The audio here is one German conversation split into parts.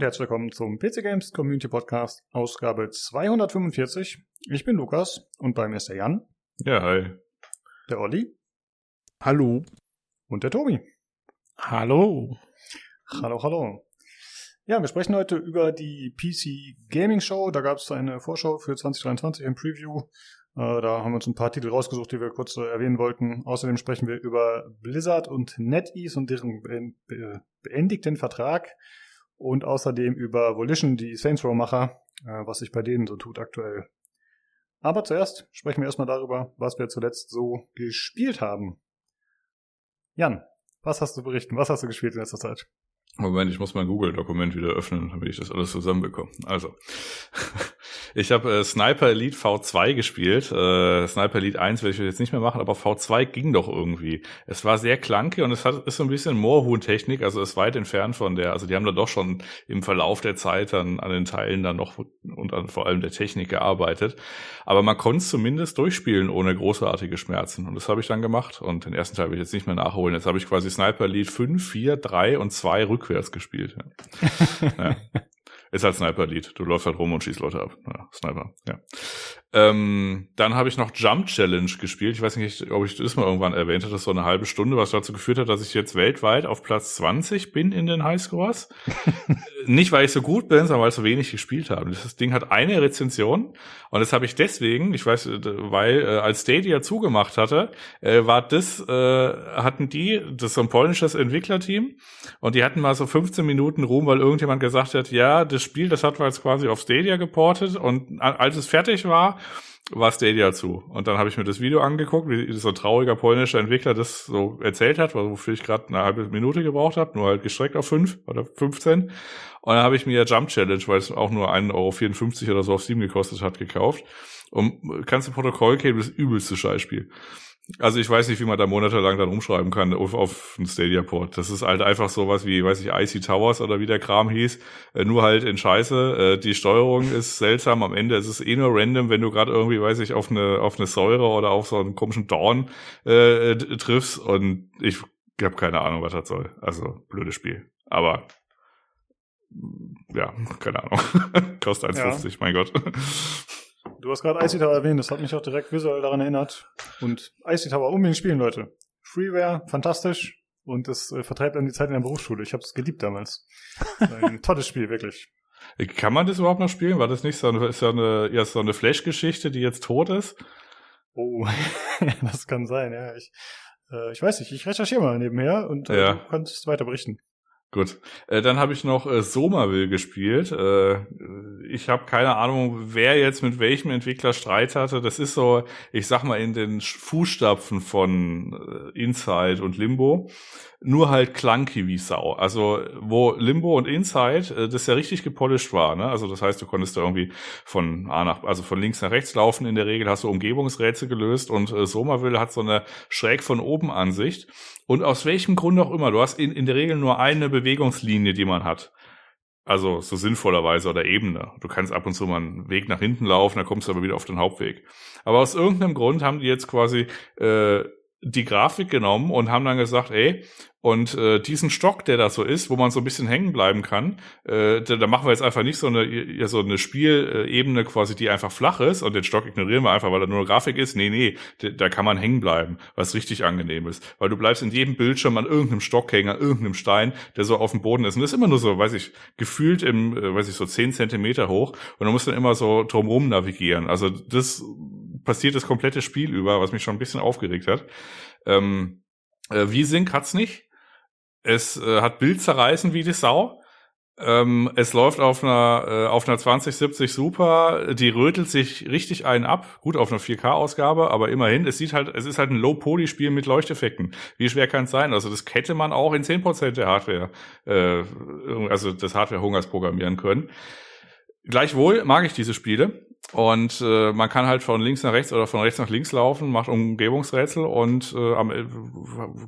Und herzlich willkommen zum PC Games Community Podcast, Ausgabe 245. Ich bin Lukas und bei mir ist der Jan. Ja, hi. Der Olli. Hallo. Und der Tobi. Hallo. Hallo, hallo. Ja, wir sprechen heute über die PC Gaming Show. Da gab es eine Vorschau für 2023 im Preview. Äh, da haben wir uns ein paar Titel rausgesucht, die wir kurz äh, erwähnen wollten. Außerdem sprechen wir über Blizzard und NetEase und deren beendigten Vertrag. Und außerdem über Volition, die Saints Row-Macher, äh, was sich bei denen so tut aktuell. Aber zuerst sprechen wir erstmal darüber, was wir zuletzt so gespielt haben. Jan, was hast du berichten? Was hast du gespielt in letzter Zeit? Moment, ich muss mein Google-Dokument wieder öffnen, damit ich das alles zusammenbekomme. Also, ich habe äh, Sniper Elite V2 gespielt. Äh, Sniper Elite 1 werde ich jetzt nicht mehr machen, aber V2 ging doch irgendwie. Es war sehr klanke und es hat, ist so ein bisschen Moorhuhn-Technik, also ist weit entfernt von der, also die haben da doch schon im Verlauf der Zeit dann an den Teilen dann noch und an vor allem der Technik gearbeitet. Aber man konnte es zumindest durchspielen ohne großartige Schmerzen. Und das habe ich dann gemacht und den ersten Teil will ich jetzt nicht mehr nachholen. Jetzt habe ich quasi Sniper Elite 5, 4, 3 und 2 rückwärts gespielt. Ja. ja. Ist halt Sniper-Lied. Du läufst halt rum und schießt Leute ab. Ja, Sniper, ja. Ähm, dann habe ich noch Jump Challenge gespielt. Ich weiß nicht, ob ich das mal irgendwann erwähnt hatte, das ist so eine halbe Stunde, was dazu geführt hat, dass ich jetzt weltweit auf Platz 20 bin in den Highscores. nicht, weil ich so gut bin, sondern weil ich so wenig gespielt habe. Das Ding hat eine Rezension und das habe ich deswegen, ich weiß, weil äh, als Stadia zugemacht hatte, äh, war das, äh, hatten die, das ist so ein polnisches Entwicklerteam und die hatten mal so 15 Minuten Ruhm, weil irgendjemand gesagt hat, ja, das Spiel, das hat wir jetzt quasi auf Stadia geportet und als es fertig war, war Stadia zu. Und dann habe ich mir das Video angeguckt, wie so ein trauriger polnischer Entwickler das so erzählt hat, wofür ich gerade eine halbe Minute gebraucht habe, nur halt gestreckt auf fünf oder 15. Und dann habe ich mir Jump Challenge, weil es auch nur 1,54 Euro oder so auf Steam gekostet hat, gekauft. Und kannst du Protokoll geben, das übelste Scheißspiel. Also ich weiß nicht, wie man da monatelang dann umschreiben kann auf, auf einen Stadia-Port. Das ist halt einfach sowas wie, weiß ich, Icy Towers oder wie der Kram hieß, äh, nur halt in Scheiße. Äh, die Steuerung ist seltsam. Am Ende ist es eh nur random, wenn du gerade irgendwie, weiß ich, auf eine auf eine Säure oder auf so einen komischen Dorn äh, triffst. Und ich habe keine Ahnung, was das soll. Also blödes Spiel. Aber ja, keine Ahnung. Kostet 1,50, ja. mein Gott. Du hast gerade Icy Tower erwähnt, das hat mich auch direkt visuell daran erinnert. Und Icy Tower unbedingt spielen, Leute. Freeware, fantastisch. Und es äh, vertreibt dann die Zeit in der Berufsschule. Ich habe es geliebt damals. Ein tolles Spiel, wirklich. Kann man das überhaupt noch spielen? War das nicht so eine, ist ja eine, ja, so eine Flash-Geschichte, die jetzt tot ist? Oh, das kann sein, ja. Ich, äh, ich weiß nicht, ich recherchiere mal nebenher und äh, ja. du kannst weiter berichten. Gut, äh, dann habe ich noch äh, Somerville gespielt. Äh, ich habe keine Ahnung, wer jetzt mit welchem Entwickler Streit hatte. Das ist so, ich sag mal, in den Fußstapfen von äh, Inside und Limbo nur halt clunky wie Sau. Also wo Limbo und Inside äh, das ja richtig gepolished war, ne? Also das heißt, du konntest da irgendwie von A nach, also von links nach rechts laufen. In der Regel hast du Umgebungsrätsel gelöst und äh, Somerville hat so eine schräg von oben Ansicht. Und aus welchem Grund auch immer, du hast in, in der Regel nur eine Bewegungslinie, die man hat. Also so sinnvollerweise oder Ebene. Du kannst ab und zu mal einen Weg nach hinten laufen, dann kommst du aber wieder auf den Hauptweg. Aber aus irgendeinem Grund haben die jetzt quasi äh, die Grafik genommen und haben dann gesagt, ey, und äh, diesen Stock, der da so ist, wo man so ein bisschen hängen bleiben kann, äh, da, da machen wir jetzt einfach nicht so eine, ja, so eine Spielebene quasi, die einfach flach ist und den Stock ignorieren wir einfach, weil da nur eine Grafik ist. Nee, nee, da kann man hängen bleiben, was richtig angenehm ist. Weil du bleibst in jedem Bildschirm an irgendeinem Stock hängen, an irgendeinem Stein, der so auf dem Boden ist. Und das ist immer nur so, weiß ich, gefühlt im, äh, weiß ich, so zehn Zentimeter hoch. Und du musst dann immer so drumrum navigieren. Also das passiert das komplette Spiel über, was mich schon ein bisschen aufgeregt hat. Ähm, äh, V-Sync hat's nicht. Es äh, hat Bildzerreißen wie die Sau. Ähm, es läuft auf einer, äh, auf einer 2070 Super, die rötelt sich richtig einen ab. Gut, auf einer 4K-Ausgabe, aber immerhin, es sieht halt, es ist halt ein Low-Poly-Spiel mit Leuchteffekten. Wie schwer kann es sein? Also das hätte man auch in 10% der Hardware, äh, also des Hardware-Hungers programmieren können. Gleichwohl mag ich diese Spiele. Und äh, man kann halt von links nach rechts oder von rechts nach links laufen, macht Umgebungsrätsel und äh,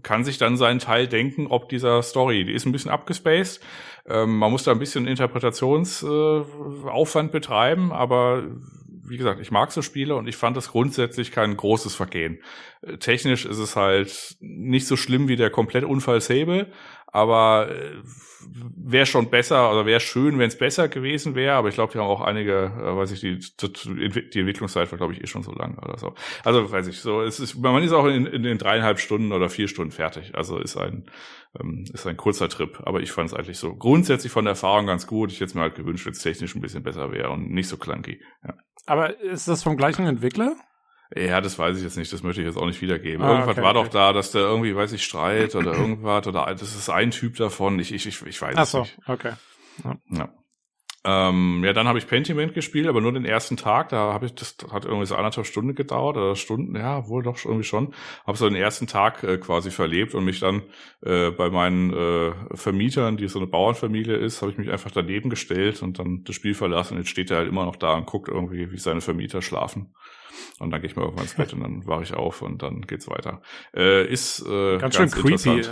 kann sich dann seinen Teil denken, ob dieser Story, die ist ein bisschen abgespaced. Ähm, man muss da ein bisschen Interpretationsaufwand äh, betreiben, aber wie gesagt, ich mag so Spiele und ich fand das grundsätzlich kein großes Vergehen. Äh, technisch ist es halt nicht so schlimm wie der komplett Unfall aber äh, wäre schon besser oder wäre schön, wenn es besser gewesen wäre. Aber ich glaube, die haben auch einige, äh, weiß ich, die, die Entwicklungszeit war, glaube ich, eh schon so lang oder so. Also weiß ich, so es ist, man ist auch in, in den dreieinhalb Stunden oder vier Stunden fertig. Also ist ein ähm, ist ein kurzer Trip. Aber ich fand es eigentlich so grundsätzlich von der Erfahrung ganz gut. Ich hätte mir halt gewünscht, wenn es technisch ein bisschen besser wäre und nicht so clunky. Ja. Aber ist das vom gleichen Entwickler? Ja, das weiß ich jetzt nicht, das möchte ich jetzt auch nicht wiedergeben. Ah, irgendwas okay, war okay. doch da, dass der irgendwie, weiß ich, Streit oder irgendwas oder das ist ein Typ davon. Ich, ich, ich, ich weiß Ach so, es nicht. okay. Ja. ja. Ähm, ja, dann habe ich Pentiment gespielt, aber nur den ersten Tag. Da habe ich, das hat irgendwie so anderthalb Stunden gedauert oder Stunden, ja, wohl doch irgendwie schon. Habe so den ersten Tag äh, quasi verlebt und mich dann äh, bei meinen äh, Vermietern, die so eine Bauernfamilie ist, habe ich mich einfach daneben gestellt und dann das Spiel verlassen. Und jetzt steht er halt immer noch da und guckt irgendwie, wie seine Vermieter schlafen. Und dann gehe ich mal irgendwann ins Bett und dann wache ich auf und dann geht's weiter. Äh, ist äh, ganz, ganz schön creepy.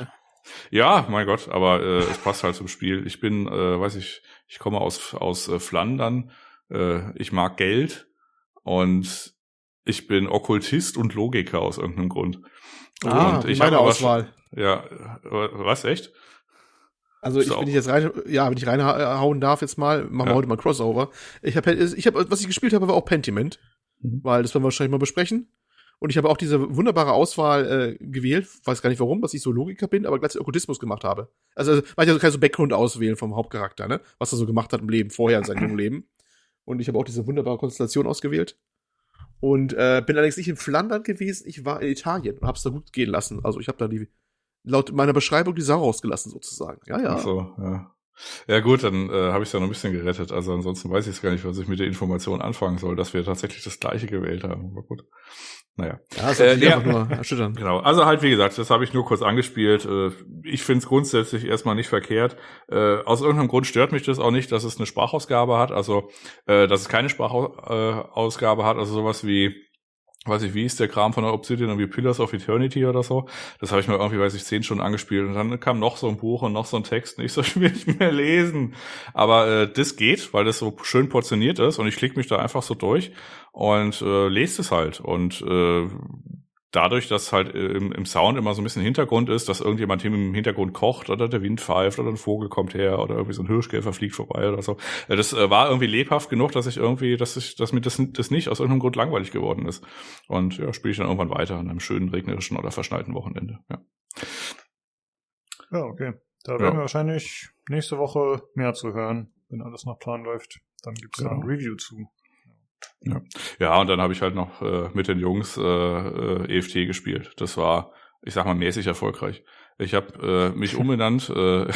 Ja, mein Gott, aber äh, es passt halt zum Spiel. Ich bin, äh, weiß ich, ich komme aus aus äh, Flandern. Äh, ich mag Geld und ich bin Okkultist und Logiker aus irgendeinem Grund. Ah, und ich meine Auswahl. Ja, was echt? Also ich, wenn ich jetzt rein, ja, wenn ich reinhauen darf jetzt mal, machen wir ja. heute mal Crossover. Ich habe, ich habe, was ich gespielt habe, war auch Pentiment. Mhm. Weil das werden wir wahrscheinlich mal besprechen. Und ich habe auch diese wunderbare Auswahl äh, gewählt, weiß gar nicht warum, was ich so Logiker bin, aber gleichzeitig Okkultismus gemacht habe. Also, also man kann so Background auswählen vom Hauptcharakter, ne? Was er so gemacht hat im Leben, vorher in seinem jungen Leben. Und ich habe auch diese wunderbare Konstellation ausgewählt. Und äh, bin allerdings nicht in Flandern gewesen, ich war in Italien und hab's da gut gehen lassen. Also ich habe da die, laut meiner Beschreibung, die Sau rausgelassen sozusagen. Ja, ja. Ach so, ja. Ja gut, dann äh, habe ich es ja noch ein bisschen gerettet. Also ansonsten weiß ich es gar nicht, was ich mit der Information anfangen soll, dass wir tatsächlich das gleiche gewählt haben. Aber gut. Naja. Ja, das äh, ja, einfach nur erschüttern. Genau. Also halt, wie gesagt, das habe ich nur kurz angespielt. Äh, ich finde es grundsätzlich erstmal nicht verkehrt. Äh, aus irgendeinem Grund stört mich das auch nicht, dass es eine Sprachausgabe hat. Also, äh, dass es keine Sprachausgabe hat. Also sowas wie weiß ich, wie ist der Kram von der Obsidian, irgendwie Pillars of Eternity oder so. Das habe ich mir irgendwie, weiß ich, zehn Stunden angespielt und dann kam noch so ein Buch und noch so ein Text und ich so, nicht mehr lesen. Aber äh, das geht, weil das so schön portioniert ist und ich klicke mich da einfach so durch und äh, lese es halt und äh, dadurch, dass halt äh, im, im, Sound immer so ein bisschen Hintergrund ist, dass irgendjemand im Hintergrund kocht oder der Wind pfeift oder ein Vogel kommt her oder irgendwie so ein Hirschkäfer fliegt vorbei oder so. Äh, das äh, war irgendwie lebhaft genug, dass ich irgendwie, dass ich, dass mir das, das nicht aus irgendeinem Grund langweilig geworden ist. Und ja, spiele ich dann irgendwann weiter an einem schönen regnerischen oder verschneiten Wochenende. Ja, ja okay. Da werden ja. wir wahrscheinlich nächste Woche mehr zu hören, wenn alles nach Plan läuft. Dann gibt's genau. da ein Review zu. Ja, ja und dann habe ich halt noch äh, mit den Jungs äh, äh, EFT gespielt. Das war, ich sag mal, mäßig erfolgreich. Ich habe äh, mich umbenannt. Äh,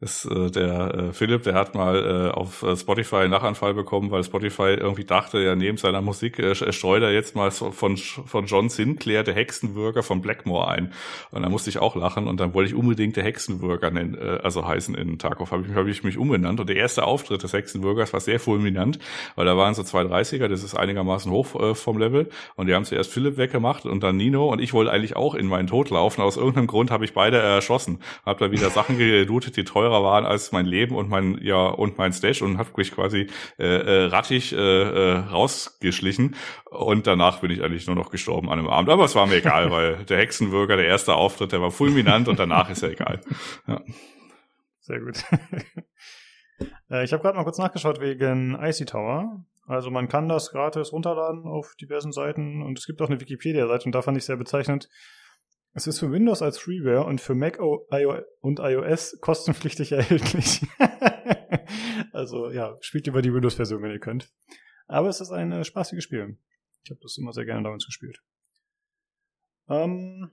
ist, äh, der äh, Philipp, der hat mal äh, auf äh, Spotify einen Nachanfall bekommen, weil Spotify irgendwie dachte, ja, neben seiner Musik äh, streut er jetzt mal von, von John Sinclair, der Hexenwürger von Blackmore ein. Und da musste ich auch lachen und dann wollte ich unbedingt der Hexenwürger nennen, äh, also heißen in Tarkov. Habe ich, hab ich mich umbenannt und der erste Auftritt des Hexenwürgers war sehr fulminant, weil da waren so zwei 30er, das ist einigermaßen hoch äh, vom Level und die haben zuerst Philipp weggemacht und dann Nino und ich wollte eigentlich auch in meinen Tod laufen. Aus irgendeinem Grund habe ich beide erschossen. Hab da wieder Sachen gelootet, die teuer teurer waren als mein Leben und mein ja und mein Stash und habe mich quasi äh, äh, rattig äh, äh, rausgeschlichen und danach bin ich eigentlich nur noch gestorben an einem Abend. Aber es war mir egal, weil der Hexenwürger, der erste Auftritt, der war fulminant und danach ist er egal. Ja. Sehr gut. Äh, ich habe gerade mal kurz nachgeschaut wegen Icy Tower. Also man kann das gratis runterladen auf diversen Seiten und es gibt auch eine Wikipedia-Seite und da fand ich sehr bezeichnend. Es ist für Windows als Freeware und für Mac und iOS kostenpflichtig erhältlich. also ja, spielt lieber die Windows-Version, wenn ihr könnt. Aber es ist ein äh, spaßiges Spiel. Ich habe das immer sehr gerne damals gespielt. Ähm,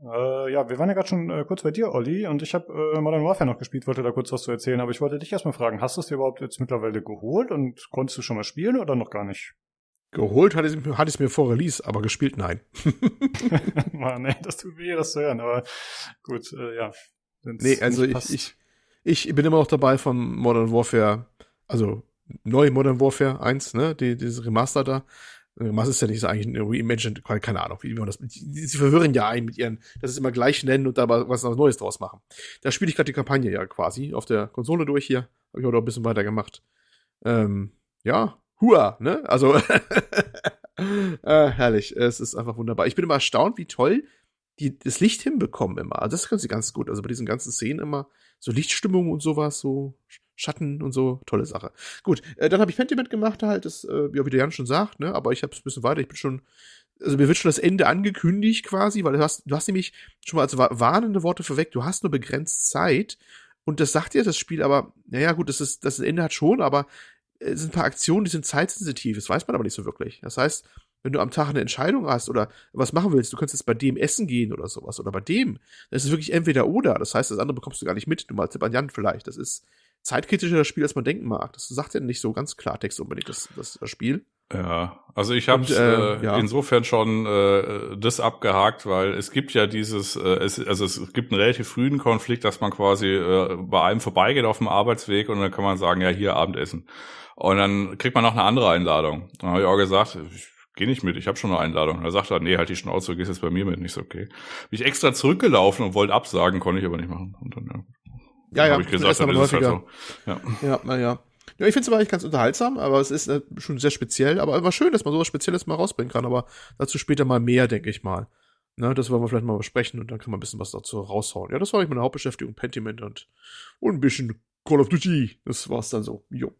äh, ja, wir waren ja gerade schon äh, kurz bei dir, Olli, und ich habe äh, Modern Warfare noch gespielt, wollte da kurz was zu erzählen, aber ich wollte dich erstmal fragen, hast du es dir überhaupt jetzt mittlerweile geholt und konntest du schon mal spielen oder noch gar nicht? Geholt hatte ich, hatte ich mir vor Release, aber gespielt nein. Mann, ey, das tut weh, das zu hören, aber gut, äh, ja. Nee, also ich, ich, ich bin immer noch dabei von Modern Warfare, also neu Modern Warfare 1, ne, die, dieses Remaster da. Remaster ist ja nicht so eigentlich ein Reimagined, keine Ahnung, wie man das, sie verwirren ja einen mit ihren, das ist immer gleich nennen und da was Neues draus machen. Da spiele ich gerade die Kampagne ja quasi auf der Konsole durch hier, habe ich auch noch ein bisschen weiter gemacht. Ähm, ja, Hua, ne? Also äh, herrlich. Es ist einfach wunderbar. Ich bin immer erstaunt, wie toll die das Licht hinbekommen immer. Also das können sie ganz gut. Also bei diesen ganzen Szenen immer so Lichtstimmung und sowas, so Schatten und so, tolle Sache. Gut, äh, dann habe ich Pentiment gemacht halt, das, äh, wie der Jan schon sagt, ne, aber ich habe es ein bisschen weiter, ich bin schon, also mir wird schon das Ende angekündigt quasi, weil du hast, du hast nämlich schon mal als warnende Worte vorweg, du hast nur begrenzt Zeit und das sagt dir das Spiel aber, naja gut, das ist, das Ende hat schon, aber es sind ein paar Aktionen, die sind zeitsensitiv, das weiß man aber nicht so wirklich. Das heißt, wenn du am Tag eine Entscheidung hast oder was machen willst, du kannst jetzt bei dem essen gehen oder sowas oder bei dem, dann ist es wirklich entweder oder. Das heißt, das andere bekommst du gar nicht mit, du malst bei Jan vielleicht. Das ist zeitkritischer das Spiel, als man denken mag. Das sagt ja nicht so ganz Klartext unbedingt, das, das, das Spiel. Ja, also ich habe äh, äh, ja. insofern schon äh, das abgehakt, weil es gibt ja dieses, äh, es, also es gibt einen relativ frühen Konflikt, dass man quasi äh, bei einem vorbeigeht auf dem Arbeitsweg und dann kann man sagen, ja, hier Abendessen. Und dann kriegt man noch eine andere Einladung. Dann habe ich auch gesagt, ich geh nicht mit, ich habe schon eine Einladung. Er sagt er, nee, halt die Schnauze, du gehst jetzt bei mir mit, nicht so okay. Bin ich extra zurückgelaufen und wollte absagen, konnte ich aber nicht machen. Und dann, ja. Ja, ja, habe ich gesagt, dann ist es halt so. Ja, ja, ja. Ja, ich finde es aber eigentlich ganz unterhaltsam, aber es ist äh, schon sehr speziell. Aber war schön, dass man sowas Spezielles mal rausbringen kann. Aber dazu später mal mehr, denke ich mal. Ne, das wollen wir vielleicht mal besprechen und dann kann man ein bisschen was dazu raushauen. Ja, das war ich meine Hauptbeschäftigung, Pentiment und, und ein bisschen Call of Duty. Das war's dann so. Jo.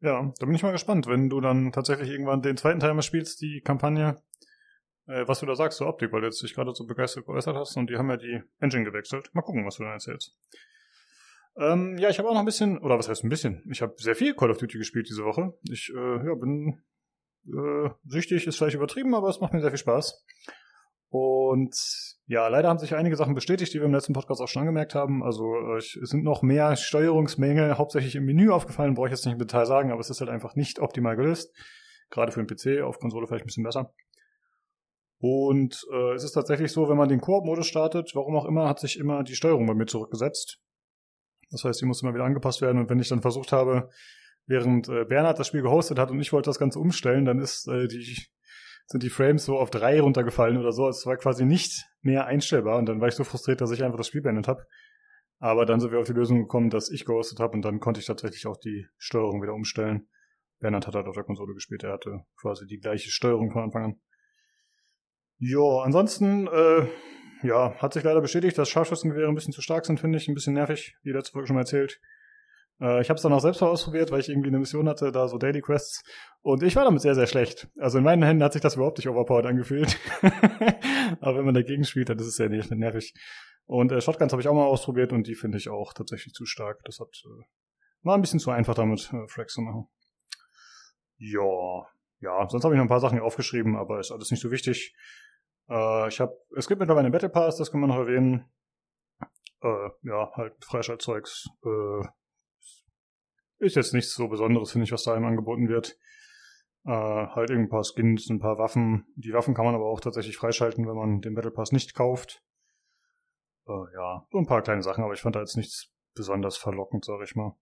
Ja, da bin ich mal gespannt, wenn du dann tatsächlich irgendwann den zweiten Teil mal spielst, die Kampagne, äh, was du da sagst zur Optik, weil du jetzt dich gerade so begeistert geäußert hast und die haben ja die Engine gewechselt. Mal gucken, was du dann erzählst. Ähm, ja, ich habe auch noch ein bisschen, oder was heißt ein bisschen? Ich habe sehr viel Call of Duty gespielt diese Woche. Ich äh, ja, bin äh, süchtig, ist vielleicht übertrieben, aber es macht mir sehr viel Spaß. Und ja, leider haben sich einige Sachen bestätigt, die wir im letzten Podcast auch schon angemerkt haben. Also äh, es sind noch mehr Steuerungsmenge hauptsächlich im Menü aufgefallen, brauche ich jetzt nicht im Detail sagen, aber es ist halt einfach nicht optimal gelöst. Gerade für den PC, auf Konsole vielleicht ein bisschen besser. Und äh, es ist tatsächlich so, wenn man den Koop-Modus startet, warum auch immer, hat sich immer die Steuerung bei mir zurückgesetzt. Das heißt, die muss immer wieder angepasst werden. Und wenn ich dann versucht habe, während äh, Bernhard das Spiel gehostet hat und ich wollte das Ganze umstellen, dann ist äh, die sind die Frames so auf drei runtergefallen oder so. Es war quasi nicht mehr einstellbar und dann war ich so frustriert, dass ich einfach das Spiel beendet habe. Aber dann sind wir auf die Lösung gekommen, dass ich gehostet habe und dann konnte ich tatsächlich auch die Steuerung wieder umstellen. Bernhard hat halt auf der Konsole gespielt, er hatte quasi die gleiche Steuerung von Anfang an. Ja, ansonsten, äh, ja, hat sich leider bestätigt, dass Scharfschützengewehre ein bisschen zu stark sind, finde ich, ein bisschen nervig, wie letzte Folge schon mal erzählt. Äh, ich habe es dann auch selbst mal ausprobiert, weil ich irgendwie eine Mission hatte, da so Daily Quests. Und ich war damit sehr, sehr schlecht. Also in meinen Händen hat sich das überhaupt nicht overpowered angefühlt. Aber wenn man dagegen spielt, dann ist es sehr nervig. Und äh, Shotguns habe ich auch mal ausprobiert und die finde ich auch tatsächlich zu stark. Das hat äh, war ein bisschen zu einfach damit, äh, Frags zu machen. Ja, ja, sonst habe ich noch ein paar Sachen aufgeschrieben, aber ist alles nicht so wichtig. Äh, ich habe, es gibt mittlerweile einen Battle Pass, das kann man noch erwähnen. Äh, ja, halt Freischaltzeugs, äh, ist jetzt nichts so Besonderes, finde ich, was da einem angeboten wird. Äh, halt ein paar Skins, ein paar Waffen. Die Waffen kann man aber auch tatsächlich freischalten, wenn man den Battle Pass nicht kauft. Äh, ja, so ein paar kleine Sachen, aber ich fand da jetzt nichts besonders verlockend, sag ich mal.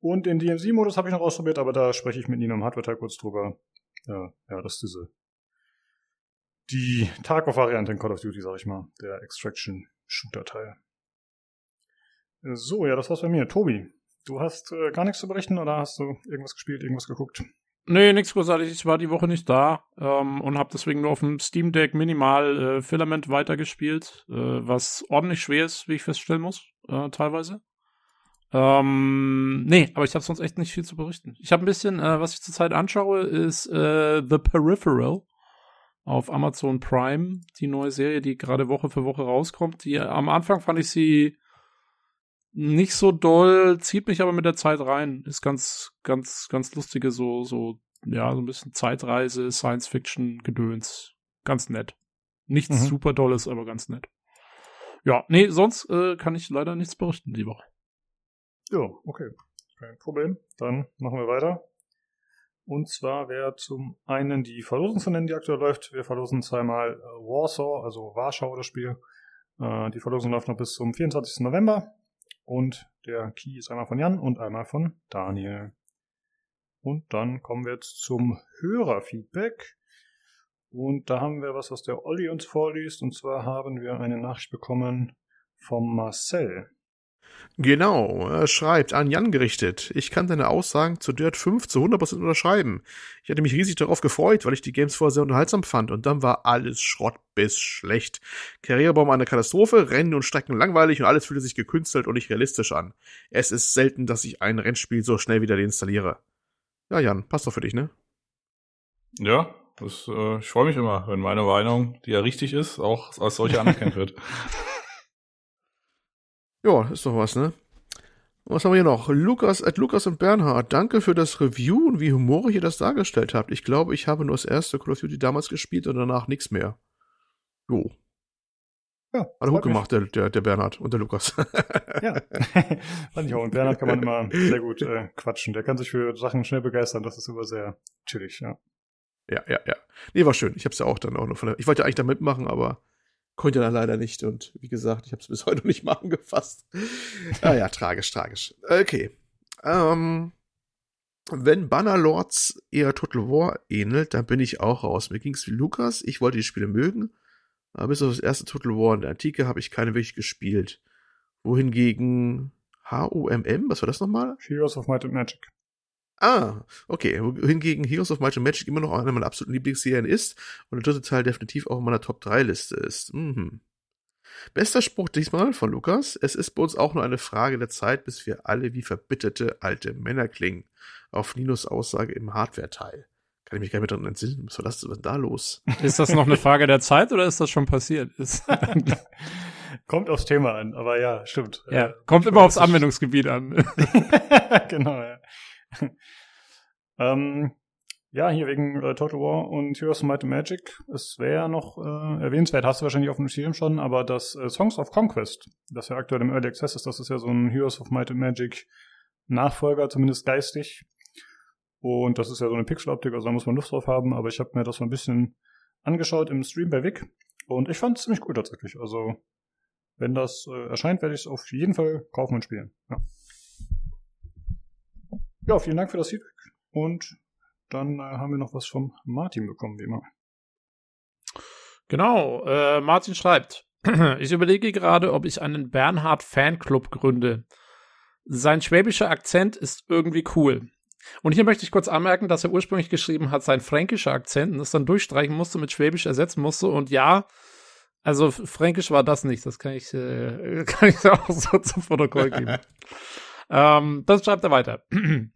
Und den DMC-Modus habe ich noch ausprobiert, aber da spreche ich mit Nino im Hardware-Teil kurz drüber. Ja, ja, das ist diese die Tarkov-Variante in Call of Duty, sag ich mal, der Extraction-Shooter-Teil. So, ja, das war's bei mir. Tobi, Du hast äh, gar nichts zu berichten oder hast du irgendwas gespielt, irgendwas geguckt? Nee, nichts großartig. Ich war die Woche nicht da ähm, und habe deswegen nur auf dem Steam Deck minimal äh, Filament weitergespielt, äh, was ordentlich schwer ist, wie ich feststellen muss, äh, teilweise. Ähm, nee, aber ich habe sonst echt nicht viel zu berichten. Ich habe ein bisschen, äh, was ich zurzeit anschaue, ist äh, The Peripheral auf Amazon Prime, die neue Serie, die gerade Woche für Woche rauskommt. Die am Anfang fand ich sie nicht so doll, zieht mich aber mit der Zeit rein. Ist ganz, ganz, ganz lustige, so, so, ja, so ein bisschen Zeitreise, Science-Fiction-Gedöns. Ganz nett. Nichts mhm. super Dolles, aber ganz nett. Ja, nee, sonst äh, kann ich leider nichts berichten die Woche. Ja, okay. Kein Problem. Dann machen wir weiter. Und zwar wäre zum einen die Verlosung zu nennen, die aktuell läuft. Wir verlosen zweimal äh, Warsaw, also Warschau das Spiel. Äh, die Verlosung läuft noch bis zum 24. November. Und der Key ist einmal von Jan und einmal von Daniel. Und dann kommen wir jetzt zum Hörerfeedback. Und da haben wir was, was der Olli uns vorliest. Und zwar haben wir eine Nachricht bekommen vom Marcel. Genau, er schreibt an Jan gerichtet. Ich kann deine Aussagen zu Dirt 5 zu 100% unterschreiben. Ich hatte mich riesig darauf gefreut, weil ich die Games vorher sehr unterhaltsam fand und dann war alles Schrott bis schlecht. Karrierebaum eine Katastrophe, Rennen und Strecken langweilig und alles fühlte sich gekünstelt und nicht realistisch an. Es ist selten, dass ich ein Rennspiel so schnell wieder deinstalliere. Ja, Jan, passt doch für dich, ne? Ja, das, äh, ich freue mich immer, wenn meine Meinung, die ja richtig ist, auch als solche anerkannt wird. Ja, ist doch was, ne? Was haben wir hier noch? Lukas, at Lukas und Bernhard, danke für das Review und wie humorig ihr das dargestellt habt. Ich glaube, ich habe nur das erste Call of Duty damals gespielt und danach nichts mehr. Jo. Ja, Hat er gut gemacht, der, der, der Bernhard und der Lukas. ja, fand ich auch. Und Bernhard kann man immer sehr gut äh, quatschen. Der kann sich für Sachen schnell begeistern. Das ist immer sehr chillig, ja. Ja, ja, ja. Nee, war schön. Ich hab's ja auch dann auch noch von der, Ich wollte eigentlich da mitmachen, aber Konnte dann leider nicht und wie gesagt, ich habe es bis heute noch nicht mal angefasst. ah ja, tragisch, tragisch. Okay. Ähm, wenn Bannerlords eher Total War ähnelt, dann bin ich auch raus. Mir ging's wie Lukas, ich wollte die Spiele mögen, aber bis auf das erste Total War in der Antike habe ich keine wirklich gespielt. Wohingegen HOMM, was war das nochmal? Heroes of Might and Magic. Ah, okay. Hingegen Heroes of Might and Magic immer noch einer meiner absoluten Lieblingsserien ist und der dritte Teil definitiv auch in meiner Top 3 Liste ist. Mhm. Bester Spruch diesmal von Lukas. Es ist bei uns auch nur eine Frage der Zeit, bis wir alle wie verbitterte alte Männer klingen. Auf Ninos Aussage im Hardware-Teil. Kann ich mich gar nicht mehr dran entsinnen. Was war das denn da los? Ist das noch eine Frage der Zeit oder ist das schon passiert? kommt aufs Thema an, aber ja, stimmt. Ja, äh, kommt immer aufs Anwendungsgebiet an. genau, ja. ähm, ja, hier wegen äh, Total War und Heroes of Might and Magic. Es wäre noch äh, erwähnenswert, hast du wahrscheinlich auf dem Schirm schon, aber das äh, Songs of Conquest, das ja aktuell im Early Access ist, das ist ja so ein Heroes of Might and Magic Nachfolger, zumindest geistig. Und das ist ja so eine Pixeloptik, also da muss man Lust drauf haben, aber ich habe mir das mal ein bisschen angeschaut im Stream bei Vic und ich fand es ziemlich cool tatsächlich. Also, wenn das äh, erscheint, werde ich es auf jeden Fall kaufen und spielen. Ja. Ja, vielen Dank für das Feedback. Und dann äh, haben wir noch was vom Martin bekommen, wie immer. Genau, äh, Martin schreibt, ich überlege gerade, ob ich einen Bernhard Fanclub gründe. Sein schwäbischer Akzent ist irgendwie cool. Und hier möchte ich kurz anmerken, dass er ursprünglich geschrieben hat, sein fränkischer Akzent und es dann durchstreichen musste, mit Schwäbisch ersetzen musste. Und ja, also fränkisch war das nicht. Das kann ich, äh, kann ich auch so zum Protokoll geben. Ähm, das schreibt er weiter.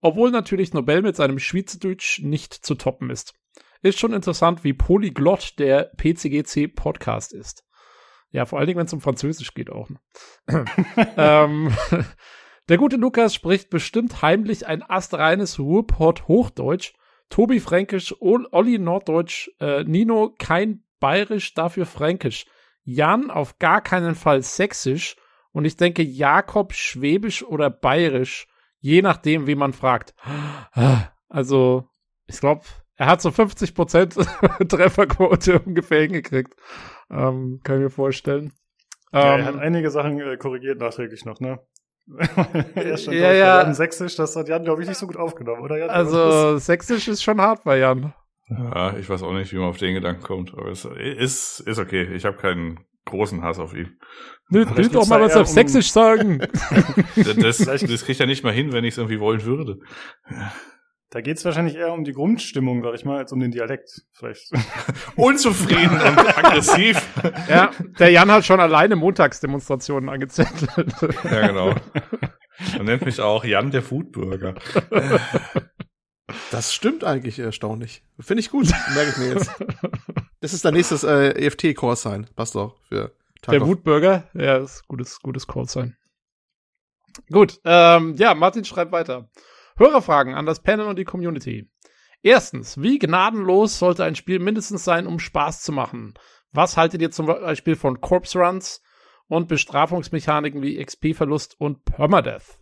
Obwohl natürlich Nobel mit seinem Schweizerdeutsch nicht zu toppen ist. Ist schon interessant, wie polyglott der PCGC Podcast ist. Ja, vor allen Dingen, wenn es um Französisch geht auch. Ne? ähm, der gute Lukas spricht bestimmt heimlich ein astreines Ruhrpott Hochdeutsch, Tobi Fränkisch, Olli Norddeutsch, äh, Nino kein Bayerisch, dafür Fränkisch, Jan auf gar keinen Fall Sächsisch und ich denke, Jakob Schwäbisch oder Bayerisch, je nachdem, wie man fragt. Also, ich glaube, er hat so 50% Trefferquote ungefähr hingekriegt. Ähm, kann ich mir vorstellen. Ja, ähm, er hat einige Sachen äh, korrigiert nachträglich noch, ne? er stand ja, ja. Jan Sächsisch, das hat Jan, glaube ich, nicht so gut aufgenommen, oder Jan? Also, Sächsisch ist schon hart bei Jan. Ja, ich weiß auch nicht, wie man auf den Gedanken kommt, aber es ist, ist okay. Ich habe keinen großen Hass auf ihn. Nee, will doch mal was auf um Sächsisch sagen. das, das kriegt er nicht mal hin, wenn ich es irgendwie wollen würde. Da geht's wahrscheinlich eher um die Grundstimmung, sag ich mal, als um den Dialekt. Vielleicht. Unzufrieden und aggressiv. Ja, der Jan hat schon alleine Montagsdemonstrationen angezettelt. Ja, genau. Man nennt mich auch Jan der Foodburger. Das stimmt eigentlich erstaunlich. Finde ich gut, merke ich mir jetzt. Das ist dein nächstes äh, EFT-Call-Sign. Passt doch für Tag Der Wutburger, ja, ist gutes, gutes Call-Sign. Gut, ähm, ja, Martin schreibt weiter. Hörerfragen an das Panel und die Community. Erstens, wie gnadenlos sollte ein Spiel mindestens sein, um Spaß zu machen? Was haltet ihr zum Beispiel von Corpse Runs und Bestrafungsmechaniken wie XP-Verlust und Permadeath?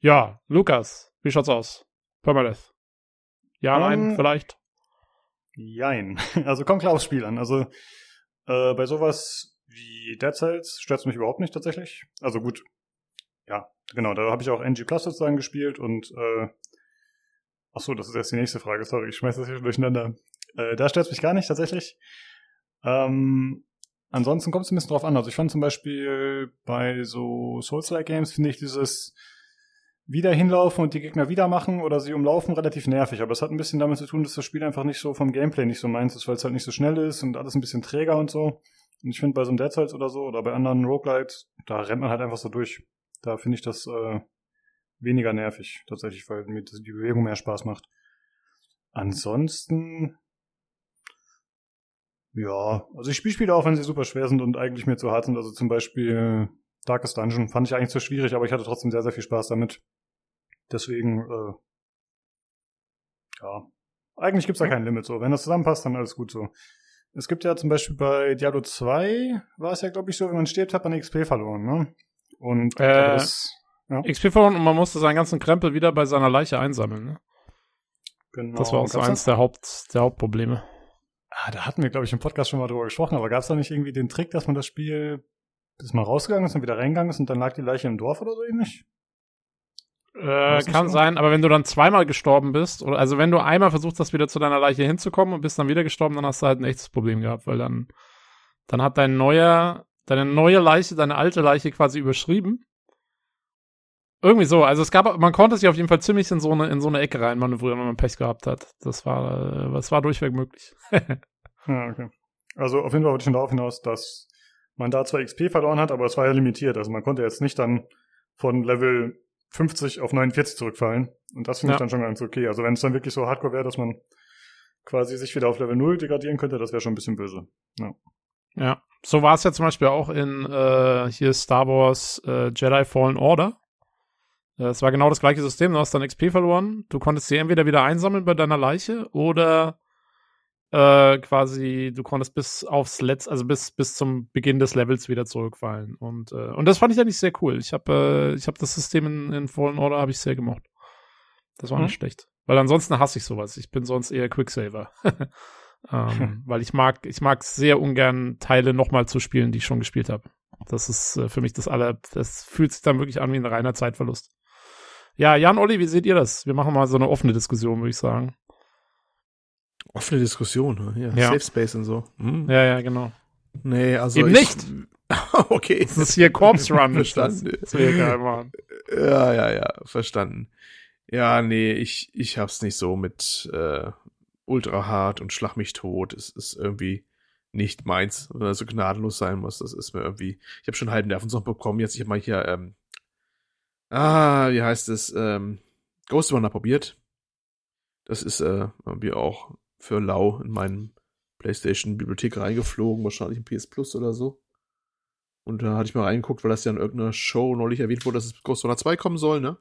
Ja, Lukas, wie schaut's aus? Permadeath. Ja, nein, um, ähm, vielleicht? Jein. Also kommt klar aufs Spiel an. Also äh, bei sowas wie Dead Cells stört es mich überhaupt nicht tatsächlich. Also gut, ja, genau, da habe ich auch NG Plus sozusagen gespielt und äh, ach so, das ist jetzt die nächste Frage, sorry, ich schmeiß das hier durcheinander. Äh, da stört es mich gar nicht tatsächlich. Ähm, ansonsten kommt es ein bisschen drauf an. Also ich fand zum Beispiel bei so Souls-like Games finde ich dieses wieder hinlaufen und die Gegner wieder machen oder sie umlaufen relativ nervig. Aber es hat ein bisschen damit zu tun, dass das Spiel einfach nicht so vom Gameplay nicht so meins ist, weil es halt nicht so schnell ist und alles ein bisschen träger und so. Und ich finde bei so einem Dead Cells oder so oder bei anderen Roguelites, da rennt man halt einfach so durch. Da finde ich das äh, weniger nervig tatsächlich, weil mir die Bewegung mehr Spaß macht. Ansonsten ja, also ich spiele Spiele auch, wenn sie super schwer sind und eigentlich mir zu hart sind. Also zum Beispiel Darkest Dungeon fand ich eigentlich zu schwierig, aber ich hatte trotzdem sehr, sehr viel Spaß damit. Deswegen, äh, ja, eigentlich gibt's da kein Limit so. Wenn das zusammenpasst, dann alles gut so. Es gibt ja zum Beispiel bei Diablo 2, war es ja, glaube ich, so, wenn man stirbt, hat man XP verloren, ne? Und äh, das, ja. XP verloren und man musste seinen ganzen Krempel wieder bei seiner Leiche einsammeln, ne? Genau. Das war auch so eins der, Haupt, der Hauptprobleme. Ah, da hatten wir, glaube ich, im Podcast schon mal drüber gesprochen, aber gab es da nicht irgendwie den Trick, dass man das Spiel bis mal rausgegangen ist und wieder reingegangen ist und dann lag die Leiche im Dorf oder so ähnlich? Äh, kann so? sein, aber wenn du dann zweimal gestorben bist, oder also wenn du einmal versucht hast, wieder zu deiner Leiche hinzukommen und bist dann wieder gestorben, dann hast du halt ein echtes Problem gehabt, weil dann, dann hat dein neuer, deine neue Leiche, deine alte Leiche quasi überschrieben. Irgendwie so, also es gab, man konnte sich auf jeden Fall ziemlich in so eine, in so eine Ecke rein manövrieren, wenn man Pech gehabt hat. Das war, das war durchweg möglich. ja, okay. Also auf jeden Fall wollte ich schon darauf hinaus, dass man da zwar XP verloren hat, aber es war ja limitiert. Also man konnte jetzt nicht dann von Level 50 auf 49 zurückfallen. Und das finde ja. ich dann schon ganz okay. Also wenn es dann wirklich so hardcore wäre, dass man quasi sich wieder auf Level 0 degradieren könnte, das wäre schon ein bisschen böse. Ja. Ja, so war es ja zum Beispiel auch in äh, hier Star Wars äh, Jedi Fallen Order. Äh, es war genau das gleiche System, du hast dann XP verloren. Du konntest sie entweder wieder einsammeln bei deiner Leiche oder äh, quasi, du konntest bis aufs letzte, also bis, bis zum Beginn des Levels wieder zurückfallen. Und, äh, und das fand ich eigentlich sehr cool. Ich habe äh, ich hab das System in, in Fallen Order habe ich sehr gemocht. Das war mhm. nicht schlecht. Weil ansonsten hasse ich sowas. Ich bin sonst eher Quicksaver. ähm, weil ich mag, ich mag sehr ungern Teile nochmal zu spielen, die ich schon gespielt habe. Das ist äh, für mich das aller, das fühlt sich dann wirklich an wie ein reiner Zeitverlust. Ja, Jan, Olli, wie seht ihr das? Wir machen mal so eine offene Diskussion, würde ich sagen. Offene Diskussion, ja. ja. Safe Space und so. Hm. Ja, ja, genau. Nee, also. Eben ich, nicht! okay. Das ist hier Corpse Run. verstanden. Das, das egal, Mann. Ja, ja, ja, verstanden. Ja, nee, ich, ich hab's nicht so mit äh, ultra hart und schlag mich tot. Es ist irgendwie nicht meins, wenn er so gnadenlos sein muss. Das ist mir irgendwie. Ich habe schon einen halben Nervensoch bekommen. Jetzt ich hab mal hier, ähm, ah, wie heißt es, ähm, Ghost Runner probiert. Das ist äh, irgendwie auch für lau in meinen PlayStation-Bibliothek reingeflogen, wahrscheinlich ein PS Plus oder so. Und da hatte ich mal reingeguckt, weil das ja in irgendeiner Show neulich erwähnt wurde, dass es Ghost Runner 2 kommen soll, ne?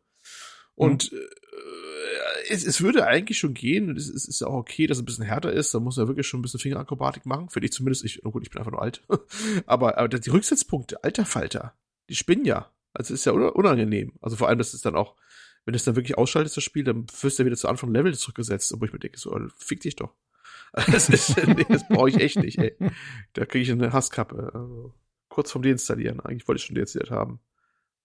Und mhm. äh, es, es würde eigentlich schon gehen. Es, es ist ja auch okay, dass es ein bisschen härter ist. Da muss er wirklich schon ein bisschen Fingerakrobatik machen. Finde ich zumindest. Ich, oh gut, ich bin einfach nur alt. aber, aber die Rücksetzpunkte, alter Falter, die spinnen ja. Also ist ja unangenehm. Also vor allem, das ist dann auch wenn du es dann wirklich ausschaltest, das Spiel, dann wirst du wieder zu Anfang Level zurückgesetzt, obwohl ich mir denke, so, fick dich doch. Das, ist, nee, das brauche ich echt nicht, ey. Da kriege ich eine Hasskappe. Also, kurz vom Deinstallieren. Eigentlich wollte ich schon deinstalliert haben.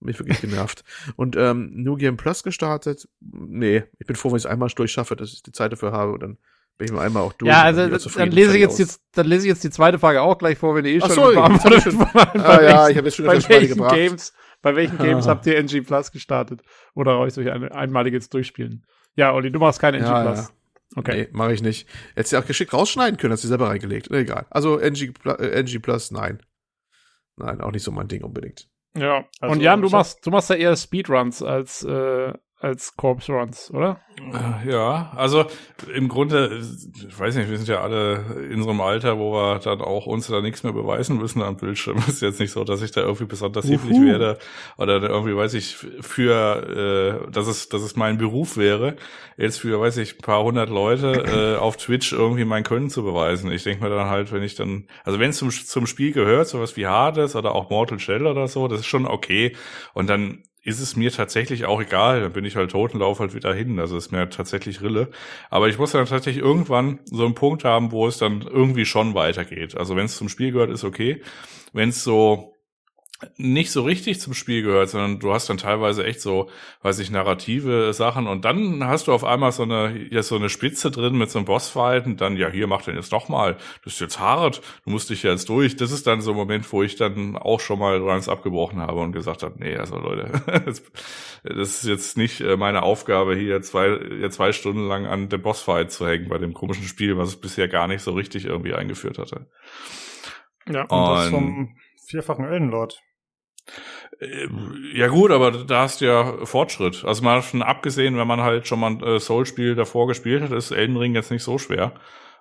Mich wirklich genervt. Und ähm, New Game Plus gestartet? Nee, ich bin froh, wenn ich es einmal durchschaffe, dass ich die Zeit dafür habe und dann bin ich mir einmal auch durch. Ja, also dann, dann lese ich jetzt, jetzt, dann lese ich jetzt die zweite Frage auch gleich vor, wenn ihr eh schon so, beantwortet. Schon, ah, ja, ich habe jetzt schon das Spiel gebracht. Games bei welchen Games habt ihr NG Plus gestartet? Oder euch durch ein einmaliges Durchspielen? Ja, Olli, du machst kein NG ja, Plus. Ja. Okay. Nee, mache ich nicht. Hättest du auch geschickt rausschneiden können, hast du selber reingelegt. Egal. Also NG, äh, NG Plus, nein. Nein, auch nicht so mein Ding unbedingt. Ja. Also, Und Jan, du machst, du machst ja eher Speedruns als äh, als Corpse Runs, oder? Äh, ja, also im Grunde, ich weiß nicht, wir sind ja alle in unserem Alter, wo wir dann auch uns da nichts mehr beweisen müssen am Bildschirm. ist jetzt nicht so, dass ich da irgendwie besonders hibbelig werde oder irgendwie, weiß ich, für, äh, dass es, dass es mein Beruf wäre, jetzt für, weiß ich, ein paar hundert Leute äh, auf Twitch irgendwie mein Können zu beweisen. Ich denke mir dann halt, wenn ich dann, also wenn es zum, zum Spiel gehört, sowas wie Hades oder auch Mortal Shell oder so, das ist schon okay. Und dann ist es mir tatsächlich auch egal. Dann bin ich halt tot und laufe halt wieder hin. Also ist mir tatsächlich Rille. Aber ich muss dann tatsächlich irgendwann so einen Punkt haben, wo es dann irgendwie schon weitergeht. Also wenn es zum Spiel gehört, ist okay. Wenn es so nicht so richtig zum Spiel gehört, sondern du hast dann teilweise echt so, weiß ich, narrative Sachen und dann hast du auf einmal so eine, ja, so eine Spitze drin mit so einem Bossfight und dann, ja, hier mach den jetzt doch mal, das ist jetzt hart, du musst dich jetzt durch. Das ist dann so ein Moment, wo ich dann auch schon mal ganz abgebrochen habe und gesagt habe, nee, also Leute, das ist jetzt nicht äh, meine Aufgabe, hier zwei, zwei Stunden lang an dem Bossfight zu hängen bei dem komischen Spiel, was es bisher gar nicht so richtig irgendwie eingeführt hatte. Ja, und, und das vom vierfachen Eldenlord. Ja gut, aber da hast du ja Fortschritt. Also mal schon abgesehen, wenn man halt schon mal ein äh, Soul-Spiel davor gespielt hat, ist Elden Ring jetzt nicht so schwer.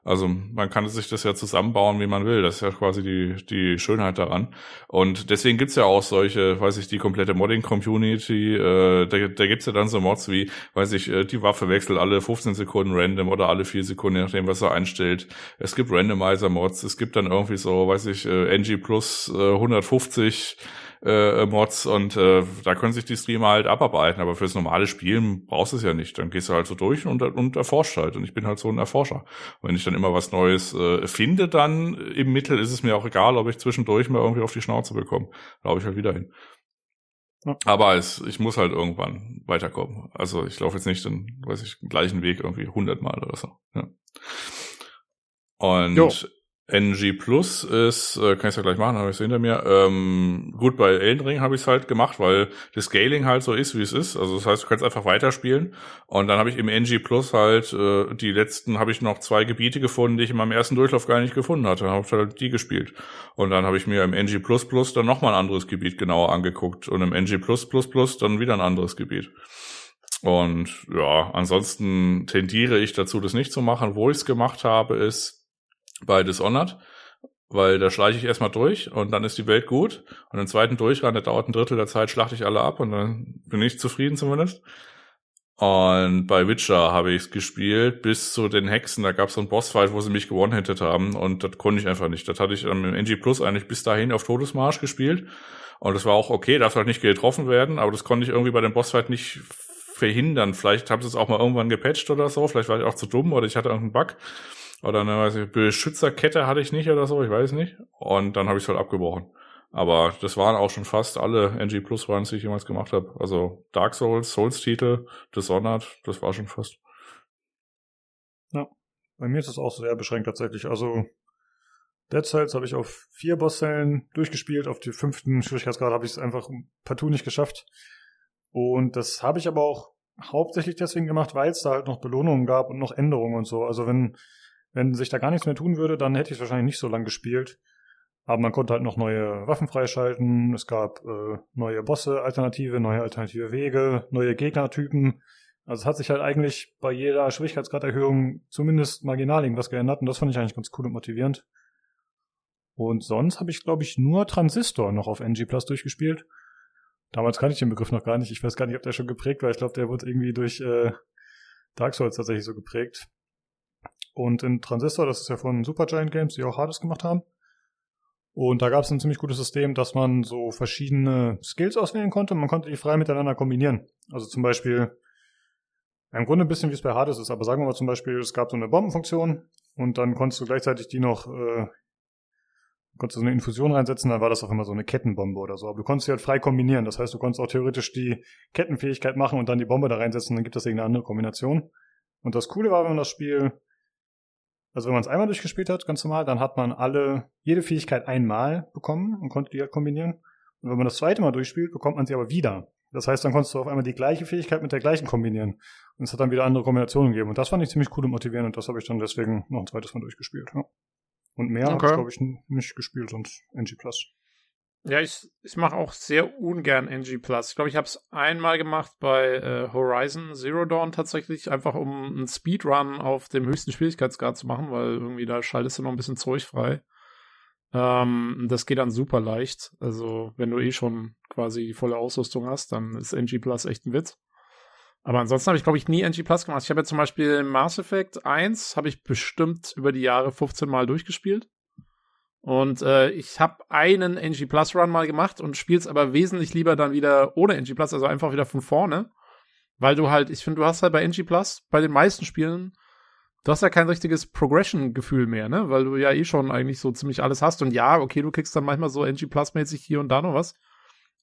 Also man kann sich das ja zusammenbauen, wie man will. Das ist ja quasi die, die Schönheit daran. Und deswegen gibt's ja auch solche, weiß ich, die komplette Modding-Community, äh, da, da gibt's ja dann so Mods wie, weiß ich, äh, die Waffe wechselt alle 15 Sekunden random oder alle 4 Sekunden, je nachdem, was er einstellt. Es gibt Randomizer-Mods, es gibt dann irgendwie so, weiß ich, äh, NG plus äh, 150 äh, Mods und äh, da können sich die Streamer halt abarbeiten, aber fürs normale Spielen brauchst du es ja nicht. Dann gehst du halt so durch und, und erforscht halt und ich bin halt so ein Erforscher. Und wenn ich dann immer was Neues äh, finde, dann im Mittel ist es mir auch egal, ob ich zwischendurch mal irgendwie auf die Schnauze bekomme. Da ich halt wieder hin. Aber es, ich muss halt irgendwann weiterkommen. Also ich laufe jetzt nicht den, weiß ich, gleichen Weg irgendwie hundertmal oder so. Ja. Und jo. NG Plus ist, äh, kann ich ja gleich machen, habe ich es hinter mir. Ähm, gut, bei Elden Ring habe ich es halt gemacht, weil das Scaling halt so ist, wie es ist. Also das heißt, du kannst einfach weiterspielen. Und dann habe ich im NG Plus halt äh, die letzten, habe ich noch zwei Gebiete gefunden, die ich in meinem ersten Durchlauf gar nicht gefunden hatte. Habe halt die gespielt. Und dann habe ich mir im NG Plus Plus dann nochmal ein anderes Gebiet genauer angeguckt. Und im NG Plus Plus Plus dann wieder ein anderes Gebiet. Und ja, ansonsten tendiere ich dazu, das nicht zu machen. Wo ich es gemacht habe, ist bei Dishonored, weil da schleiche ich erstmal durch und dann ist die Welt gut. Und den zweiten Durchgang, der dauert ein Drittel der Zeit, schlachte ich alle ab und dann bin ich zufrieden zumindest. Und bei Witcher habe ich es gespielt bis zu den Hexen. Da gab es so einen Bossfight, wo sie mich gewonnen haben und das konnte ich einfach nicht. Das hatte ich im NG Plus eigentlich bis dahin auf Todesmarsch gespielt. Und das war auch okay, darf halt nicht getroffen werden, aber das konnte ich irgendwie bei dem Bossfight nicht verhindern. Vielleicht haben sie es auch mal irgendwann gepatcht oder so, vielleicht war ich auch zu dumm oder ich hatte irgendeinen Bug. Oder eine weiß ich, Beschützerkette hatte ich nicht oder so, ich weiß nicht. Und dann habe ich es halt abgebrochen. Aber das waren auch schon fast alle NG Plus Runs, die ich jemals gemacht habe. Also Dark Souls, Souls-Titel, Dishonored, das war schon fast. Ja, bei mir ist es auch sehr beschränkt tatsächlich. Also Dead Cells habe ich auf vier Bosszellen durchgespielt. Auf die fünften Schwierigkeitsgrad habe ich es einfach partout nicht geschafft. Und das habe ich aber auch hauptsächlich deswegen gemacht, weil es da halt noch Belohnungen gab und noch Änderungen und so. Also wenn wenn sich da gar nichts mehr tun würde, dann hätte ich es wahrscheinlich nicht so lange gespielt. Aber man konnte halt noch neue Waffen freischalten, es gab äh, neue Bosse, Alternative, neue alternative Wege, neue Gegnertypen. Also es hat sich halt eigentlich bei jeder Schwierigkeitsgraderhöhung zumindest marginal irgendwas geändert und das fand ich eigentlich ganz cool und motivierend. Und sonst habe ich, glaube ich, nur Transistor noch auf NG Plus durchgespielt. Damals kannte ich den Begriff noch gar nicht. Ich weiß gar nicht, ob der schon geprägt war. Ich glaube, der wurde irgendwie durch äh, Dark Souls tatsächlich so geprägt. Und in Transistor, das ist ja von Supergiant Games, die auch Hades gemacht haben. Und da gab es ein ziemlich gutes System, dass man so verschiedene Skills auswählen konnte. Man konnte die frei miteinander kombinieren. Also zum Beispiel, im Grunde ein bisschen wie es bei Hades ist, aber sagen wir mal zum Beispiel, es gab so eine Bombenfunktion und dann konntest du gleichzeitig die noch, äh, konntest du so eine Infusion reinsetzen, dann war das auch immer so eine Kettenbombe oder so. Aber du konntest sie halt frei kombinieren. Das heißt, du konntest auch theoretisch die Kettenfähigkeit machen und dann die Bombe da reinsetzen, dann gibt es irgendeine andere Kombination. Und das Coole war, wenn man das Spiel also wenn man es einmal durchgespielt hat, ganz normal, dann hat man alle, jede Fähigkeit einmal bekommen und konnte die halt kombinieren. Und wenn man das zweite Mal durchspielt, bekommt man sie aber wieder. Das heißt, dann konntest du auf einmal die gleiche Fähigkeit mit der gleichen kombinieren. Und es hat dann wieder andere Kombinationen gegeben. Und das fand ich ziemlich cool und motivierend und das habe ich dann deswegen noch ein zweites Mal durchgespielt. Ja. Und mehr okay. habe ich, glaube ich, nicht gespielt, sonst NG Plus. Ja, ich, ich mache auch sehr ungern NG Plus. Ich glaube, ich habe es einmal gemacht bei äh, Horizon Zero Dawn tatsächlich, einfach um einen Speedrun auf dem höchsten Schwierigkeitsgrad zu machen, weil irgendwie da schaltest du noch ein bisschen Zeug frei. Ähm, das geht dann super leicht. Also, wenn du eh schon quasi die volle Ausrüstung hast, dann ist NG Plus echt ein Witz. Aber ansonsten habe ich, glaube ich, nie NG Plus gemacht. Ich habe ja zum Beispiel Mass Effect 1, habe ich bestimmt über die Jahre 15 Mal durchgespielt. Und äh, ich habe einen NG Plus Run mal gemacht und spiel's aber wesentlich lieber dann wieder ohne NG Plus, also einfach wieder von vorne. Weil du halt, ich finde, du hast halt bei NG Plus, bei den meisten Spielen, du hast ja kein richtiges Progression-Gefühl mehr, ne? Weil du ja eh schon eigentlich so ziemlich alles hast. Und ja, okay, du kriegst dann manchmal so NG Plus-mäßig hier und da noch was.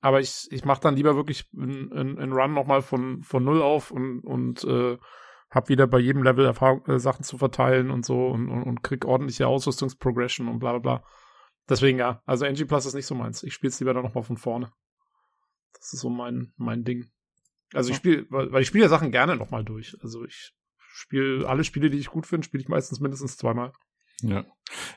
aber ich, ich mache dann lieber wirklich einen Run nochmal von, von null auf und, und äh, habe wieder bei jedem Level Erfahrung, äh, Sachen zu verteilen und so und, und, und krieg ordentliche Ausrüstungsprogression und bla bla bla. Deswegen ja, also NG Plus ist nicht so meins. Ich spiele es lieber dann nochmal von vorne. Das ist so mein, mein Ding. Also ich spiele, weil ich spiele ja Sachen gerne nochmal durch. Also ich spiele alle Spiele, die ich gut finde, spiele ich meistens mindestens zweimal. Ja.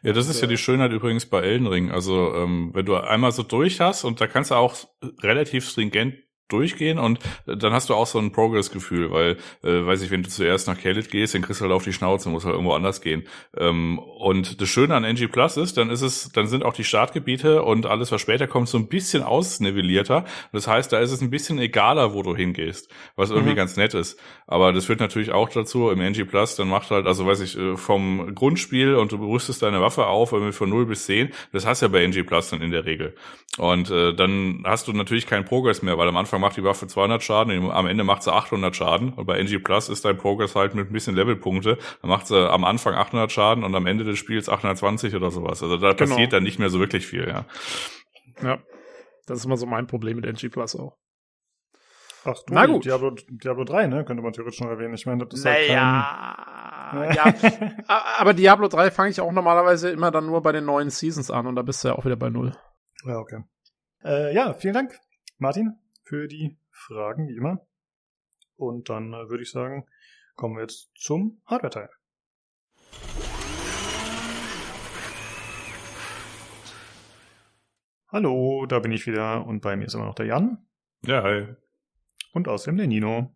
Ja, das ist ja die Schönheit übrigens bei Elden Ring. Also, ähm, wenn du einmal so durch hast und da kannst du auch relativ stringent durchgehen und dann hast du auch so ein Progress-Gefühl, weil, äh, weiß ich, wenn du zuerst nach Kellet gehst, dann kriegst du halt auf die Schnauze, muss halt irgendwo anders gehen. Ähm, und das Schöne an NG Plus ist, dann ist es, dann sind auch die Startgebiete und alles, was später kommt, so ein bisschen ausnivellierter. Das heißt, da ist es ein bisschen egaler, wo du hingehst, was irgendwie mhm. ganz nett ist. Aber das führt natürlich auch dazu, im NG Plus, dann macht halt, also weiß ich, äh, vom Grundspiel und du rüstest deine Waffe auf, irgendwie von 0 bis 10, das hast du ja bei NG Plus dann in der Regel. Und äh, dann hast du natürlich keinen Progress mehr, weil am Anfang Anfang macht die Waffe 200 Schaden, am Ende macht sie 800 Schaden. Und bei NG Plus ist dein Progress halt mit ein bisschen Levelpunkte. Dann macht sie am Anfang 800 Schaden und am Ende des Spiels 820 oder sowas. Also da genau. passiert dann nicht mehr so wirklich viel, ja. Ja, das ist immer so mein Problem mit NG Plus auch. Ach du, Na gut. Diablo, Diablo 3, ne? Könnte man theoretisch noch erwähnen. Ich meine, das ist naja, halt kein... ja. aber Diablo 3 fange ich auch normalerweise immer dann nur bei den neuen Seasons an und da bist du ja auch wieder bei Null. Ja, okay. Äh, ja, vielen Dank, Martin für die Fragen, wie immer. Und dann äh, würde ich sagen, kommen wir jetzt zum Hardware-Teil. Hallo, da bin ich wieder und bei mir ist immer noch der Jan. Ja, hi. Und außerdem der Nino.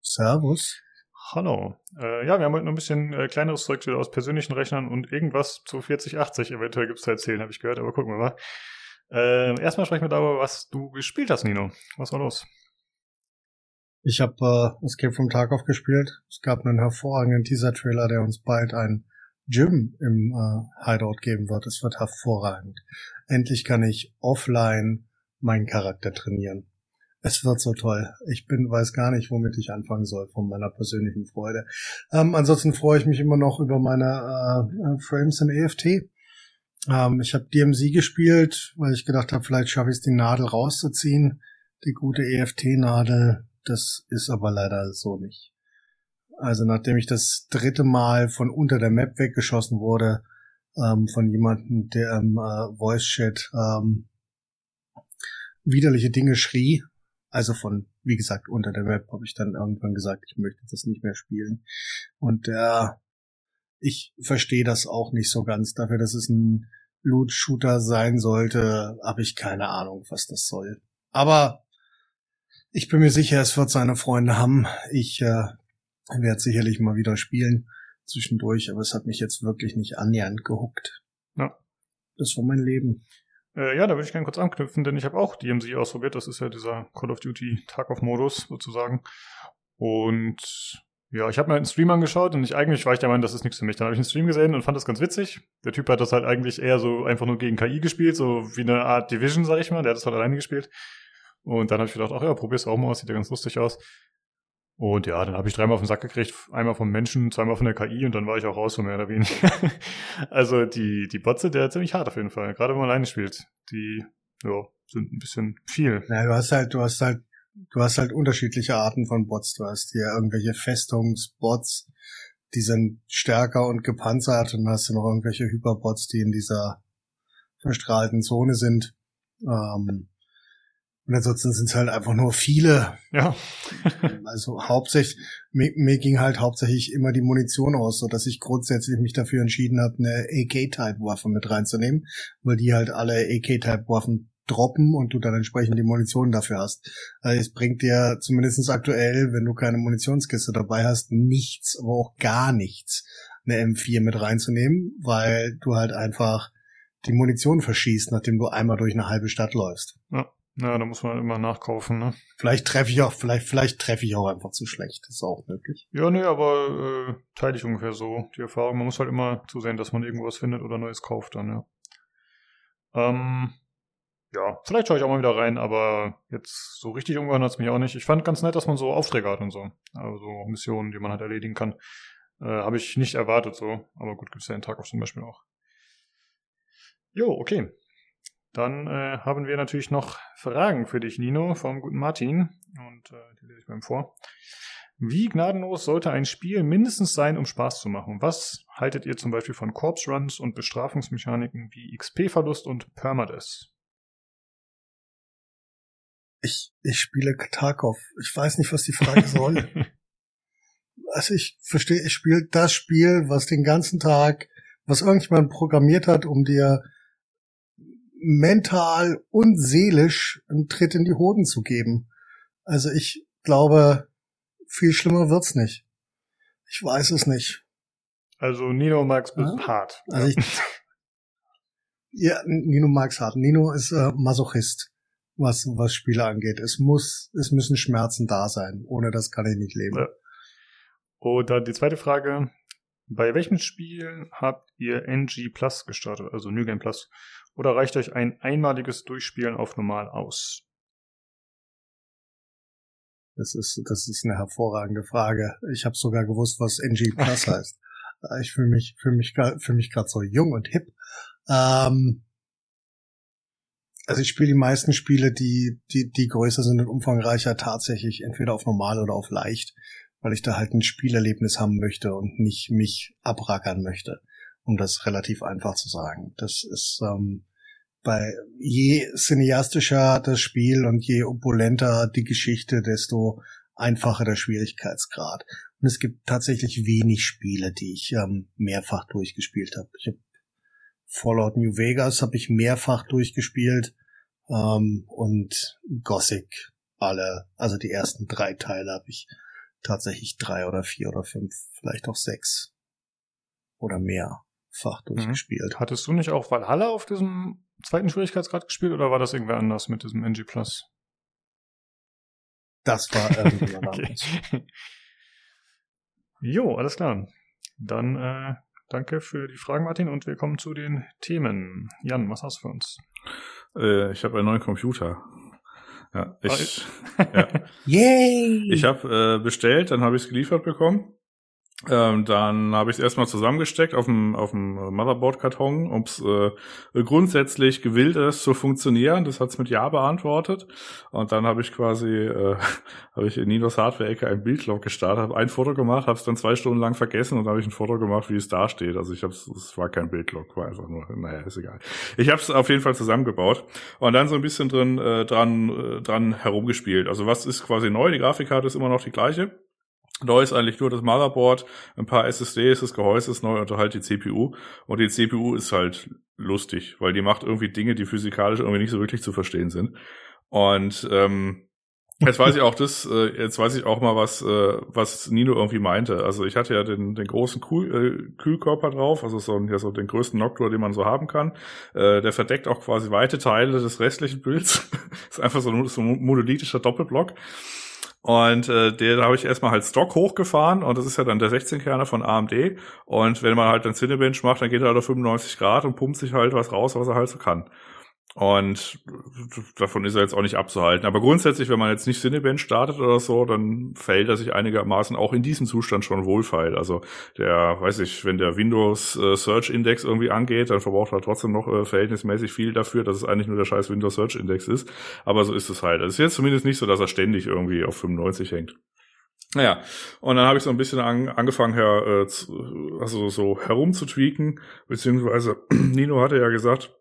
Servus. Hallo. Äh, ja, wir haben heute noch ein bisschen äh, kleineres Zeug wieder aus persönlichen Rechnern und irgendwas zu 4080 eventuell gibt es zu erzählen, habe ich gehört, aber gucken wir mal. Äh, erstmal sprechen wir darüber, was du gespielt hast, Nino. Was war los? Ich habe äh, Escape from Tarkov gespielt. Es gab einen hervorragenden Teaser-Trailer, der uns bald ein Gym im äh, Hideout geben wird. Es wird hervorragend. Endlich kann ich offline meinen Charakter trainieren. Es wird so toll. Ich bin, weiß gar nicht, womit ich anfangen soll von meiner persönlichen Freude. Ähm, ansonsten freue ich mich immer noch über meine äh, Frames in EFT. Ähm, ich habe DMZ gespielt, weil ich gedacht habe, vielleicht schaffe ich es, die Nadel rauszuziehen. Die gute EFT-Nadel, das ist aber leider so nicht. Also nachdem ich das dritte Mal von unter der Map weggeschossen wurde, ähm, von jemandem, der im äh, Voice-Chat ähm, widerliche Dinge schrie, also von, wie gesagt, unter der Map, habe ich dann irgendwann gesagt, ich möchte das nicht mehr spielen. Und äh, ich verstehe das auch nicht so ganz. Dafür, dass es ein Loot-Shooter sein sollte, habe ich keine Ahnung, was das soll. Aber ich bin mir sicher, es wird seine Freunde haben. Ich äh, werde sicherlich mal wieder spielen zwischendurch, aber es hat mich jetzt wirklich nicht annähernd gehuckt. Ja. Das war mein Leben. Äh, ja, da würde ich gerne kurz anknüpfen, denn ich habe auch DMZ ausprobiert. Das ist ja dieser Call of Duty Tag of Modus sozusagen. Und ja, ich habe mir einen Stream angeschaut und ich eigentlich war ich der Meinung, das ist nichts für mich. Dann habe ich einen Stream gesehen und fand das ganz witzig. Der Typ hat das halt eigentlich eher so einfach nur gegen KI gespielt, so wie eine Art Division, sag ich mal. Der hat das halt alleine gespielt. Und dann habe ich gedacht, ach ja, probier's auch mal aus, sieht ja ganz lustig aus. Und ja, dann habe ich dreimal auf den Sack gekriegt, einmal vom Menschen, zweimal von der KI und dann war ich auch raus, so mehr oder weniger. also die, die Bots sind ja ziemlich hart auf jeden Fall, gerade wenn man alleine spielt. Die ja, sind ein bisschen viel. Ja, du hast halt, du hast halt du hast halt unterschiedliche Arten von Bots. Du hast hier irgendwelche Festungsbots, die sind stärker und gepanzert und dann hast du noch irgendwelche Hyperbots, die in dieser verstrahlten Zone sind. Ähm, und ansonsten sind es halt einfach nur viele. Ja. also hauptsächlich, mir, mir, ging halt hauptsächlich immer die Munition aus, so dass ich grundsätzlich mich dafür entschieden habe, eine AK-Type-Waffe mit reinzunehmen, weil die halt alle AK-Type-Waffen droppen und du dann entsprechend die Munition dafür hast. Also es bringt dir zumindest aktuell, wenn du keine Munitionskiste dabei hast, nichts, aber auch gar nichts, eine M4 mit reinzunehmen, weil du halt einfach die Munition verschießt, nachdem du einmal durch eine halbe Stadt läufst. Ja. Ja, da muss man immer nachkaufen, ne? Vielleicht treffe ich auch, vielleicht, vielleicht treffe ich auch einfach zu schlecht. Das ist auch möglich. Ja, nee, aber äh, teile ich ungefähr so die Erfahrung. Man muss halt immer zusehen, dass man irgendwas findet oder Neues kauft dann, ja. Ähm, ja, vielleicht schaue ich auch mal wieder rein, aber jetzt so richtig umgehört hat es mich auch nicht. Ich fand ganz nett, dass man so Aufträge hat und so. Also Missionen, die man halt erledigen kann. Äh, Habe ich nicht erwartet so. Aber gut, gibt es ja den Tag auch zum Beispiel auch. Jo, okay. Dann äh, haben wir natürlich noch Fragen für dich, Nino, vom guten Martin. Und äh, die lese ich beim vor. Wie gnadenlos sollte ein Spiel mindestens sein, um Spaß zu machen? Was haltet ihr zum Beispiel von Corpse Runs und Bestrafungsmechaniken wie XP-Verlust und Permadeath? Ich, ich spiele Tarkov. Ich weiß nicht, was die Frage soll. also ich verstehe, ich spiele das Spiel, was den ganzen Tag, was irgendjemand programmiert hat, um dir mental und seelisch einen Tritt in die Hoden zu geben. Also ich glaube, viel schlimmer wird's nicht. Ich weiß es nicht. Also Nino mag's ja? hart. Also ich, ja, Nino mag's hart. Nino ist äh, Masochist, was was Spiele angeht. Es muss, es müssen Schmerzen da sein. Ohne das kann ich nicht leben. Oder die zweite Frage: Bei welchem Spiel habt ihr NG Plus gestartet, also New Game Plus? Oder reicht euch ein einmaliges Durchspielen auf normal aus? Das ist, das ist eine hervorragende Frage. Ich habe sogar gewusst, was NG Plus heißt. Ich fühle mich, fühle mich, fühle mich gerade so jung und hip. Ähm, also ich spiele die meisten Spiele, die, die, die größer sind und umfangreicher, tatsächlich entweder auf normal oder auf leicht, weil ich da halt ein Spielerlebnis haben möchte und nicht mich abrackern möchte, um das relativ einfach zu sagen. Das ist ähm, bei je cineastischer das Spiel und je opulenter die Geschichte, desto einfacher der Schwierigkeitsgrad. Und es gibt tatsächlich wenig Spiele, die ich ähm, mehrfach durchgespielt habe. Ich habe Fallout New Vegas habe ich mehrfach durchgespielt ähm, und Gothic alle, also die ersten drei Teile habe ich tatsächlich drei oder vier oder fünf, vielleicht auch sechs oder mehrfach mhm. durchgespielt. Hattest du nicht auch Valhalla auf diesem zweiten Schwierigkeitsgrad gespielt oder war das irgendwer anders mit diesem NG Plus? Das war irgendjemand anders. Jo, alles klar. Dann äh, danke für die Fragen, Martin, und wir kommen zu den Themen. Jan, was hast du für uns? Äh, ich habe einen neuen Computer. Ja, ich, ah, ja. Yay! Ich habe äh, bestellt, dann habe ich es geliefert bekommen. Ähm, dann habe ich es erstmal zusammengesteckt auf dem, auf dem Motherboard-Karton, ob es äh, grundsätzlich gewillt ist zu funktionieren. Das hat es mit Ja beantwortet. Und dann habe ich quasi, äh, habe ich in Ninos Hardware-Ecke ein Bildlog gestartet, habe ein Foto gemacht, habe es dann zwei Stunden lang vergessen und habe ich ein Foto gemacht, wie es da steht. Also ich habe es war kein Bildlog, war einfach nur, naja, ist egal. Ich habe es auf jeden Fall zusammengebaut und dann so ein bisschen drin äh, dran, äh, dran herumgespielt. Also was ist quasi neu? Die Grafikkarte ist immer noch die gleiche. Neu ist eigentlich nur das Motherboard, ein paar SSDs, das Gehäuse ist neu und halt die CPU. Und die CPU ist halt lustig, weil die macht irgendwie Dinge, die physikalisch irgendwie nicht so wirklich zu verstehen sind. Und ähm, jetzt weiß ich auch das, äh, jetzt weiß ich auch mal, was, äh, was Nino irgendwie meinte. Also ich hatte ja den, den großen Kühl, äh, Kühlkörper drauf, also so, ja, so den größten Noctua, den man so haben kann. Äh, der verdeckt auch quasi weite Teile des restlichen Bilds. ist einfach so ein, so ein monolithischer Doppelblock. Und äh, da habe ich erstmal halt Stock hochgefahren und das ist ja dann der 16-Kerner von AMD. Und wenn man halt dann Cinebench macht, dann geht er halt auf 95 Grad und pumpt sich halt was raus, was er halt so kann. Und davon ist er jetzt auch nicht abzuhalten. Aber grundsätzlich, wenn man jetzt nicht Cinebench startet oder so, dann fällt er sich einigermaßen auch in diesem Zustand schon wohlfeil. Also der, weiß ich, wenn der Windows äh, Search Index irgendwie angeht, dann verbraucht er trotzdem noch äh, verhältnismäßig viel dafür, dass es eigentlich nur der scheiß Windows Search Index ist. Aber so ist es halt. Es ist jetzt zumindest nicht so, dass er ständig irgendwie auf 95 hängt. Naja, und dann habe ich so ein bisschen an, angefangen, her, äh, zu, also so herumzutweaken, beziehungsweise Nino hatte ja gesagt,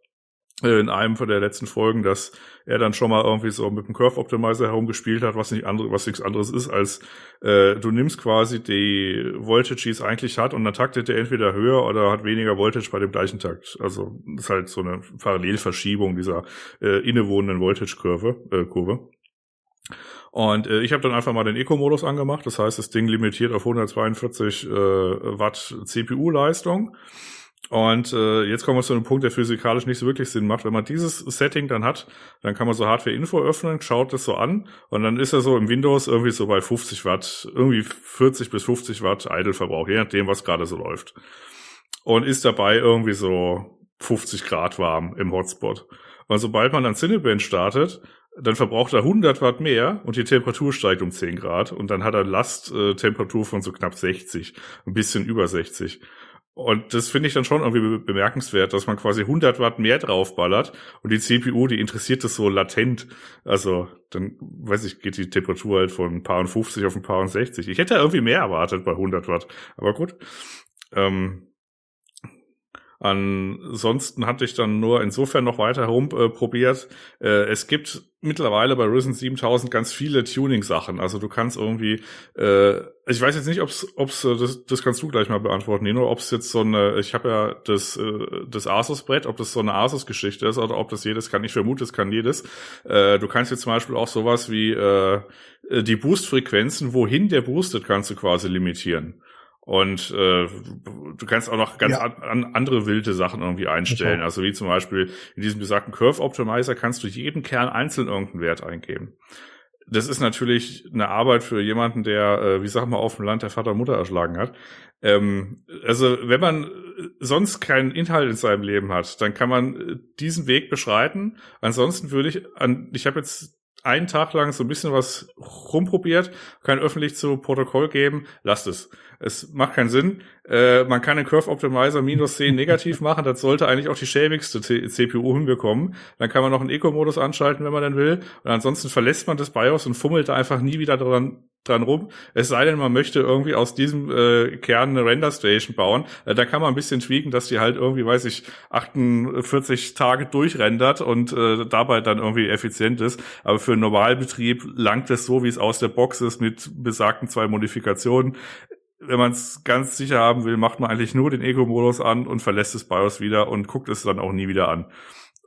in einem von der letzten Folgen, dass er dann schon mal irgendwie so mit dem Curve Optimizer herumgespielt hat, was nicht andere, was nichts anderes ist, als äh, du nimmst quasi die Voltage, die es eigentlich hat, und dann taktet er entweder höher oder hat weniger Voltage bei dem gleichen Takt. Also ist halt so eine Parallelverschiebung dieser äh, innewohnenden Voltage-Kurve. Äh, Kurve. Und äh, ich habe dann einfach mal den Eco-Modus angemacht. Das heißt, das Ding limitiert auf 142 äh, Watt CPU-Leistung. Und äh, jetzt kommen wir zu einem Punkt, der physikalisch nicht so wirklich Sinn macht. Wenn man dieses Setting dann hat, dann kann man so Hardware-Info öffnen, schaut das so an und dann ist er so im Windows irgendwie so bei 50 Watt, irgendwie 40 bis 50 Watt Idle-Verbrauch, je nachdem, was gerade so läuft. Und ist dabei irgendwie so 50 Grad warm im Hotspot. Und sobald man dann Cinebench startet, dann verbraucht er 100 Watt mehr und die Temperatur steigt um 10 Grad und dann hat er Lasttemperatur äh, von so knapp 60, ein bisschen über 60. Und das finde ich dann schon irgendwie bemerkenswert, dass man quasi 100 Watt mehr draufballert und die CPU, die interessiert das so latent. Also dann, weiß ich, geht die Temperatur halt von ein paar 50 auf ein paar 60. Ich hätte irgendwie mehr erwartet bei 100 Watt, aber gut. Ähm, Ansonsten hatte ich dann nur insofern noch weiter herumprobiert. Äh, äh, es gibt mittlerweile bei Risen 7000 ganz viele Tuning-Sachen. Also du kannst irgendwie, äh, ich weiß jetzt nicht, ob's, ob's, äh, das, das kannst du gleich mal beantworten, Nino, ob es jetzt so eine, ich habe ja das, äh, das Asus-Brett, ob das so eine Asus-Geschichte ist oder ob das jedes kann. Ich vermute, es kann jedes. Äh, du kannst jetzt zum Beispiel auch sowas wie äh, die Boost-Frequenzen, wohin der boostet, kannst du quasi limitieren. Und äh, du kannst auch noch ganz ja. an, andere wilde Sachen irgendwie einstellen. Okay. Also wie zum Beispiel in diesem besagten Curve Optimizer kannst du jeden Kern einzeln irgendeinen Wert eingeben. Das ist natürlich eine Arbeit für jemanden, der, äh, wie sag mal, auf dem Land der Vater Mutter erschlagen hat. Ähm, also wenn man sonst keinen Inhalt in seinem Leben hat, dann kann man diesen Weg beschreiten. Ansonsten würde ich an, ich habe jetzt einen Tag lang so ein bisschen was rumprobiert, kann öffentlich zu Protokoll geben, lasst es. Es macht keinen Sinn. Äh, man kann den Curve Optimizer minus 10 negativ machen, das sollte eigentlich auch die schäbigste C CPU hinbekommen. Dann kann man noch einen Eco-Modus anschalten, wenn man dann will. Und ansonsten verlässt man das BIOS und fummelt da einfach nie wieder dran dran rum. Es sei denn, man möchte irgendwie aus diesem äh, Kern eine Render Station bauen. Äh, da kann man ein bisschen tweaken, dass die halt irgendwie, weiß ich, 48 Tage durchrendert und äh, dabei dann irgendwie effizient ist. Aber für einen Normalbetrieb langt es so, wie es aus der Box ist, mit besagten zwei Modifikationen. Wenn man es ganz sicher haben will, macht man eigentlich nur den Eco-Modus an und verlässt das BIOS wieder und guckt es dann auch nie wieder an.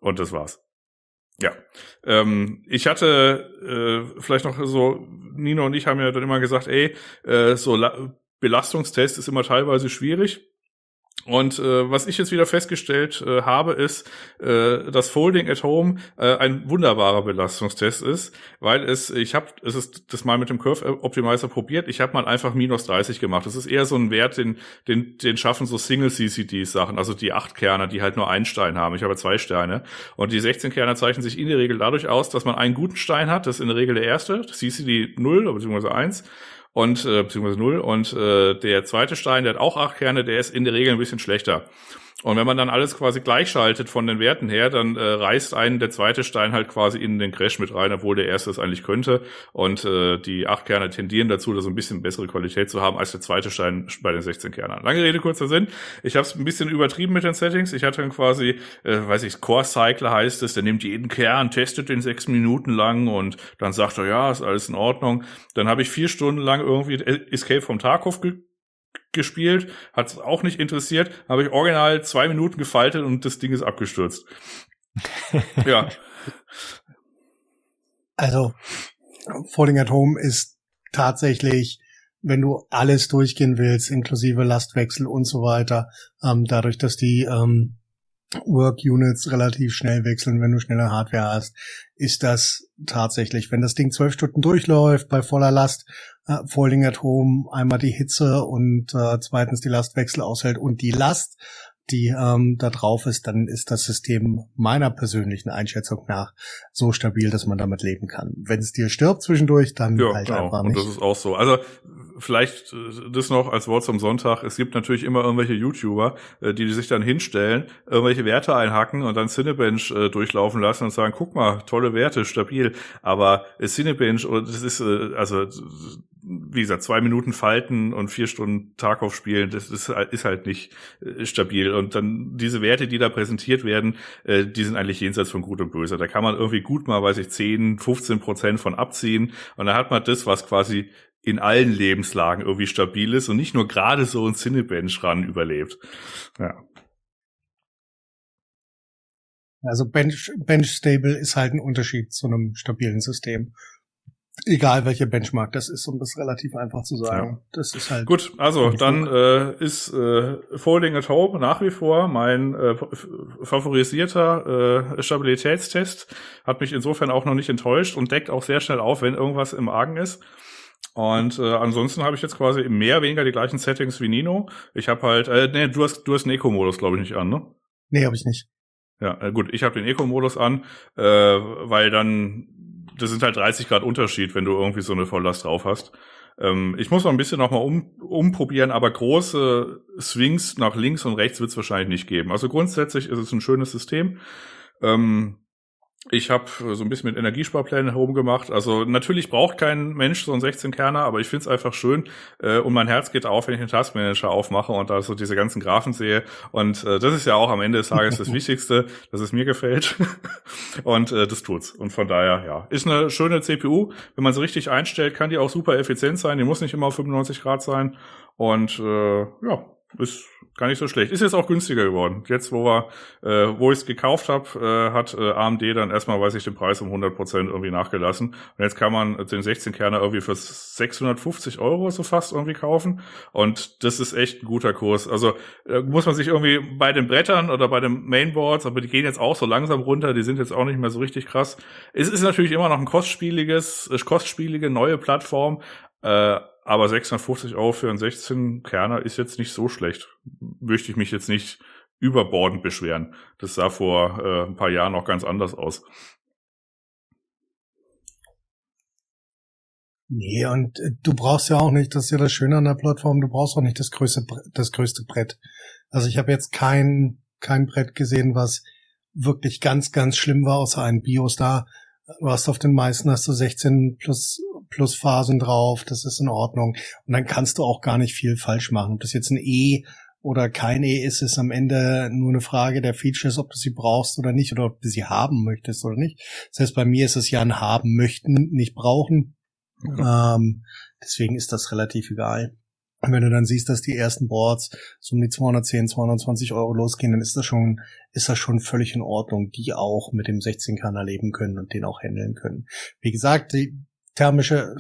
Und das war's. Ja, ähm, ich hatte äh, vielleicht noch so, Nino und ich haben ja dann immer gesagt, ey, äh, so La Belastungstest ist immer teilweise schwierig. Und äh, was ich jetzt wieder festgestellt äh, habe, ist, äh, dass Folding at Home äh, ein wunderbarer Belastungstest ist, weil es, ich habe, es ist das mal mit dem Curve Optimizer probiert, ich habe mal einfach minus 30 gemacht. Das ist eher so ein Wert, den, den, den schaffen so Single CCDs Sachen, also die acht Kerne, die halt nur einen Stein haben. Ich habe zwei Steine. Und die 16 Kerne zeichnen sich in der Regel dadurch aus, dass man einen guten Stein hat, das ist in der Regel der erste, CCD 0 bzw. 1 und äh, beziehungsweise null und äh, der zweite Stein, der hat auch acht Kerne, der ist in der Regel ein bisschen schlechter. Und wenn man dann alles quasi gleichschaltet von den Werten her, dann äh, reißt einen der zweite Stein halt quasi in den Crash mit rein, obwohl der erste es eigentlich könnte. Und äh, die acht Kerne tendieren dazu, das ein bisschen bessere Qualität zu haben als der zweite Stein bei den 16 Kernern. Lange Rede, kurzer Sinn. Ich habe es ein bisschen übertrieben mit den Settings. Ich hatte dann quasi, äh, weiß ich, Core Cycler heißt es, der nimmt jeden Kern, testet den sechs Minuten lang und dann sagt er, ja, ist alles in Ordnung. Dann habe ich vier Stunden lang irgendwie Escape vom Tarkov gespielt, hat es auch nicht interessiert, habe ich original zwei Minuten gefaltet und das Ding ist abgestürzt. ja. Also, Falling at Home ist tatsächlich, wenn du alles durchgehen willst, inklusive Lastwechsel und so weiter, ähm, dadurch, dass die ähm, Work Units relativ schnell wechseln, wenn du schnelle Hardware hast, ist das tatsächlich, wenn das Ding zwölf Stunden durchläuft bei voller Last, äh, Folding at Home einmal die Hitze und äh, zweitens die Lastwechsel aushält und die Last, die ähm, da drauf ist, dann ist das System meiner persönlichen Einschätzung nach so stabil, dass man damit leben kann. Wenn es dir stirbt zwischendurch, dann ja, halt genau. einfach nicht. Und das ist auch so. Also vielleicht äh, das noch als Wort zum Sonntag. Es gibt natürlich immer irgendwelche YouTuber, äh, die sich dann hinstellen, irgendwelche Werte einhacken und dann Cinebench äh, durchlaufen lassen und sagen, guck mal, tolle Werte, stabil. Aber Cinebench, das ist also wie gesagt, zwei Minuten Falten und vier Stunden Tag aufspielen, das ist, ist halt nicht stabil. Und dann diese Werte, die da präsentiert werden, die sind eigentlich jenseits von Gut und Böse. Da kann man irgendwie gut mal, weiß ich, 10, 15 Prozent von abziehen. Und dann hat man das, was quasi in allen Lebenslagen irgendwie stabil ist und nicht nur gerade so ein Cinebench ran überlebt. Ja. Also Bench, Bench Stable ist halt ein Unterschied zu einem stabilen System. Egal welcher Benchmark das ist, um das relativ einfach zu sagen. Ja. Das ist halt. Gut, also dann äh, ist äh, Folding at Home nach wie vor mein äh, favorisierter äh, Stabilitätstest. Hat mich insofern auch noch nicht enttäuscht und deckt auch sehr schnell auf, wenn irgendwas im Argen ist. Und äh, ansonsten habe ich jetzt quasi mehr weniger die gleichen Settings wie Nino. Ich habe halt, äh, nee, du hast du hast einen Eco-Modus, glaube ich, nicht an, ne? Nee, habe ich nicht. Ja, äh, gut, ich habe den Eco-Modus an, äh, weil dann das sind halt 30 Grad Unterschied, wenn du irgendwie so eine Volllast drauf hast. Ähm, ich muss noch ein bisschen nochmal um, umprobieren, aber große Swings nach links und rechts wird es wahrscheinlich nicht geben. Also grundsätzlich ist es ein schönes System. Ähm, ich habe so ein bisschen mit Energiesparplänen herumgemacht. Also natürlich braucht kein Mensch so einen 16-Kerner, aber ich finde es einfach schön. Äh, und mein Herz geht auf, wenn ich den Taskmanager aufmache und da so diese ganzen Graphen sehe. Und äh, das ist ja auch am Ende des Tages das Wichtigste, dass es mir gefällt. und äh, das tut's. Und von daher, ja, ist eine schöne CPU. Wenn man sie richtig einstellt, kann die auch super effizient sein. Die muss nicht immer auf 95 Grad sein. Und äh, ja, ist gar nicht so schlecht. Ist jetzt auch günstiger geworden. Jetzt, wo wir, äh, wo ich es gekauft habe, äh, hat äh, AMD dann erstmal, weiß ich, den Preis um 100 Prozent irgendwie nachgelassen. Und jetzt kann man den 16-Kerner irgendwie für 650 Euro so fast irgendwie kaufen. Und das ist echt ein guter Kurs. Also äh, muss man sich irgendwie bei den Brettern oder bei den Mainboards, aber die gehen jetzt auch so langsam runter. Die sind jetzt auch nicht mehr so richtig krass. Es ist natürlich immer noch ein kostspieliges, äh, kostspielige neue Plattform. Äh, aber 650 Euro für einen 16 Kerner ist jetzt nicht so schlecht. Möchte ich mich jetzt nicht überbordend beschweren. Das sah vor äh, ein paar Jahren noch ganz anders aus. Nee, und äh, du brauchst ja auch nicht, das ist ja das Schöne an der Plattform, du brauchst auch nicht das größte, das größte Brett. Also ich habe jetzt kein, kein Brett gesehen, was wirklich ganz, ganz schlimm war, außer ein BIOS da. Du hast auf den meisten hast du 16 plus plus Phasen drauf, das ist in Ordnung. Und dann kannst du auch gar nicht viel falsch machen. Ob das jetzt ein E oder kein E ist, ist am Ende nur eine Frage der Features, ob du sie brauchst oder nicht, oder ob du sie haben möchtest oder nicht. Das heißt, bei mir ist es ja ein haben möchten, nicht brauchen. Mhm. Ähm, deswegen ist das relativ egal. Und wenn du dann siehst, dass die ersten Boards so um die 210, 220 Euro losgehen, dann ist das schon, ist das schon völlig in Ordnung, die auch mit dem 16-Kanner leben können und den auch handeln können. Wie gesagt, die, thermische,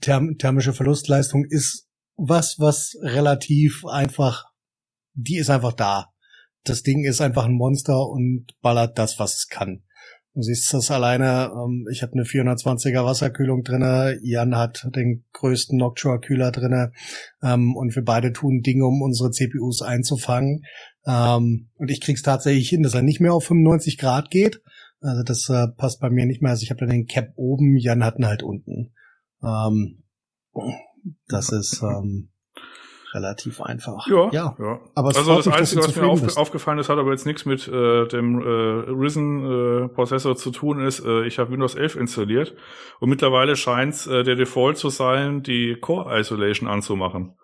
therm, thermische Verlustleistung ist was, was relativ einfach, die ist einfach da. Das Ding ist einfach ein Monster und ballert das, was es kann. Du siehst das alleine, ähm, ich habe eine 420er Wasserkühlung drinne, Jan hat den größten Noctua Kühler drinne ähm, und wir beide tun Dinge, um unsere CPUs einzufangen. Ähm, und ich krieg's tatsächlich hin, dass er nicht mehr auf 95 Grad geht, also das äh, passt bei mir nicht mehr. Also ich habe da den Cap oben, Jan hatten halt unten. Ähm, das ist ähm, relativ einfach. Ja, ja. ja. Aber also das Einzige, was mir auf, aufgefallen ist, hat aber jetzt nichts mit äh, dem äh, Risen-Prozessor äh, zu tun, ist, äh, ich habe Windows 11 installiert und mittlerweile scheint äh, der Default zu sein, die Core Isolation anzumachen.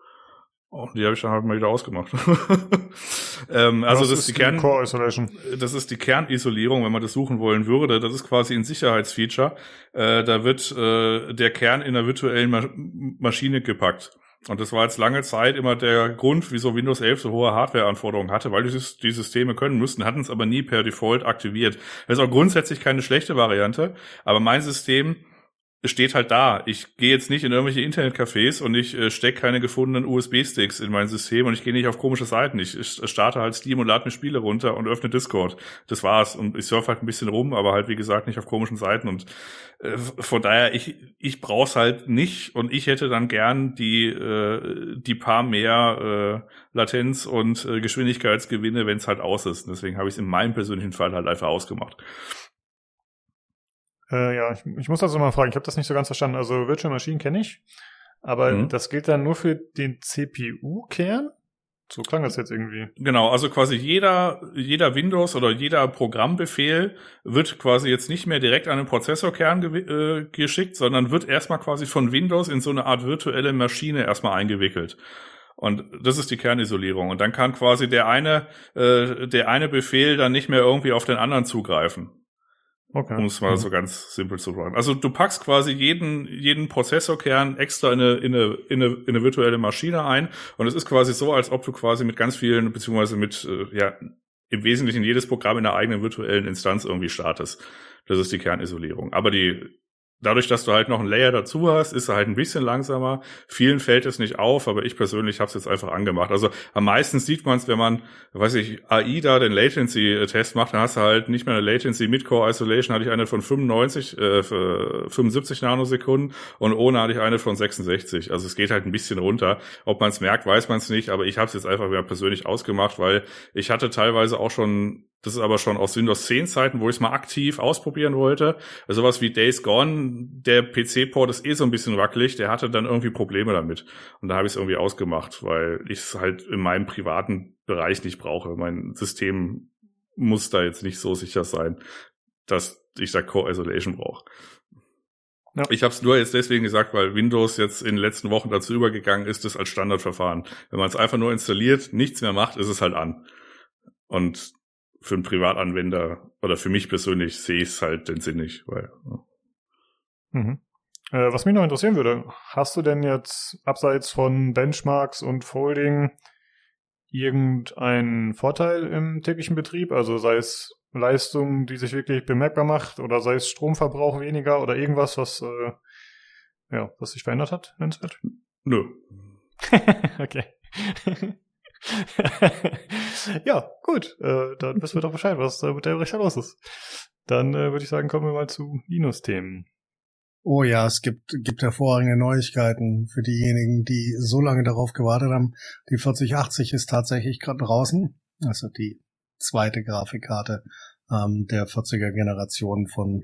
Oh, die habe ich dann halt mal wieder ausgemacht. ähm, also das ist die, Kern Core Isolation. Das ist die Kernisolierung, wenn man das suchen wollen würde. Das ist quasi ein Sicherheitsfeature. Äh, da wird äh, der Kern in einer virtuellen Ma Maschine gepackt. Und das war jetzt lange Zeit immer der Grund, wieso Windows 11 so hohe Hardwareanforderungen hatte, weil die, die Systeme können müssten, hatten es aber nie per Default aktiviert. Das ist auch grundsätzlich keine schlechte Variante, aber mein System steht halt da. Ich gehe jetzt nicht in irgendwelche Internetcafés und ich äh, stecke keine gefundenen USB-Sticks in mein System und ich gehe nicht auf komische Seiten. Ich, ich starte halt Steam und lade mir Spiele runter und öffne Discord. Das war's. Und ich surfe halt ein bisschen rum, aber halt wie gesagt nicht auf komischen Seiten. Und äh, von daher, ich, ich brauch's halt nicht und ich hätte dann gern die, äh, die paar mehr äh, Latenz und äh, Geschwindigkeitsgewinne, wenn es halt aus ist. Und deswegen habe ich es in meinem persönlichen Fall halt einfach ausgemacht. Äh, ja, ich, ich muss also mal fragen, ich habe das nicht so ganz verstanden. Also Virtual Machine kenne ich, aber mhm. das gilt dann nur für den CPU-Kern? So klang das jetzt irgendwie. Genau, also quasi jeder, jeder Windows oder jeder Programmbefehl wird quasi jetzt nicht mehr direkt an den Prozessorkern ge äh, geschickt, sondern wird erstmal quasi von Windows in so eine Art virtuelle Maschine erstmal eingewickelt. Und das ist die Kernisolierung. Und dann kann quasi der eine, äh, der eine Befehl dann nicht mehr irgendwie auf den anderen zugreifen. Okay. Um es mal so ganz simpel zu sagen. Also du packst quasi jeden, jeden Prozessorkern extra in eine, in, eine, in, eine, in eine virtuelle Maschine ein und es ist quasi so, als ob du quasi mit ganz vielen, beziehungsweise mit, äh, ja, im Wesentlichen jedes Programm in einer eigenen virtuellen Instanz irgendwie startest. Das ist die Kernisolierung. Aber die Dadurch, dass du halt noch einen Layer dazu hast, ist er halt ein bisschen langsamer. Vielen fällt es nicht auf, aber ich persönlich habe es jetzt einfach angemacht. Also am meisten sieht man es, wenn man, weiß ich, AI da den Latency-Test macht, dann hast du halt nicht mehr eine Latency. Mit Core Isolation hatte ich eine von 95, äh, 75 Nanosekunden und ohne hatte ich eine von 66. Also es geht halt ein bisschen runter. Ob man es merkt, weiß man es nicht, aber ich habe es jetzt einfach wieder persönlich ausgemacht, weil ich hatte teilweise auch schon Das ist aber schon aus Windows 10 Zeiten, wo ich es mal aktiv ausprobieren wollte. Also sowas wie Days Gone, der PC-Port ist eh so ein bisschen wackelig, der hatte dann irgendwie Probleme damit. Und da habe ich es irgendwie ausgemacht, weil ich es halt in meinem privaten Bereich nicht brauche. Mein System muss da jetzt nicht so sicher sein, dass ich da Core Isolation brauche. Ja. Ich habe es nur jetzt deswegen gesagt, weil Windows jetzt in den letzten Wochen dazu übergegangen ist, das als Standardverfahren. Wenn man es einfach nur installiert, nichts mehr macht, ist es halt an. Und für einen Privatanwender oder für mich persönlich sehe ich es halt den Sinn nicht, weil. Ja. Mhm. Äh, was mich noch interessieren würde, hast du denn jetzt abseits von Benchmarks und Folding irgendeinen Vorteil im täglichen Betrieb? Also sei es Leistung, die sich wirklich bemerkbar macht, oder sei es Stromverbrauch weniger oder irgendwas, was äh, ja, was sich verändert hat, nennenswert? Nö. okay. ja, gut. Äh, dann wissen wir doch Bescheid, was äh, mit der Richter los ist. Dann äh, würde ich sagen, kommen wir mal zu Linus-Themen. Oh ja, es gibt, gibt hervorragende Neuigkeiten für diejenigen, die so lange darauf gewartet haben. Die 4080 ist tatsächlich gerade draußen. Also die zweite Grafikkarte ähm, der 40er Generation von,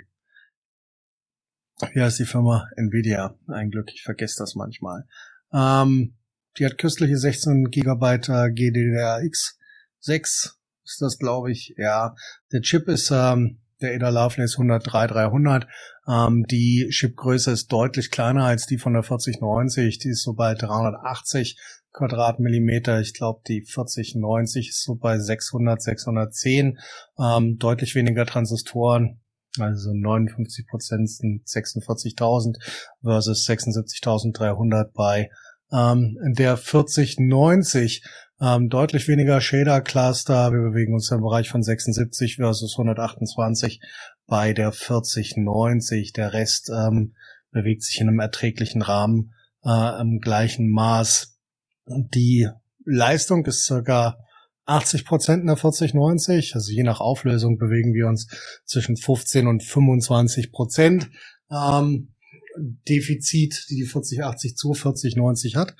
wie heißt die Firma? Nvidia. Ein Glück, ich vergesse das manchmal. Ähm, die hat köstliche 16 Gigabyte äh, GDDRX 6 ist das, glaube ich. Ja, der Chip ist ähm, der Ada Lovelace 103 300. Ähm, die Chipgröße ist deutlich kleiner als die von der 4090. Die ist so bei 380 Quadratmillimeter. Ich glaube, die 4090 ist so bei 600, 610. Ähm, deutlich weniger Transistoren. Also 59 Prozent sind 46.000 versus 76.300 bei ähm, der 4090 ähm, deutlich weniger Shader-Cluster. Wir bewegen uns im Bereich von 76 versus 128 bei der 4090. Der Rest ähm, bewegt sich in einem erträglichen Rahmen äh, im gleichen Maß. Die Leistung ist circa 80 Prozent in der 4090, also je nach Auflösung bewegen wir uns zwischen 15 und 25 Prozent. Ähm, Defizit, die die 4080 zu 4090 hat.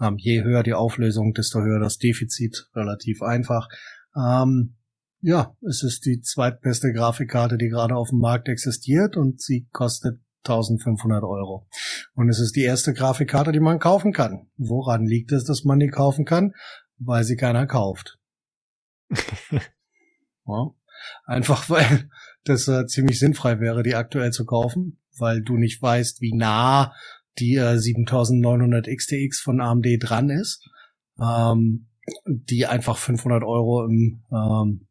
Ähm, je höher die Auflösung, desto höher das Defizit. Relativ einfach. Ähm, ja, es ist die zweitbeste Grafikkarte, die gerade auf dem Markt existiert und sie kostet 1500 Euro. Und es ist die erste Grafikkarte, die man kaufen kann. Woran liegt es, dass man die kaufen kann? Weil sie keiner kauft. ja. Einfach weil das äh, ziemlich sinnfrei wäre, die aktuell zu kaufen weil du nicht weißt, wie nah die äh, 7900 XTX von AMD dran ist, ähm, die einfach 500 Euro im, ähm,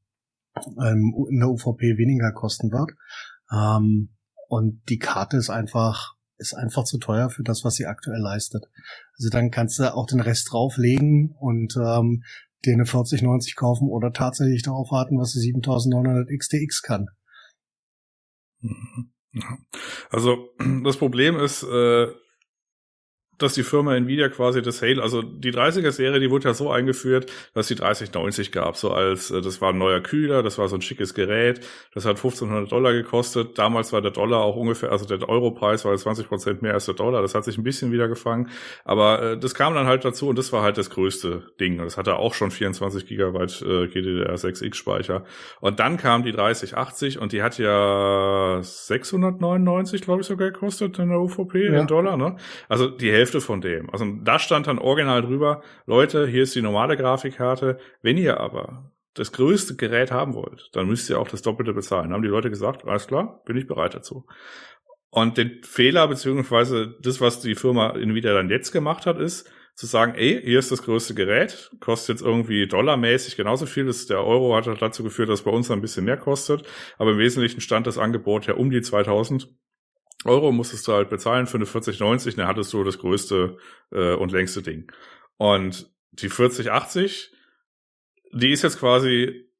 in der UVP weniger kosten wird. Ähm, und die Karte ist einfach ist einfach zu teuer für das, was sie aktuell leistet. Also dann kannst du auch den Rest drauflegen und ähm, dir eine 4090 kaufen oder tatsächlich darauf warten, was die 7900 XTX kann. Mhm. Also das Problem ist, äh, dass die Firma Nvidia quasi das Halo, also die 30er-Serie, die wurde ja so eingeführt, dass die 3090 gab, so als, äh, das war ein neuer Kühler, das war so ein schickes Gerät, das hat 1500 Dollar gekostet, damals war der Dollar auch ungefähr, also der Europreis war 20 Prozent mehr als der Dollar, das hat sich ein bisschen wieder gefangen, aber äh, das kam dann halt dazu und das war halt das größte Ding, das hatte auch schon 24 Gigabyte äh, GDDR6X Speicher und dann kam die 3080 und die hat ja 699, glaube ich, sogar gekostet in der UVP ja. in Dollar, ne? Also die Hälfte Hälfte von dem. Also da stand dann original drüber, Leute, hier ist die normale Grafikkarte. Wenn ihr aber das größte Gerät haben wollt, dann müsst ihr auch das Doppelte bezahlen. Dann haben die Leute gesagt, alles klar, bin ich bereit dazu. Und den Fehler, beziehungsweise das, was die Firma Nvidia dann jetzt gemacht hat, ist, zu sagen, ey, hier ist das größte Gerät, kostet jetzt irgendwie dollarmäßig genauso viel. Das, der Euro hat dazu geführt, dass bei uns ein bisschen mehr kostet. Aber im Wesentlichen stand das Angebot ja um die 2000. Euro musstest du halt bezahlen für eine 4090, dann hattest du das größte äh, und längste Ding. Und die 4080, die ist jetzt quasi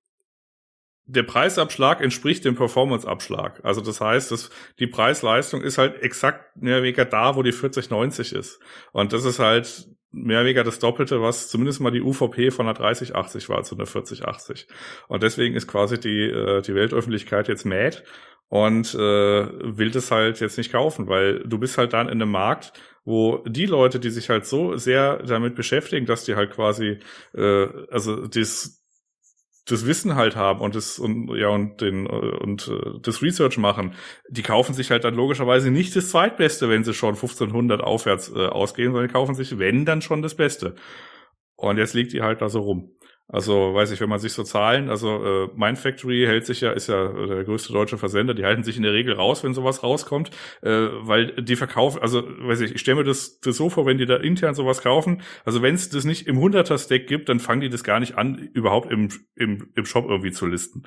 der Preisabschlag entspricht dem Performance-Abschlag. Also das heißt, dass die Preis-Leistung ist halt exakt mehr oder weniger da, wo die 4090 ist. Und das ist halt mehr oder weniger das Doppelte, was zumindest mal die UVP von der 3080 war zu einer 4080. Und deswegen ist quasi die, äh, die Weltöffentlichkeit jetzt mad und äh, will das halt jetzt nicht kaufen, weil du bist halt dann in einem Markt, wo die Leute, die sich halt so sehr damit beschäftigen, dass die halt quasi, äh, also das das Wissen halt haben und das und ja und den und äh, das Research machen, die kaufen sich halt dann logischerweise nicht das zweitbeste, wenn sie schon 1500 aufwärts äh, ausgehen, sondern kaufen sich wenn dann schon das Beste. Und jetzt liegt die halt da so rum. Also weiß ich, wenn man sich so Zahlen, also äh, Mind Factory hält sich ja, ist ja der größte deutsche Versender, die halten sich in der Regel raus, wenn sowas rauskommt, äh, weil die verkaufen, also weiß ich, ich stelle mir das, das so vor, wenn die da intern sowas kaufen, also wenn es das nicht im 100er-Stack gibt, dann fangen die das gar nicht an, überhaupt im, im, im Shop irgendwie zu listen.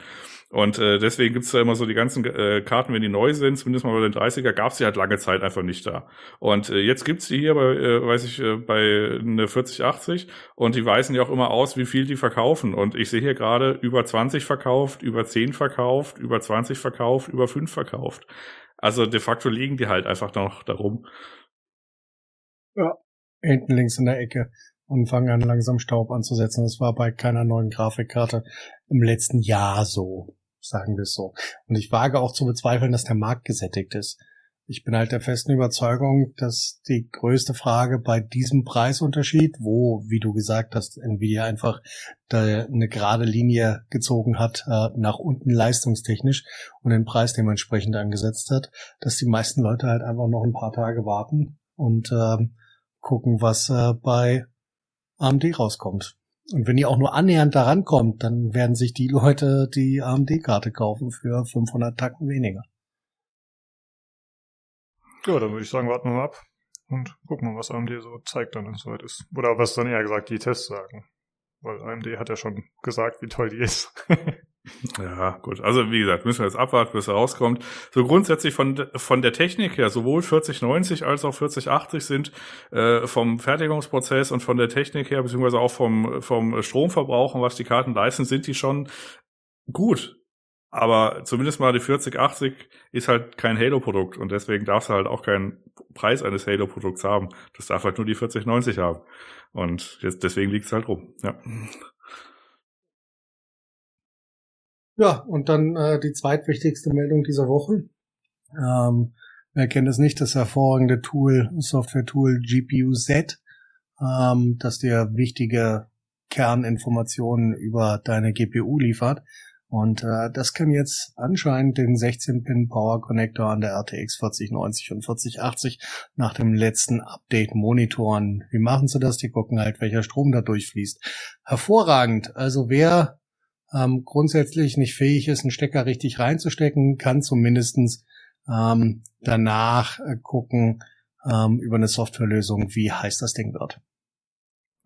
Und äh, deswegen gibt's da immer so die ganzen äh, Karten, wenn die neu sind, zumindest mal bei den 30er, gab's die halt lange Zeit einfach nicht da. Und äh, jetzt gibt's die hier bei, äh, weiß ich, äh, bei eine 4080 und die weisen ja auch immer aus, wie viel die verkaufen. Und ich sehe hier gerade über 20 verkauft, über 10 verkauft, über 20 verkauft, über 5 verkauft. Also de facto liegen die halt einfach noch darum. Ja, hinten links in der Ecke und fangen an, langsam Staub anzusetzen. Das war bei keiner neuen Grafikkarte im letzten Jahr so, sagen wir es so. Und ich wage auch zu bezweifeln, dass der Markt gesättigt ist. Ich bin halt der festen Überzeugung, dass die größte Frage bei diesem Preisunterschied, wo, wie du gesagt hast, Nvidia einfach eine gerade Linie gezogen hat, äh, nach unten leistungstechnisch und den Preis dementsprechend angesetzt hat, dass die meisten Leute halt einfach noch ein paar Tage warten und äh, gucken, was äh, bei AMD rauskommt. Und wenn ihr auch nur annähernd daran kommt, dann werden sich die Leute die AMD-Karte kaufen für 500 Tacken weniger. Ja, dann würde ich sagen, warten wir mal ab und gucken mal, was AMD so zeigt, dann, wenn es soweit ist. Oder was dann eher gesagt die Tests sagen. Weil AMD hat ja schon gesagt, wie toll die ist. Ja, gut. Also wie gesagt, müssen wir jetzt abwarten, bis er rauskommt. So grundsätzlich von, von der Technik her, sowohl 4090 als auch 4080 sind äh, vom Fertigungsprozess und von der Technik her, beziehungsweise auch vom, vom Stromverbrauch und was die Karten leisten, sind die schon gut. Aber zumindest mal die 4080 ist halt kein Halo-Produkt und deswegen darf es halt auch keinen Preis eines Halo-Produkts haben. Das darf halt nur die 4090 haben. Und jetzt, deswegen liegt es halt rum. Ja. Ja, und dann äh, die zweitwichtigste Meldung dieser Woche. Ähm, wer kennt es nicht, das hervorragende Tool, Software-Tool GPU Z, ähm, das dir wichtige Kerninformationen über deine GPU liefert. Und äh, das kann jetzt anscheinend den 16-Pin Power Connector an der RTX 4090 und 4080 nach dem letzten Update monitoren. Wie machen sie das? Die gucken halt, welcher Strom da durchfließt. Hervorragend. Also wer ähm, grundsätzlich nicht fähig ist, einen Stecker richtig reinzustecken, kann zumindestens ähm, danach äh, gucken ähm, über eine Softwarelösung, wie heiß das Ding wird.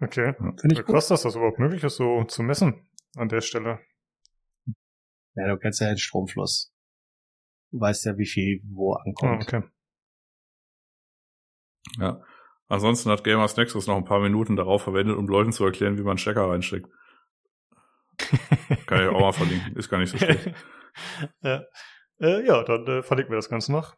Okay. Finde ich krass, dass das überhaupt möglich ist, so zu messen an der Stelle. Ja, du kennst ja den Stromfluss. Du weißt ja, wie viel wo ankommt. Oh, okay. Ja. Ansonsten hat Gamers Nexus noch ein paar Minuten darauf verwendet, um Leuten zu erklären, wie man Stecker reinsteckt. Kann ich auch mal verlinken. Ist gar nicht so schlecht. ja. Äh, ja, dann äh, verlinken wir das Ganze noch.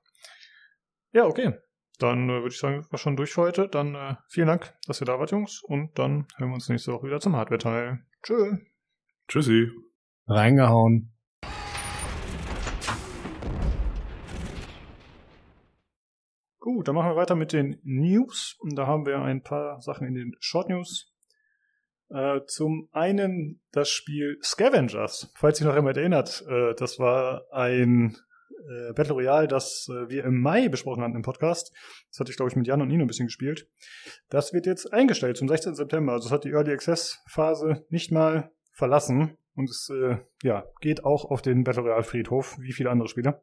Ja, okay. Dann äh, würde ich sagen, war schon durch für heute. Dann äh, vielen Dank, dass ihr da wart, Jungs. Und dann hören wir uns nächste Woche wieder zum Hardware-Teil. Tschö. Tschüssi. Reingehauen. Gut, dann machen wir weiter mit den News. Und da haben wir ein paar Sachen in den Short News. Äh, zum einen das Spiel Scavengers, falls sich noch jemand erinnert. Äh, das war ein äh, Battle Royale, das äh, wir im Mai besprochen hatten im Podcast. Das hatte ich, glaube ich, mit Jan und Nino ein bisschen gespielt. Das wird jetzt eingestellt zum 16. September. Also es hat die Early Access Phase nicht mal verlassen. Und es äh, ja, geht auch auf den Battle Royale Friedhof, wie viele andere Spiele.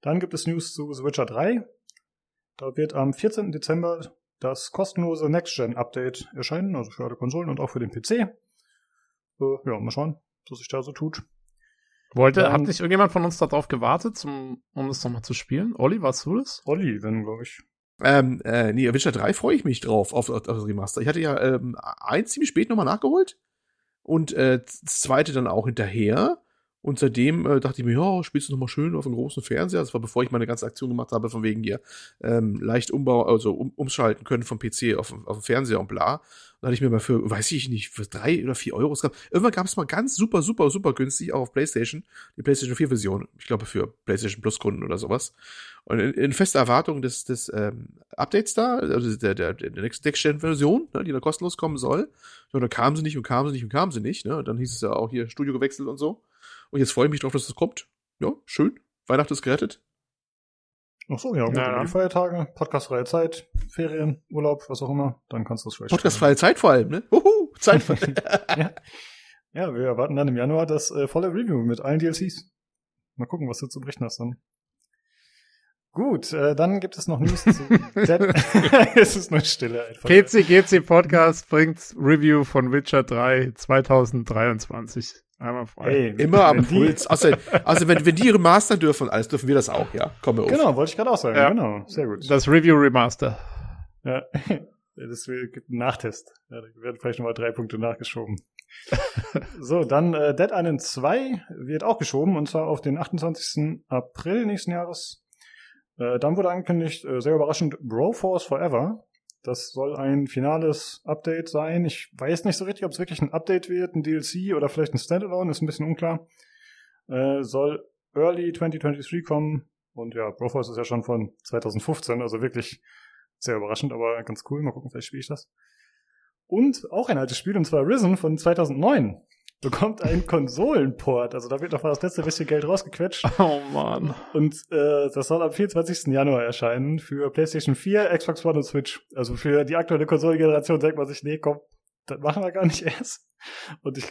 Dann gibt es News zu The Witcher 3. Da wird am 14. Dezember das kostenlose Next-Gen-Update erscheinen, also für alle Konsolen und auch für den PC. Äh, ja, mal schauen, was sich da so tut. Wollte, Dann, hat nicht irgendjemand von uns darauf gewartet, zum, um das nochmal zu spielen? Olli, warst du das? Olli, wenn, glaube ich. Ähm, äh, nee, Witcher 3 freue ich mich drauf, auf, auf, das Remaster. Ich hatte ja ähm, eins ziemlich spät nochmal nachgeholt und äh, das zweite dann auch hinterher. Und seitdem äh, dachte ich mir, ja, spielst du nochmal schön auf dem großen Fernseher. Das war bevor ich meine ganze Aktion gemacht habe, von wegen hier ähm, leicht Umbau, also um, umschalten können vom PC auf, auf den Fernseher und bla. Da hatte ich mir mal für, weiß ich nicht, für drei oder vier Euro. Es gab, irgendwann gab es mal ganz super, super, super günstig, auch auf PlayStation, die PlayStation 4 Version. Ich glaube für PlayStation Plus Kunden oder sowas. Und in, in fester Erwartung des, des ähm, Updates da, also der, der, der Next-Gen-Version, ne, die da kostenlos kommen soll. Und dann kam sie nicht und kam sie nicht und kam sie nicht. Ne? Dann hieß es ja auch hier Studio gewechselt und so. Und jetzt freue ich mich drauf, dass das kommt. Ja, schön. Weihnachten ist gerettet. Ach so, ja, gut. Ja. Die Feiertage, podcastfreie Zeit, Ferien, Urlaub, was auch immer, dann kannst du es vielleicht. Podcastfreie Zeit vor allem, ne? Uhu, Zeit. ja. ja, wir erwarten dann im Januar das äh, volle Review mit allen DLCs. Mal gucken, was du zu berichten hast dann. Gut, äh, dann gibt es noch News zu Dead. es ist nur Stille einfach. PCGC Podcast bringt Review von Witcher 3 2023. Einmal frei. Hey, Immer am Puls. Also, also wenn, wenn die remastern dürfen und alles, dürfen wir das auch, ja. Komm auf. Genau, wollte ich gerade auch sagen. Ja. Genau, sehr gut. Das Review Remaster. Ja, das gibt einen Nachtest. Ja, da werden vielleicht nochmal drei Punkte nachgeschoben. so, dann äh, Dead Island 2 wird auch geschoben und zwar auf den 28. April nächsten Jahres. Äh, dann wurde angekündigt, äh, sehr überraschend, Broforce Forever. Das soll ein finales Update sein. Ich weiß nicht so richtig, ob es wirklich ein Update wird, ein DLC oder vielleicht ein Standalone, ist ein bisschen unklar. Äh, soll Early 2023 kommen. Und ja, Broforce ist ja schon von 2015, also wirklich sehr überraschend, aber ganz cool. Mal gucken, vielleicht spiele ich das. Und auch ein altes Spiel, und zwar Risen von 2009 bekommt einen Konsolenport. Also da wird noch mal das letzte bisschen Geld rausgequetscht. Oh man. Und äh, das soll am 24. Januar erscheinen für PlayStation 4, Xbox One und Switch. Also für die aktuelle Konsolengeneration denkt man sich, nee, komm, das machen wir gar nicht erst. Und ich,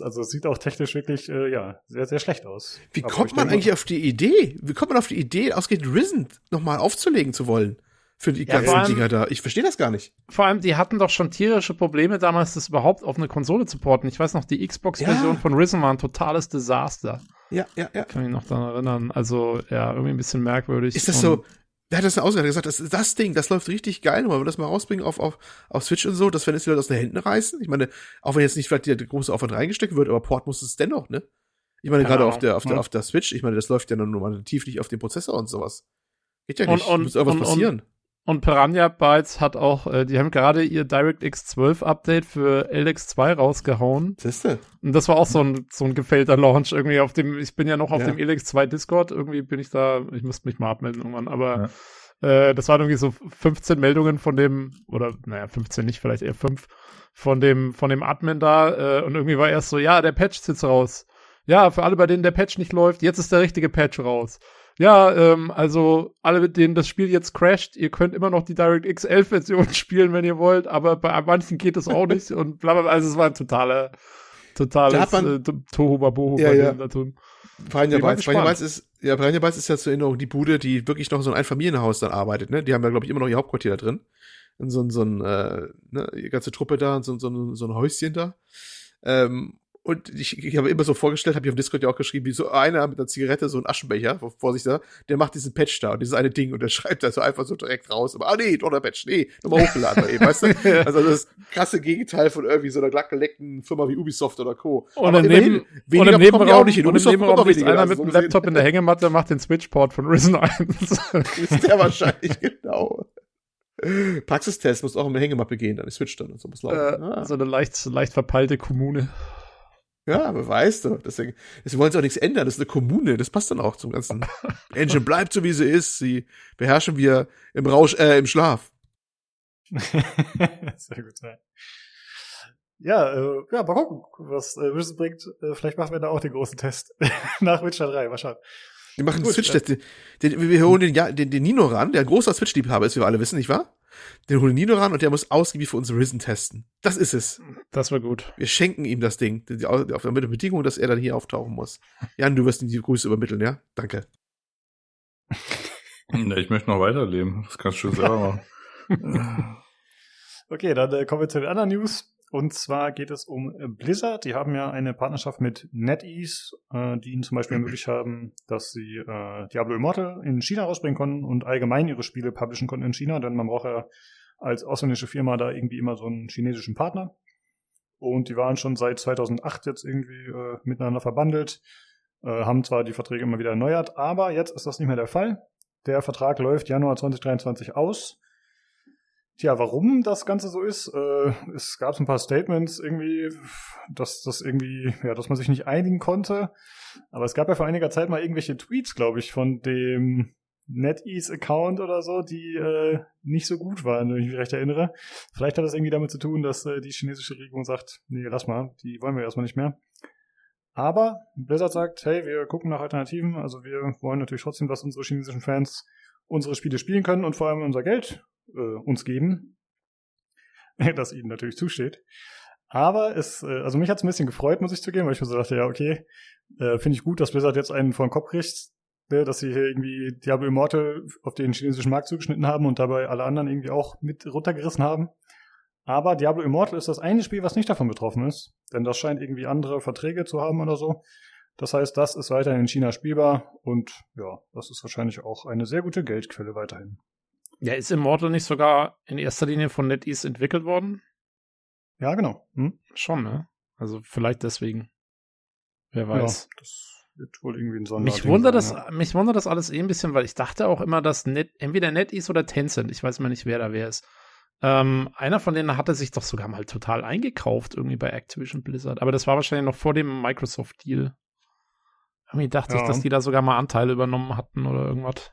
also es sieht auch technisch wirklich, äh, ja, sehr, sehr schlecht aus. Wie kommt man eigentlich auf die Idee? Wie kommt man auf die Idee, ausgehend Risen nochmal aufzulegen zu wollen? Für die ja, ganzen allem, Dinger da. Ich verstehe das gar nicht. Vor allem, die hatten doch schon tierische Probleme damals, das überhaupt auf eine Konsole zu porten. Ich weiß noch, die Xbox-Version ja. von Risen war ein totales Desaster. Ja, ja, ja. Kann mich noch daran erinnern. Also, ja, irgendwie ein bisschen merkwürdig. Ist das so, wer hat das denn ausgesagt? gesagt, das, das Ding, das läuft richtig geil. Wollen wir das mal rausbringen auf, auf, auf Switch und so, dass wenn es wieder aus den Händen reißen? Ich meine, auch wenn jetzt nicht vielleicht der große Aufwand reingesteckt wird, aber Port muss es dennoch, ne? Ich meine, gerade auf der, auf der, auf der Switch, ich meine, das läuft ja nur tief nicht auf dem Prozessor und sowas. Geht ja nicht. Und, und, muss irgendwas und, passieren. Und, und Piranha Bytes hat auch, äh, die haben gerade ihr DirectX 12 Update für LX2 rausgehauen. Siehste. Und das war auch so ein, so ein gefällter Launch irgendwie auf dem, ich bin ja noch auf ja. dem LX2 Discord, irgendwie bin ich da, ich müsste mich mal abmelden irgendwann, aber ja. äh, das waren irgendwie so 15 Meldungen von dem, oder naja, 15 nicht, vielleicht eher 5, von dem, von dem Admin da, äh, und irgendwie war erst so, ja, der Patch sitzt raus. Ja, für alle, bei denen der Patch nicht läuft, jetzt ist der richtige Patch raus ja, ähm, also alle, mit denen das Spiel jetzt crasht, ihr könnt immer noch die DirectX 11 Version spielen, wenn ihr wollt, aber bei manchen geht es auch nicht und bla, bla, also es war ein totaler, totales man, äh, Tohuwabohu ja, bei ja. da tun. Branja Bytes ist, ja, Branja Bytes ist ja zur Erinnerung die Bude, die wirklich noch so ein Einfamilienhaus dann arbeitet, ne? Die haben ja, glaube ich, immer noch ihr Hauptquartier da drin. In so, so ein, äh, ne, die ganze Truppe da, so, so, so ein Häuschen da. Ähm, und ich, ich habe immer so vorgestellt, habe ich auf Discord ja auch geschrieben, wie so einer mit einer Zigarette, so ein Aschenbecher vor sich da, der macht diesen Patch da und dieses eine Ding und der schreibt da so einfach so direkt raus. Aber, ah nee, doch der Patch, nee, nochmal hochgeladen eben, weißt du? Also das krasse Gegenteil von irgendwie so einer glattgeleckten Firma wie Ubisoft oder Co. Und im Neben, und im Nebenraum, auch nicht hin. Und im Nebenraum liegt einer mit einem Laptop in der Hängematte, macht den Switchport von Risen 1. ist der wahrscheinlich, genau. Praxistest muss auch in der Hängemappe gehen, dann die Switch dann und so muss laufen. Äh, ah. So eine leicht, leicht verpeilte Kommune. Ja, aber weißt du, deswegen, deswegen wollen sie auch nichts ändern. Das ist eine Kommune, das passt dann auch zum ganzen. Engine bleibt so, wie sie ist. Sie beherrschen wir im Rausch, äh, im Schlaf. Sehr gut, ja. Ja, äh, ja, mal gucken, was äh, Wissen bringt. Äh, vielleicht machen wir da auch den großen Test nach Witcher 3, mal schauen. Wir machen einen Switch-Test. Wir holen den, den, den Nino ran, der ein großer Switch-Liebhaber ist, wie wir alle wissen, nicht wahr? Den holen Nino ran und der muss ausgiebig für uns Risen testen. Das ist es. Das war gut. Wir schenken ihm das Ding, auf der Bedingung, dass er dann hier auftauchen muss. Jan, du wirst ihm die Grüße übermitteln, ja? Danke. Ne, ich möchte noch weiterleben. Das kannst du selber machen. okay, dann äh, kommen wir zu den anderen News. Und zwar geht es um Blizzard. Die haben ja eine Partnerschaft mit NetEase, äh, die ihnen zum Beispiel ermöglicht haben, dass sie äh, Diablo Immortal in China rausbringen konnten und allgemein ihre Spiele publishen konnten in China, denn man braucht ja als ausländische Firma da irgendwie immer so einen chinesischen Partner. Und die waren schon seit 2008 jetzt irgendwie äh, miteinander verbandelt, äh, haben zwar die Verträge immer wieder erneuert, aber jetzt ist das nicht mehr der Fall. Der Vertrag läuft Januar 2023 aus. Tja, warum das Ganze so ist, äh, es gab ein paar Statements irgendwie, dass das irgendwie, ja, dass man sich nicht einigen konnte. Aber es gab ja vor einiger Zeit mal irgendwelche Tweets, glaube ich, von dem NetEase-Account oder so, die äh, nicht so gut waren, wenn ich mich recht erinnere. Vielleicht hat das irgendwie damit zu tun, dass äh, die chinesische Regierung sagt, nee, lass mal, die wollen wir erstmal nicht mehr. Aber Blizzard sagt, hey, wir gucken nach Alternativen, also wir wollen natürlich trotzdem, dass unsere chinesischen Fans unsere Spiele spielen können und vor allem unser Geld äh, uns geben, das ihnen natürlich zusteht. Aber es, äh, also mich hat es ein bisschen gefreut, muss ich zugeben, weil ich mir so dachte, ja, okay, äh, finde ich gut, dass Blizzard jetzt einen vor den Kopf kriegt, ne, dass sie hier irgendwie Diablo Immortal auf den chinesischen Markt zugeschnitten haben und dabei alle anderen irgendwie auch mit runtergerissen haben. Aber Diablo Immortal ist das eine Spiel, was nicht davon betroffen ist, denn das scheint irgendwie andere Verträge zu haben oder so. Das heißt, das ist weiterhin in China spielbar und ja, das ist wahrscheinlich auch eine sehr gute Geldquelle weiterhin. Ja, ist Immortal nicht sogar in erster Linie von NetEase entwickelt worden? Ja, genau. Hm? Schon, ne? Also vielleicht deswegen. Wer weiß. Ja, das wird wohl irgendwie ein Sonderding mich wundert sein, das, ja. Mich wundert das alles eh ein bisschen, weil ich dachte auch immer, dass Net, entweder NetEase oder Tencent, ich weiß mal nicht, wer da wer ist. Ähm, einer von denen hatte sich doch sogar mal total eingekauft, irgendwie bei Activision Blizzard. Aber das war wahrscheinlich noch vor dem Microsoft-Deal. Irgendwie dachte ja. ich, dass die da sogar mal Anteile übernommen hatten oder irgendwas.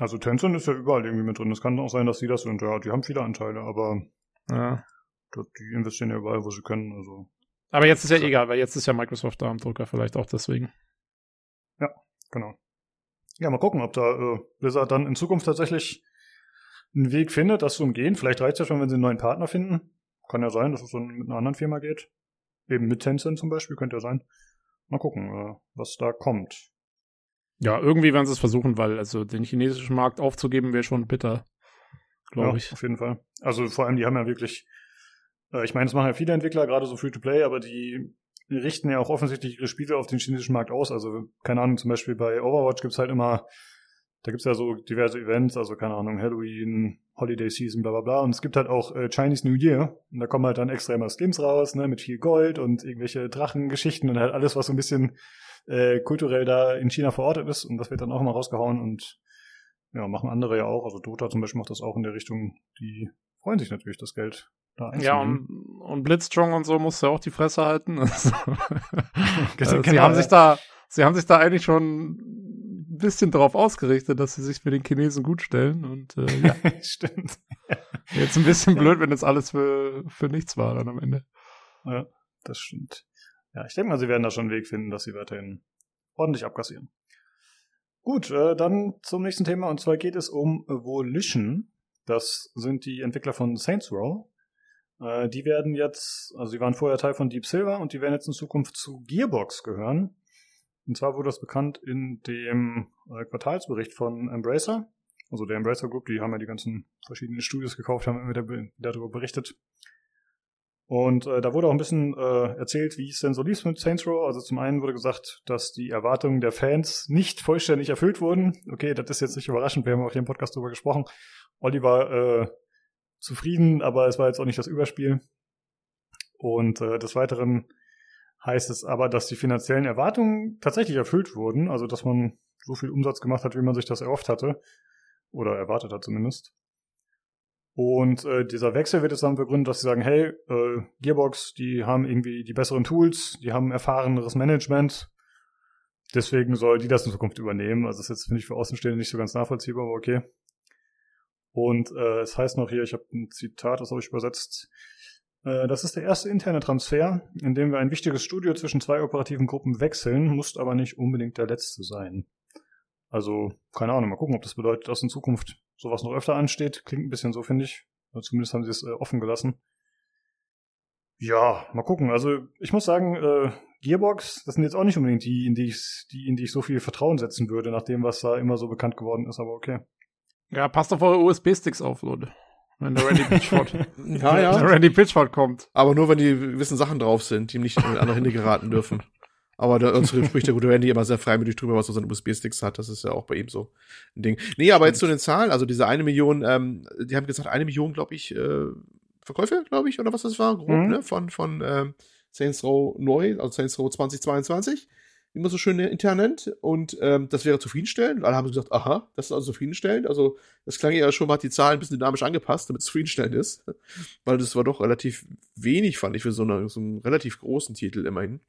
Also Tencent ist ja überall irgendwie mit drin. Es kann auch sein, dass die das sind. Ja, die haben viele Anteile, aber ja. die investieren ja überall, wo sie können. Also. Aber jetzt ist ja egal, weil jetzt ist ja Microsoft da am Drucker, vielleicht auch deswegen. Ja, genau. Ja, mal gucken, ob da äh, Blizzard dann in Zukunft tatsächlich einen Weg findet, das zu umgehen. Vielleicht reicht es ja schon, wenn sie einen neuen Partner finden. Kann ja sein, dass es dann mit einer anderen Firma geht. Eben mit Tencent zum Beispiel, könnte ja sein. Mal gucken, äh, was da kommt. Ja, irgendwie werden sie es versuchen, weil also den chinesischen Markt aufzugeben wäre schon bitter, glaube ja, ich. Auf jeden Fall. Also vor allem, die haben ja wirklich, äh, ich meine, das machen ja viele Entwickler, gerade so Free-to-Play, aber die richten ja auch offensichtlich ihre Spiele auf den chinesischen Markt aus. Also, keine Ahnung, zum Beispiel bei Overwatch gibt's halt immer da gibt's ja so diverse Events, also keine Ahnung, Halloween, Holiday Season, bla bla bla. Und es gibt halt auch äh, Chinese New Year. Und da kommen halt dann extra immer Skins raus, ne, mit viel Gold und irgendwelche Drachengeschichten und halt alles, was so ein bisschen äh, kulturell da in China verortet ist. Und das wird dann auch immer rausgehauen und ja, machen andere ja auch. Also Dota zum Beispiel macht das auch in der Richtung, die freuen sich natürlich, das Geld da Ja, und, und Blitzstrong und so muss ja auch die Fresse halten. Also, also, sie haben sich da, sie haben sich da eigentlich schon bisschen darauf ausgerichtet, dass sie sich für den Chinesen gut stellen. Und äh, ja, stimmt. Jetzt ein bisschen blöd, wenn das alles für, für nichts war dann am Ende. Ja, das stimmt. Ja, ich denke mal, sie werden da schon einen Weg finden, dass sie weiterhin ordentlich abkassieren. Gut, äh, dann zum nächsten Thema und zwar geht es um Volition. Das sind die Entwickler von Saints Row. Äh, die werden jetzt, also sie waren vorher Teil von Deep Silver und die werden jetzt in Zukunft zu Gearbox gehören. Und zwar wurde das bekannt in dem äh, Quartalsbericht von Embracer. Also der Embracer Group, die haben ja die ganzen verschiedenen Studios gekauft, haben immer darüber berichtet. Und äh, da wurde auch ein bisschen äh, erzählt, wie es denn so lief mit Saints Row. Also zum einen wurde gesagt, dass die Erwartungen der Fans nicht vollständig erfüllt wurden. Okay, das ist jetzt nicht überraschend, wir haben auch hier im Podcast darüber gesprochen. Olli war äh, zufrieden, aber es war jetzt auch nicht das Überspiel. Und äh, des Weiteren heißt es aber, dass die finanziellen Erwartungen tatsächlich erfüllt wurden, also dass man so viel Umsatz gemacht hat, wie man sich das erhofft hatte oder erwartet hat zumindest. Und äh, dieser Wechsel wird jetzt dann begründet, dass sie sagen, hey, äh, Gearbox, die haben irgendwie die besseren Tools, die haben erfahreneres Management, deswegen soll die das in Zukunft übernehmen. Also das ist jetzt, finde ich, für Außenstehende nicht so ganz nachvollziehbar, aber okay. Und äh, es heißt noch hier, ich habe ein Zitat, das habe ich übersetzt, äh, das ist der erste interne Transfer, in dem wir ein wichtiges Studio zwischen zwei operativen Gruppen wechseln, muss aber nicht unbedingt der letzte sein. Also, keine Ahnung, mal gucken, ob das bedeutet, dass in Zukunft sowas noch öfter ansteht. Klingt ein bisschen so, finde ich. Zumindest haben sie es äh, offen gelassen. Ja, mal gucken. Also, ich muss sagen, äh, Gearbox, das sind jetzt auch nicht unbedingt die, in die ich, die, in die ich so viel Vertrauen setzen würde, nach dem, was da immer so bekannt geworden ist, aber okay. Ja, passt auf eure USB-Sticks auf, Leute. Wenn der Randy Pitchford, ja, ja. der Randy Pitchford kommt. Aber nur, wenn die gewissen Sachen drauf sind, die ihm nicht in andere Hände geraten dürfen. Aber da uns spricht der gute Randy immer sehr freimütig drüber, was er seine USB-Sticks hat. Das ist ja auch bei ihm so ein Ding. Nee, aber jetzt zu den Zahlen. Also diese eine Million, ähm, die haben gesagt, eine Million, glaube ich, äh, Verkäufe, glaube ich, oder was das war, grob, mhm. ne? Von, von ähm, Saints Row neu, also Saints Row 2022 wie man so schön intern nennt. Und ähm, das wäre zufriedenstellend. Alle haben gesagt, aha, das ist also zufriedenstellend. Also das klang ja schon mal, die Zahlen ein bisschen dynamisch angepasst, damit es zufriedenstellend ist. Weil das war doch relativ wenig, fand ich, für so, eine, so einen relativ großen Titel immerhin.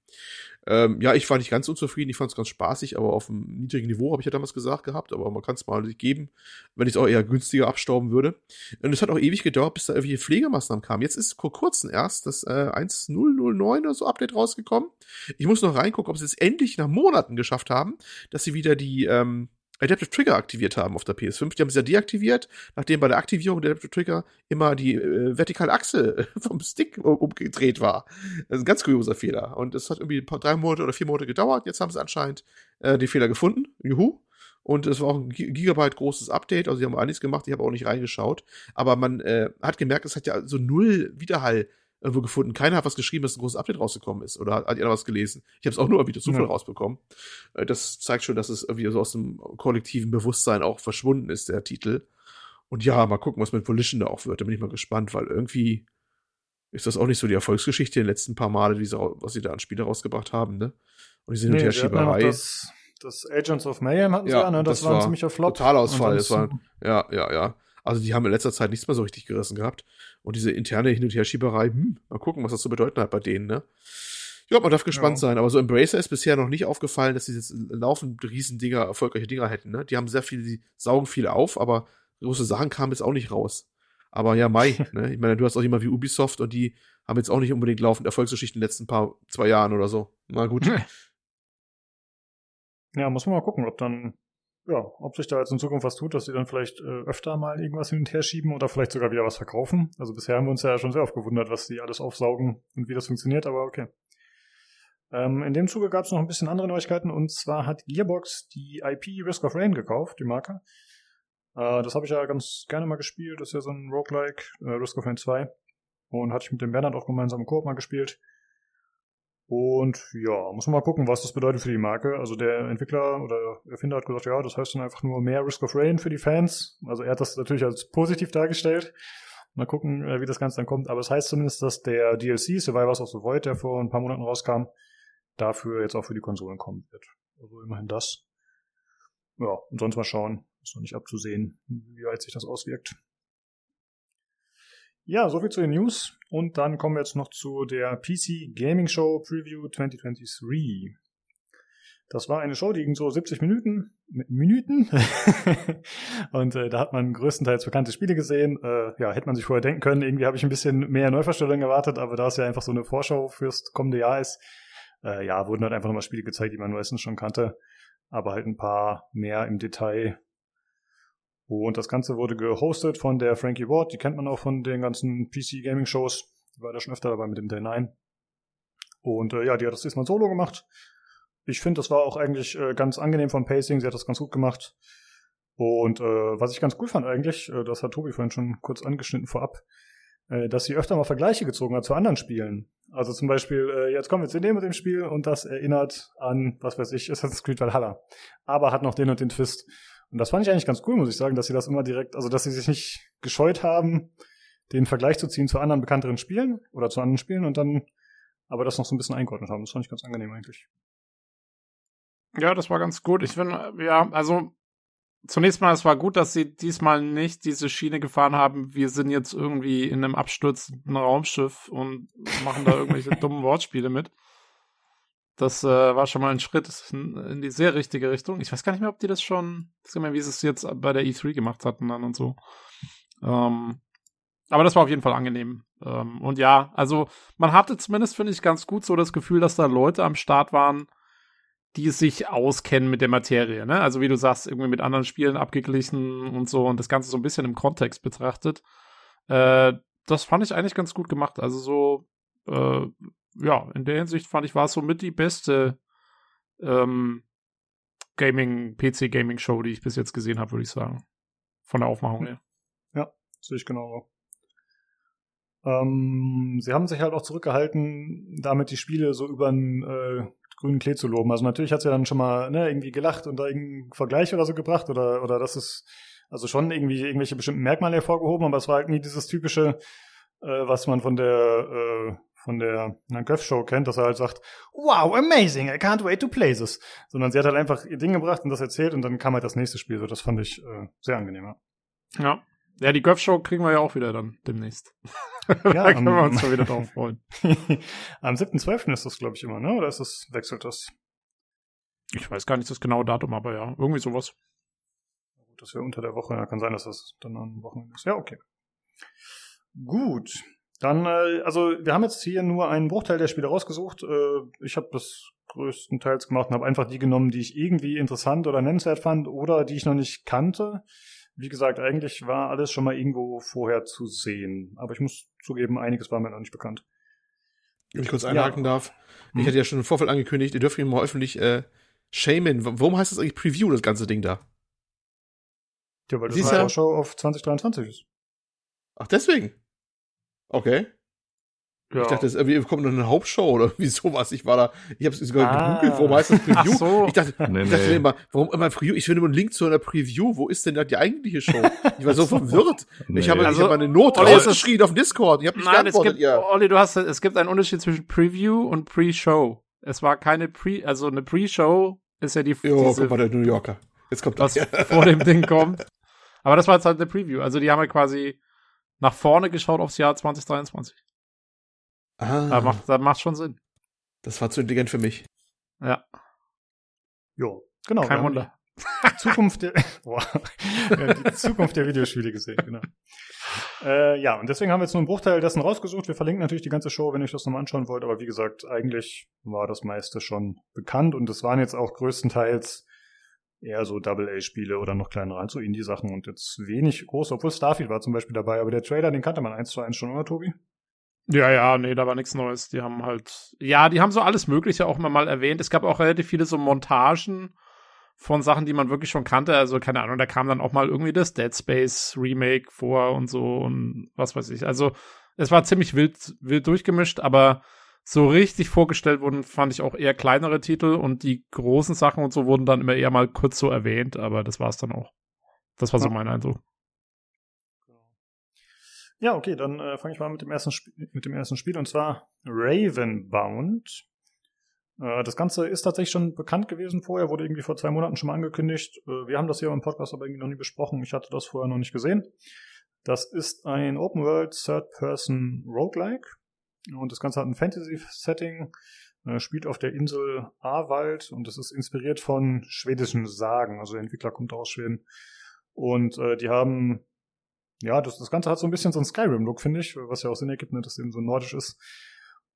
Ähm, ja, ich war nicht ganz unzufrieden, ich fand es ganz spaßig, aber auf einem niedrigen Niveau, habe ich ja damals gesagt gehabt, aber man kann es mal geben, wenn ich es auch eher günstiger abstauben würde. Und es hat auch ewig gedauert, bis da irgendwelche Pflegemaßnahmen kamen. Jetzt ist vor kurzem erst das äh, 1.009 oder so Update rausgekommen. Ich muss noch reingucken, ob sie es endlich nach Monaten geschafft haben, dass sie wieder die, ähm, Adaptive Trigger aktiviert haben auf der PS5. Die haben sie ja deaktiviert, nachdem bei der Aktivierung der Adaptive Trigger immer die äh, vertikale Achse vom Stick umgedreht war. Das ist ein ganz kurioser Fehler. Und es hat irgendwie ein paar, drei Monate oder vier Monate gedauert. Jetzt haben sie anscheinend äh, den Fehler gefunden. Juhu. Und es war auch ein Gigabyte großes Update, also sie haben einiges gemacht, ich habe auch nicht reingeschaut. Aber man äh, hat gemerkt, es hat ja so null Widerhall irgendwo gefunden. Keiner hat was geschrieben, dass ein großes Update rausgekommen ist. Oder hat, hat jeder was gelesen? Ich habe es auch nur durch Zufall ja. rausbekommen. Äh, das zeigt schon, dass es irgendwie so aus dem kollektiven Bewusstsein auch verschwunden ist, der Titel. Und ja, mal gucken, was mit Volition da auch wird. Da bin ich mal gespannt, weil irgendwie ist das auch nicht so die Erfolgsgeschichte in den letzten paar Male, diese, was sie da an Spiele rausgebracht haben, ne? Und diese nee, Schieberei. Das, das Agents of Mayhem hatten sie ja, ne? Das, das war ein ziemlicher Flop. Totalausfall. Das war, ja, ja, ja. Also die haben in letzter Zeit nichts mehr so richtig gerissen gehabt. Und diese interne Hin- und Herschieberei, hm, mal gucken, was das zu bedeuten hat bei denen, ne? Ja, man darf gespannt ja. sein, aber so Embracer ist bisher noch nicht aufgefallen, dass sie jetzt laufend Riesendinger, erfolgreiche Dinger hätten, ne? Die haben sehr viel, die saugen viel auf, aber große Sachen kamen jetzt auch nicht raus. Aber ja, Mai, ne? Ich meine, du hast auch jemand wie Ubisoft und die haben jetzt auch nicht unbedingt laufend Erfolgsgeschichten in den letzten paar, zwei Jahren oder so. Na gut. Ja, muss man mal gucken, ob dann ja, ob sich da jetzt in Zukunft was tut, dass sie dann vielleicht äh, öfter mal irgendwas hin und her schieben oder vielleicht sogar wieder was verkaufen. Also bisher haben wir uns ja schon sehr oft gewundert, was die alles aufsaugen und wie das funktioniert, aber okay. Ähm, in dem Zuge gab es noch ein bisschen andere Neuigkeiten und zwar hat Gearbox die IP Risk of Rain gekauft, die Marke. Äh, das habe ich ja ganz gerne mal gespielt, das ist ja so ein Roguelike, äh, Risk of Rain 2. Und hatte ich mit dem Bernhard auch gemeinsam im Koop mal gespielt. Und ja, muss man mal gucken, was das bedeutet für die Marke. Also der Entwickler oder Erfinder hat gesagt, ja, das heißt dann einfach nur mehr Risk of Rain für die Fans. Also er hat das natürlich als positiv dargestellt. Mal gucken, äh, wie das Ganze dann kommt. Aber es das heißt zumindest, dass der DLC, Survivors of the Void, der vor ein paar Monaten rauskam, dafür jetzt auch für die Konsolen kommen wird. Also immerhin das. Ja, und sonst mal schauen. Ist noch nicht abzusehen, wie weit sich das auswirkt. Ja, soviel zu den News. Und dann kommen wir jetzt noch zu der PC Gaming Show Preview 2023. Das war eine Show, die ging so 70 Minuten. Minuten. und äh, da hat man größtenteils bekannte Spiele gesehen. Äh, ja, hätte man sich vorher denken können. Irgendwie habe ich ein bisschen mehr Neuverstellungen erwartet, aber da es ja einfach so eine Vorschau fürs kommende Jahr ist, äh, ja, wurden halt einfach nochmal Spiele gezeigt, die man meistens schon kannte. Aber halt ein paar mehr im Detail und das Ganze wurde gehostet von der Frankie Ward, die kennt man auch von den ganzen PC Gaming Shows. Die war da schon öfter dabei mit dem Day 9. Und äh, ja, die hat das diesmal solo gemacht. Ich finde, das war auch eigentlich äh, ganz angenehm vom Pacing. Sie hat das ganz gut gemacht. Und äh, was ich ganz cool fand eigentlich, äh, das hat Tobi vorhin schon kurz angeschnitten vorab, äh, dass sie öfter mal Vergleiche gezogen hat zu anderen Spielen. Also zum Beispiel, äh, jetzt kommen wir zu dem mit dem Spiel und das erinnert an, was weiß ich, Assassin's Creed Valhalla. Aber hat noch den und den Twist. Und das fand ich eigentlich ganz cool, muss ich sagen, dass sie das immer direkt, also dass sie sich nicht gescheut haben, den Vergleich zu ziehen zu anderen bekannteren Spielen oder zu anderen Spielen und dann aber das noch so ein bisschen eingeordnet haben. Das fand ich ganz angenehm eigentlich. Ja, das war ganz gut. Ich finde, ja, also zunächst mal, es war gut, dass sie diesmal nicht diese Schiene gefahren haben, wir sind jetzt irgendwie in einem abstürzenden Raumschiff und machen da irgendwelche dummen Wortspiele mit. Das äh, war schon mal ein Schritt in, die sehr richtige Richtung. Ich weiß gar nicht mehr, ob die das schon, wie sie es jetzt bei der E3 gemacht hatten dann und so. Ähm, aber das war auf jeden Fall angenehm. Ähm, und ja, also man hatte zumindest, finde ich, ganz gut so das Gefühl, dass da Leute am Start waren, die sich auskennen mit der Materie. Ne? Also wie du sagst, irgendwie mit anderen Spielen abgeglichen und so und das Ganze so ein bisschen im Kontext betrachtet. Äh, das fand ich eigentlich ganz gut gemacht. Also so äh, ja, in der Hinsicht fand ich, war es somit die beste ähm, Gaming, PC-Gaming-Show, die ich bis jetzt gesehen habe, würde ich sagen. Von der Aufmachung her. Ja, sehe ich genau. Ähm, sie haben sich halt auch zurückgehalten, damit die Spiele so über den äh, grünen Klee zu loben. Also natürlich hat sie dann schon mal ne, irgendwie gelacht und da irgendeinen Vergleich oder so gebracht oder, oder das ist also schon irgendwie irgendwelche bestimmten Merkmale hervorgehoben, aber es war halt nie dieses typische, äh, was man von der äh, von der Nanköff Show kennt, dass er halt sagt, wow, amazing, I can't wait to play this. Sondern sie hat halt einfach ihr Ding gebracht und das erzählt und dann kam halt das nächste Spiel. So, das fand ich äh, sehr angenehm. Ja. Ja, die Golf-Show kriegen wir ja auch wieder dann demnächst. Ja, da können wir uns mal wieder drauf freuen. am 7.12. ist das, glaube ich, immer, ne? Oder ist das, wechselt das? Ich weiß gar nicht das genaue Datum, aber ja, irgendwie sowas. Das wäre unter der Woche, ja, kann sein, dass das dann am Wochenende ist. Ja, okay. Gut. Dann, äh, also wir haben jetzt hier nur einen Bruchteil der Spiele rausgesucht. Äh, ich habe das größtenteils gemacht und habe einfach die genommen, die ich irgendwie interessant oder nennenswert fand oder die ich noch nicht kannte. Wie gesagt, eigentlich war alles schon mal irgendwo vorher zu sehen. Aber ich muss zugeben, einiges war mir noch nicht bekannt. Wenn ich kurz einhaken ja. darf. Ich hm. hatte ja schon im Vorfeld angekündigt, ihr dürft mich mal öffentlich äh, shamen. Warum heißt das eigentlich Preview, das ganze Ding da? Ja, weil das eine Vorschau auf 2023 ist. Ach, deswegen? Okay. Ja. Ich dachte, es irgendwie kommt noch eine Hauptshow oder wie sowas. Ich war da, ich habe es sogar ah. gegoogelt, warum heißt das Preview? Ach so. Ich dachte, nee, ich dachte nee. immer, warum immer Preview? Ich finde immer einen Link zu einer Preview. Wo ist denn da die eigentliche Show? Ich war so verwirrt. Nee. Ich habe also, hab eine Not rausgeschrien auf Discord. Ich habe nicht Nein, geantwortet, es gibt, ja. Olli, du hast, es gibt einen Unterschied zwischen Preview und Pre-Show. Es war keine Pre, also eine Pre-Show ist ja die, jo, diese, guck mal, der New Yorker. Jetzt kommt das. Was vor dem Ding kommt. Aber das war jetzt halt eine Preview. Also die haben halt quasi nach vorne geschaut aufs Jahr 2023. Ah. Da macht, da macht schon Sinn. Das war zu intelligent für mich. Ja. Jo, genau. Kein Wunder. Zukunft der, boah, die Zukunft der Videospiele gesehen, genau. Äh, ja, und deswegen haben wir jetzt nur einen Bruchteil dessen rausgesucht. Wir verlinken natürlich die ganze Show, wenn ihr euch das nochmal anschauen wollt. Aber wie gesagt, eigentlich war das meiste schon bekannt und es waren jetzt auch größtenteils eher so Double-A-Spiele oder noch kleinere, so Indie-Sachen und jetzt wenig groß, obwohl Starfield war zum Beispiel dabei, aber der Trailer, den kannte man eins zu eins schon, oder Tobi? Ja, ja, nee, da war nichts Neues. Die haben halt, ja, die haben so alles Mögliche auch immer mal erwähnt. Es gab auch relativ viele so Montagen von Sachen, die man wirklich schon kannte. Also, keine Ahnung, da kam dann auch mal irgendwie das Dead Space Remake vor und so und was weiß ich. Also, es war ziemlich wild, wild durchgemischt, aber so richtig vorgestellt wurden, fand ich auch eher kleinere Titel und die großen Sachen und so wurden dann immer eher mal kurz so erwähnt, aber das war's dann auch. Das war so mein Eindruck. Ja, okay, dann äh, fange ich mal mit dem, ersten mit dem ersten Spiel und zwar Ravenbound. Äh, das Ganze ist tatsächlich schon bekannt gewesen vorher, wurde irgendwie vor zwei Monaten schon mal angekündigt. Äh, wir haben das hier im Podcast aber irgendwie noch nie besprochen. Ich hatte das vorher noch nicht gesehen. Das ist ein Open World Third-Person Roguelike und das Ganze hat ein Fantasy-Setting, äh, spielt auf der Insel Awald und es ist inspiriert von schwedischen Sagen. Also der Entwickler kommt aus Schweden. Und äh, die haben, ja, das, das Ganze hat so ein bisschen so einen Skyrim-Look, finde ich, was ja auch Sinn ergibt, ne, dass es eben so nordisch ist.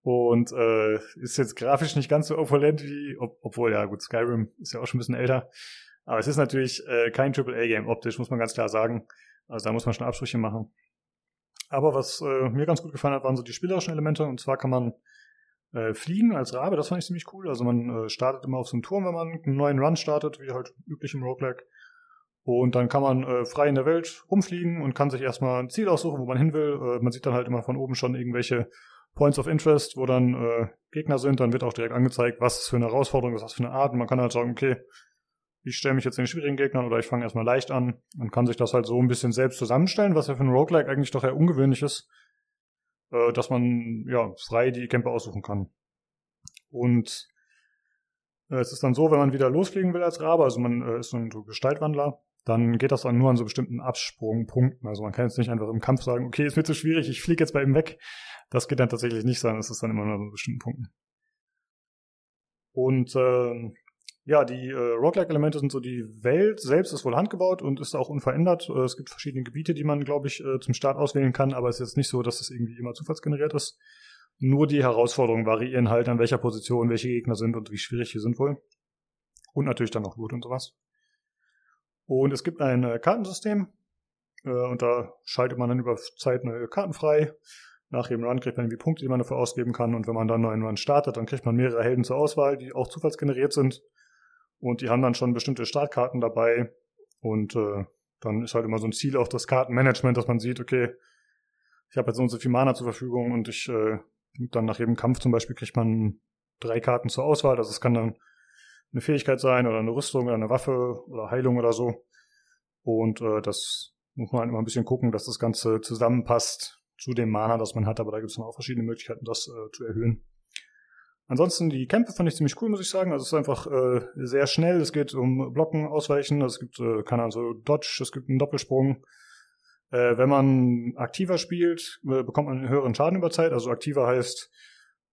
Und äh, ist jetzt grafisch nicht ganz so opulent wie, ob, obwohl, ja gut, Skyrim ist ja auch schon ein bisschen älter. Aber es ist natürlich äh, kein AAA-Game optisch, muss man ganz klar sagen. Also da muss man schon Abstriche machen. Aber was äh, mir ganz gut gefallen hat, waren so die spielerischen Elemente. Und zwar kann man äh, fliegen als Rabe, das fand ich ziemlich cool. Also man äh, startet immer auf so einem Turm, wenn man einen neuen Run startet, wie halt üblich im Roguelike. Und dann kann man äh, frei in der Welt rumfliegen und kann sich erstmal ein Ziel aussuchen, wo man hin will. Äh, man sieht dann halt immer von oben schon irgendwelche Points of Interest, wo dann äh, Gegner sind. Dann wird auch direkt angezeigt, was ist für eine Herausforderung, was für eine Art. Und man kann halt sagen, okay, ich stelle mich jetzt den schwierigen Gegnern oder ich fange erstmal leicht an. Man kann sich das halt so ein bisschen selbst zusammenstellen, was ja für einen Roguelike eigentlich doch eher ungewöhnlich ist, äh, dass man ja frei die Camper aussuchen kann. Und äh, es ist dann so, wenn man wieder losfliegen will als Rabe, also man äh, ist so ein so Gestaltwandler, dann geht das dann nur an so bestimmten Absprungpunkten. Also man kann jetzt nicht einfach im Kampf sagen, okay, ist mir zu schwierig, ich fliege jetzt bei ihm weg. Das geht dann tatsächlich nicht sein, es ist dann immer nur an bestimmten Punkten. Und äh, ja, die äh, Roguelike-Elemente sind so, die Welt selbst ist wohl handgebaut und ist auch unverändert. Äh, es gibt verschiedene Gebiete, die man, glaube ich, äh, zum Start auswählen kann, aber es ist jetzt nicht so, dass es irgendwie immer zufallsgeneriert ist. Nur die Herausforderungen variieren halt, an welcher Position welche Gegner sind und wie schwierig sie sind wohl. Und natürlich dann noch Loot und sowas. Und es gibt ein äh, Kartensystem, äh, und da schaltet man dann über Zeit neue Karten frei. Nach jedem Run kriegt man irgendwie Punkte, die man dafür ausgeben kann. Und wenn man dann einen neuen Run startet, dann kriegt man mehrere Helden zur Auswahl, die auch zufallsgeneriert sind. Und die haben dann schon bestimmte Startkarten dabei. Und äh, dann ist halt immer so ein Ziel auch das Kartenmanagement, dass man sieht, okay, ich habe jetzt so und so viel Mana zur Verfügung und ich äh, dann nach jedem Kampf zum Beispiel kriegt man drei Karten zur Auswahl. Also es kann dann eine Fähigkeit sein oder eine Rüstung oder eine Waffe oder Heilung oder so. Und äh, das muss man halt immer ein bisschen gucken, dass das Ganze zusammenpasst zu dem Mana, das man hat. Aber da gibt es dann auch verschiedene Möglichkeiten, das äh, zu erhöhen. Ansonsten die Kämpfe fand ich ziemlich cool, muss ich sagen. Also es ist einfach äh, sehr schnell. Es geht um Blocken, Ausweichen. Es gibt, äh, keine Ahnung, so Dodge, es gibt einen Doppelsprung. Äh, wenn man aktiver spielt, äh, bekommt man einen höheren Schaden über Zeit. Also aktiver heißt,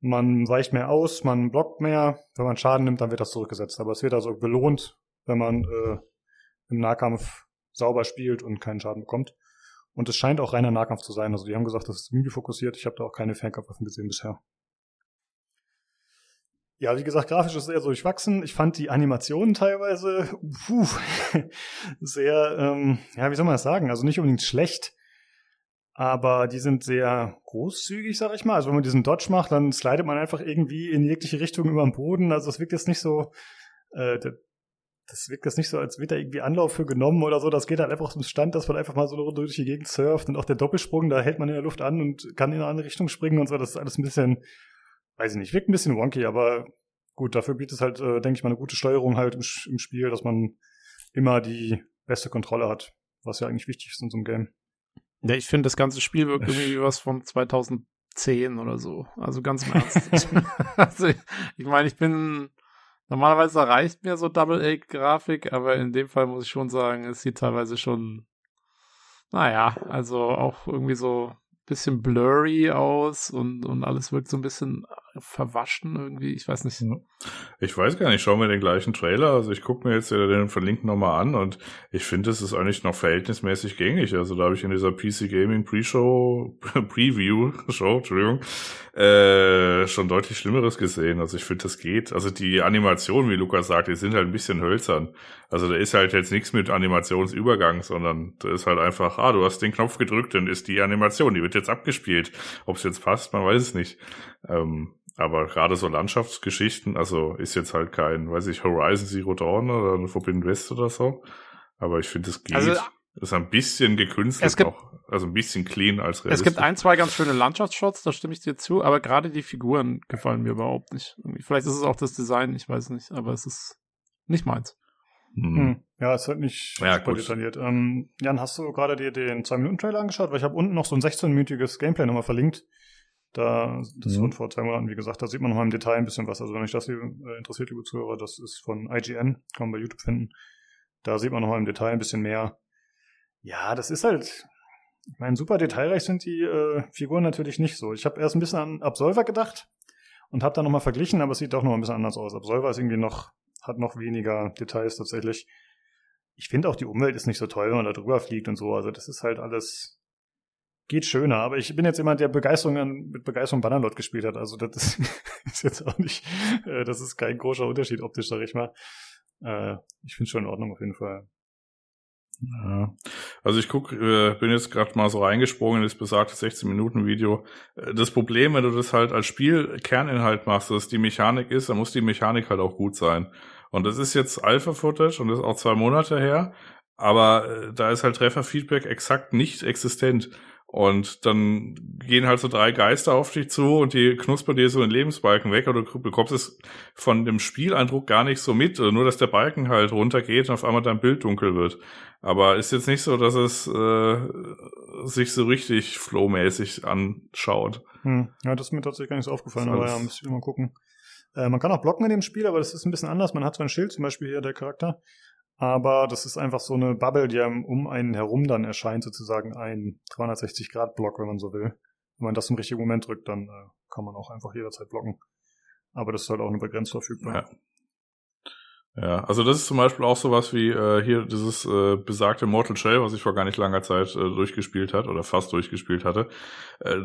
man weicht mehr aus, man blockt mehr. Wenn man Schaden nimmt, dann wird das zurückgesetzt. Aber es wird also belohnt, wenn man äh, im Nahkampf sauber spielt und keinen Schaden bekommt. Und es scheint auch reiner Nahkampf zu sein. Also die haben gesagt, das ist Melee fokussiert. Ich habe da auch keine Fernkampfwaffen gesehen bisher. Ja, wie gesagt, grafisch ist so durchwachsen. Ich fand die Animationen teilweise puh, sehr, ähm, ja, wie soll man das sagen? Also nicht unbedingt schlecht, aber die sind sehr großzügig, sag ich mal. Also wenn man diesen Dodge macht, dann slidet man einfach irgendwie in jegliche Richtung über den Boden. Also es wirkt jetzt nicht so, äh, das wirkt jetzt nicht so, als wird da irgendwie Anlauf für genommen oder so. Das geht halt einfach zum Stand, dass man einfach mal so eine Runde durch die Gegend surft und auch der Doppelsprung, da hält man in der Luft an und kann in eine andere Richtung springen und so. Das ist alles ein bisschen, weiß ich nicht, wirkt ein bisschen wonky, aber gut, dafür bietet es halt, äh, denke ich mal, eine gute Steuerung halt im, im Spiel, dass man immer die beste Kontrolle hat, was ja eigentlich wichtig ist in so einem Game. Ja, ich finde, das ganze Spiel wirkt irgendwie wie was von 2010 oder so. Also ganz im Ernst. also, ich meine, ich bin, normalerweise reicht mir so Double-A-Grafik, aber in dem Fall muss ich schon sagen, es sieht teilweise schon, naja, also auch irgendwie so bisschen blurry aus und, und alles wirkt so ein bisschen verwaschen irgendwie. Ich weiß nicht. Ich weiß gar nicht, schauen wir den gleichen Trailer. Also ich gucke mir jetzt den verlinkt nochmal an und ich finde, es ist eigentlich noch verhältnismäßig gängig. Also da habe ich in dieser PC Gaming Pre-Show, Preview Show, Entschuldigung, äh, schon deutlich Schlimmeres gesehen. Also ich finde, das geht. Also die Animationen, wie Lukas sagt, die sind halt ein bisschen hölzern. Also da ist halt jetzt nichts mit Animationsübergang, sondern da ist halt einfach, ah, du hast den Knopf gedrückt, dann ist die Animation, die wird jetzt abgespielt. Ob es jetzt passt, man weiß es nicht. Ähm, aber gerade so Landschaftsgeschichten, also ist jetzt halt kein, weiß ich, Horizon Zero Dawn oder eine Forbidden West oder so. Aber ich finde, es geht. Also, ist ein bisschen gekünstelt es gibt, auch, also ein bisschen clean als realistisch. Es gibt ein, zwei ganz schöne Landschaftsshots, da stimme ich dir zu, aber gerade die Figuren gefallen mir überhaupt nicht. Vielleicht ist es auch das Design, ich weiß nicht, aber es ist nicht meins. Hm. hm. Ja, es wird nicht ja, super detailliert. Ähm, Jan, hast du gerade dir den 2-Minuten-Trailer angeschaut? Weil ich habe unten noch so ein 16-minütiges Gameplay nochmal verlinkt. Da, das mhm. wurde vor zwei Monaten, wie gesagt, da sieht man nochmal im Detail ein bisschen was. Also wenn euch das hier äh, interessiert, liebe Zuhörer, das ist von IGN, kann man bei YouTube finden. Da sieht man nochmal im Detail ein bisschen mehr. Ja, das ist halt, ich meine, super detailreich sind die äh, Figuren natürlich nicht so. Ich habe erst ein bisschen an Absolver gedacht und habe da nochmal verglichen, aber es sieht doch noch ein bisschen anders aus. Absolver ist irgendwie noch, hat noch weniger Details tatsächlich. Ich finde auch die Umwelt ist nicht so toll, wenn man da drüber fliegt und so. Also das ist halt alles, geht schöner, aber ich bin jetzt jemand, der Begeisterung an, mit Begeisterung Bannerlord gespielt hat. Also das ist, jetzt auch nicht, äh, das ist kein großer Unterschied optisch, sag ich mal. Äh, ich finde schon in Ordnung auf jeden Fall. Ja. Also ich guck, äh, bin jetzt gerade mal so reingesprungen in das besagte 16 Minuten Video. Äh, das Problem, wenn du das halt als Spiel Kerninhalt machst, dass die Mechanik ist, dann muss die Mechanik halt auch gut sein. Und das ist jetzt Alpha Footage und das ist auch zwei Monate her, aber äh, da ist halt Trefferfeedback exakt nicht existent. Und dann gehen halt so drei Geister auf dich zu und die knuspern dir so in Lebensbalken weg oder du bekommst es von dem Spieleindruck gar nicht so mit, nur dass der Balken halt runtergeht und auf einmal dein Bild dunkel wird. Aber ist jetzt nicht so, dass es äh, sich so richtig flowmäßig anschaut. Hm. Ja, das ist mir tatsächlich gar nicht so aufgefallen, aber ja, müsste ich mal gucken. Äh, man kann auch blocken in dem Spiel, aber das ist ein bisschen anders. Man hat so ein Schild, zum Beispiel hier der Charakter, aber das ist einfach so eine Bubble, die einem um einen herum dann erscheint, sozusagen ein 360-Grad-Block, wenn man so will. Wenn man das im richtigen Moment drückt, dann äh, kann man auch einfach jederzeit blocken. Aber das ist halt auch nur begrenzt verfügbar. Ja. Ja, also das ist zum Beispiel auch sowas wie äh, hier dieses äh, besagte Mortal Shell, was ich vor gar nicht langer Zeit äh, durchgespielt hat oder fast durchgespielt hatte. Äh,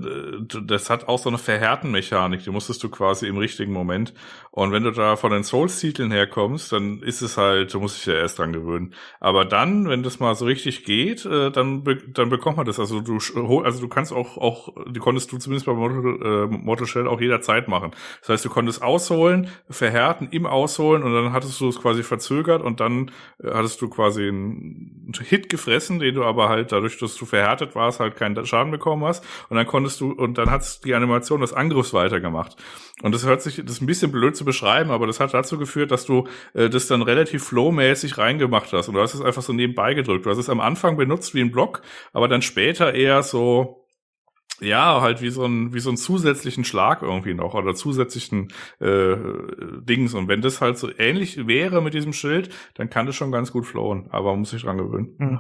das hat auch so eine Verhärten-Mechanik, die musstest du quasi im richtigen Moment. Und wenn du da von den Souls-Titeln herkommst, dann ist es halt, du musst dich ja erst dran gewöhnen. Aber dann, wenn das mal so richtig geht, äh, dann be dann bekommt man das. Also du also du kannst auch auch die konntest du zumindest bei Mortal, äh, Mortal Shell auch jederzeit machen. Das heißt, du konntest ausholen, verhärten, im Ausholen und dann hattest du es quasi verzögert und dann äh, hattest du quasi einen Hit gefressen, den du aber halt dadurch, dass du verhärtet warst, halt keinen Schaden bekommen hast und dann konntest du und dann hat die Animation des Angriffs weitergemacht. Und das hört sich, das ist ein bisschen blöd zu beschreiben, aber das hat dazu geführt, dass du äh, das dann relativ flowmäßig reingemacht hast und du hast es einfach so nebenbei gedrückt. Du hast es am Anfang benutzt wie ein Block, aber dann später eher so ja, halt wie so ein wie so einen zusätzlichen Schlag irgendwie noch oder zusätzlichen äh, Dings. Und wenn das halt so ähnlich wäre mit diesem Schild, dann kann das schon ganz gut flowen, aber man muss sich dran gewöhnen. Hm.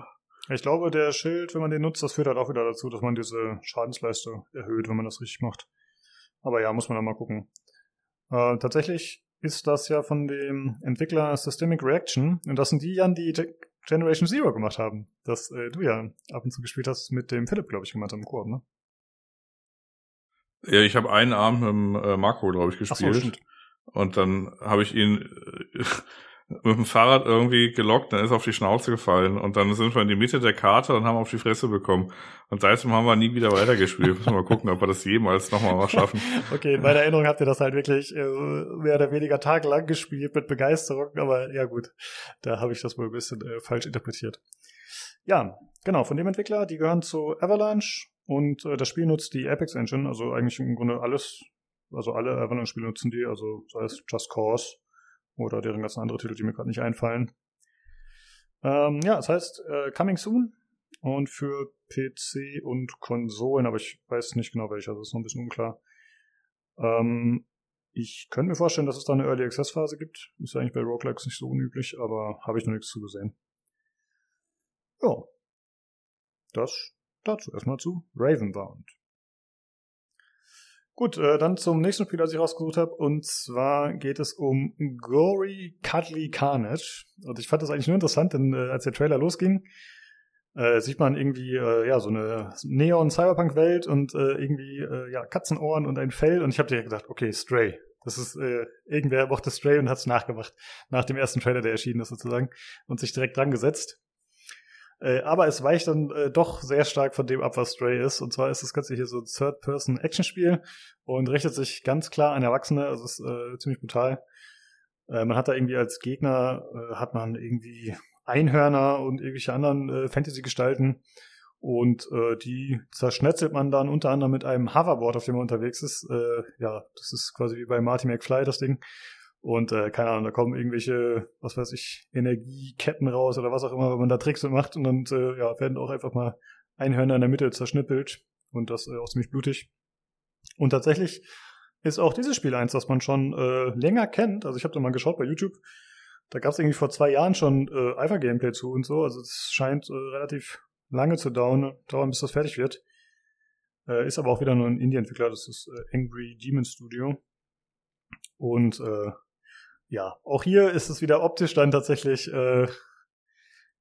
Ich glaube, der Schild, wenn man den nutzt, das führt halt auch wieder dazu, dass man diese Schadensleiste erhöht, wenn man das richtig macht. Aber ja, muss man dann mal gucken. Äh, tatsächlich ist das ja von dem Entwickler Systemic Reaction. Und das sind die Jan, die Generation Zero gemacht haben. Das äh, du ja ab und zu gespielt hast mit dem Philipp, glaube ich, gemacht im Koop, ne? Ja, ich habe einen Abend mit dem äh, Marco, glaube ich, gespielt. So, und dann habe ich ihn äh, mit dem Fahrrad irgendwie gelockt, dann ist er auf die Schnauze gefallen und dann sind wir in die Mitte der Karte und haben auf die Fresse bekommen. Und seitdem haben wir nie wieder weitergespielt. Müssen wir mal gucken, ob wir das jemals nochmal mal schaffen. okay, in meiner Erinnerung habt ihr das halt wirklich äh, mehr oder weniger tagelang gespielt mit Begeisterung, aber ja gut, da habe ich das wohl ein bisschen äh, falsch interpretiert. Ja, genau, von dem Entwickler, die gehören zu Avalanche und äh, das Spiel nutzt die Apex Engine, also eigentlich im Grunde alles, also alle Avalanche-Spiele nutzen die, also sei es Just Cause, oder deren ganzen andere Titel, die mir gerade nicht einfallen. Ähm, ja, das heißt äh, Coming Soon und für PC und Konsolen, aber ich weiß nicht genau welche, also ist noch ein bisschen unklar. Ähm, ich könnte mir vorstellen, dass es da eine Early Access Phase gibt. Ist ja eigentlich bei Roguelikes nicht so unüblich, aber habe ich noch nichts zu gesehen. Ja. Das dazu erstmal zu Ravenbound. Gut, äh, dann zum nächsten Spiel, das ich rausgesucht habe. Und zwar geht es um Gory Cuddly Carnage. Und ich fand das eigentlich nur interessant, denn äh, als der Trailer losging, äh, sieht man irgendwie äh, ja so eine Neon-Cyberpunk-Welt und äh, irgendwie äh, ja Katzenohren und ein Fell. Und ich habe dir gedacht, okay, Stray. Das ist äh, irgendwer mochte Stray und hat es nachgemacht nach dem ersten Trailer, der erschienen ist sozusagen und sich direkt dran gesetzt. Äh, aber es weicht dann äh, doch sehr stark von dem ab, was Stray ist. Und zwar ist das Ganze hier so ein Third-Person-Action-Spiel und richtet sich ganz klar an Erwachsene. Also ist äh, ziemlich brutal. Äh, man hat da irgendwie als Gegner, äh, hat man irgendwie Einhörner und irgendwelche anderen Fantasy-Gestalten. Und die zerschnetzelt man dann unter anderem mit einem Hoverboard, auf dem man unterwegs ist. Ja, das ist quasi wie bei Marty McFly das Ding. Und äh, keine Ahnung, da kommen irgendwelche, was weiß ich, Energieketten raus oder was auch immer, wenn man da Tricks macht und dann äh, ja, werden auch einfach mal Einhörner in der Mitte zerschnippelt und das äh, auch ziemlich blutig. Und tatsächlich ist auch dieses Spiel eins, das man schon äh, länger kennt. Also ich habe da mal geschaut bei YouTube. Da gab es irgendwie vor zwei Jahren schon äh, Alpha-Gameplay zu und so. Also es scheint äh, relativ lange zu dauern, dauern, bis das fertig wird. Äh, ist aber auch wieder nur ein Indie-Entwickler, das ist äh, Angry Demon Studio. Und äh, ja, auch hier ist es wieder optisch dann tatsächlich, äh,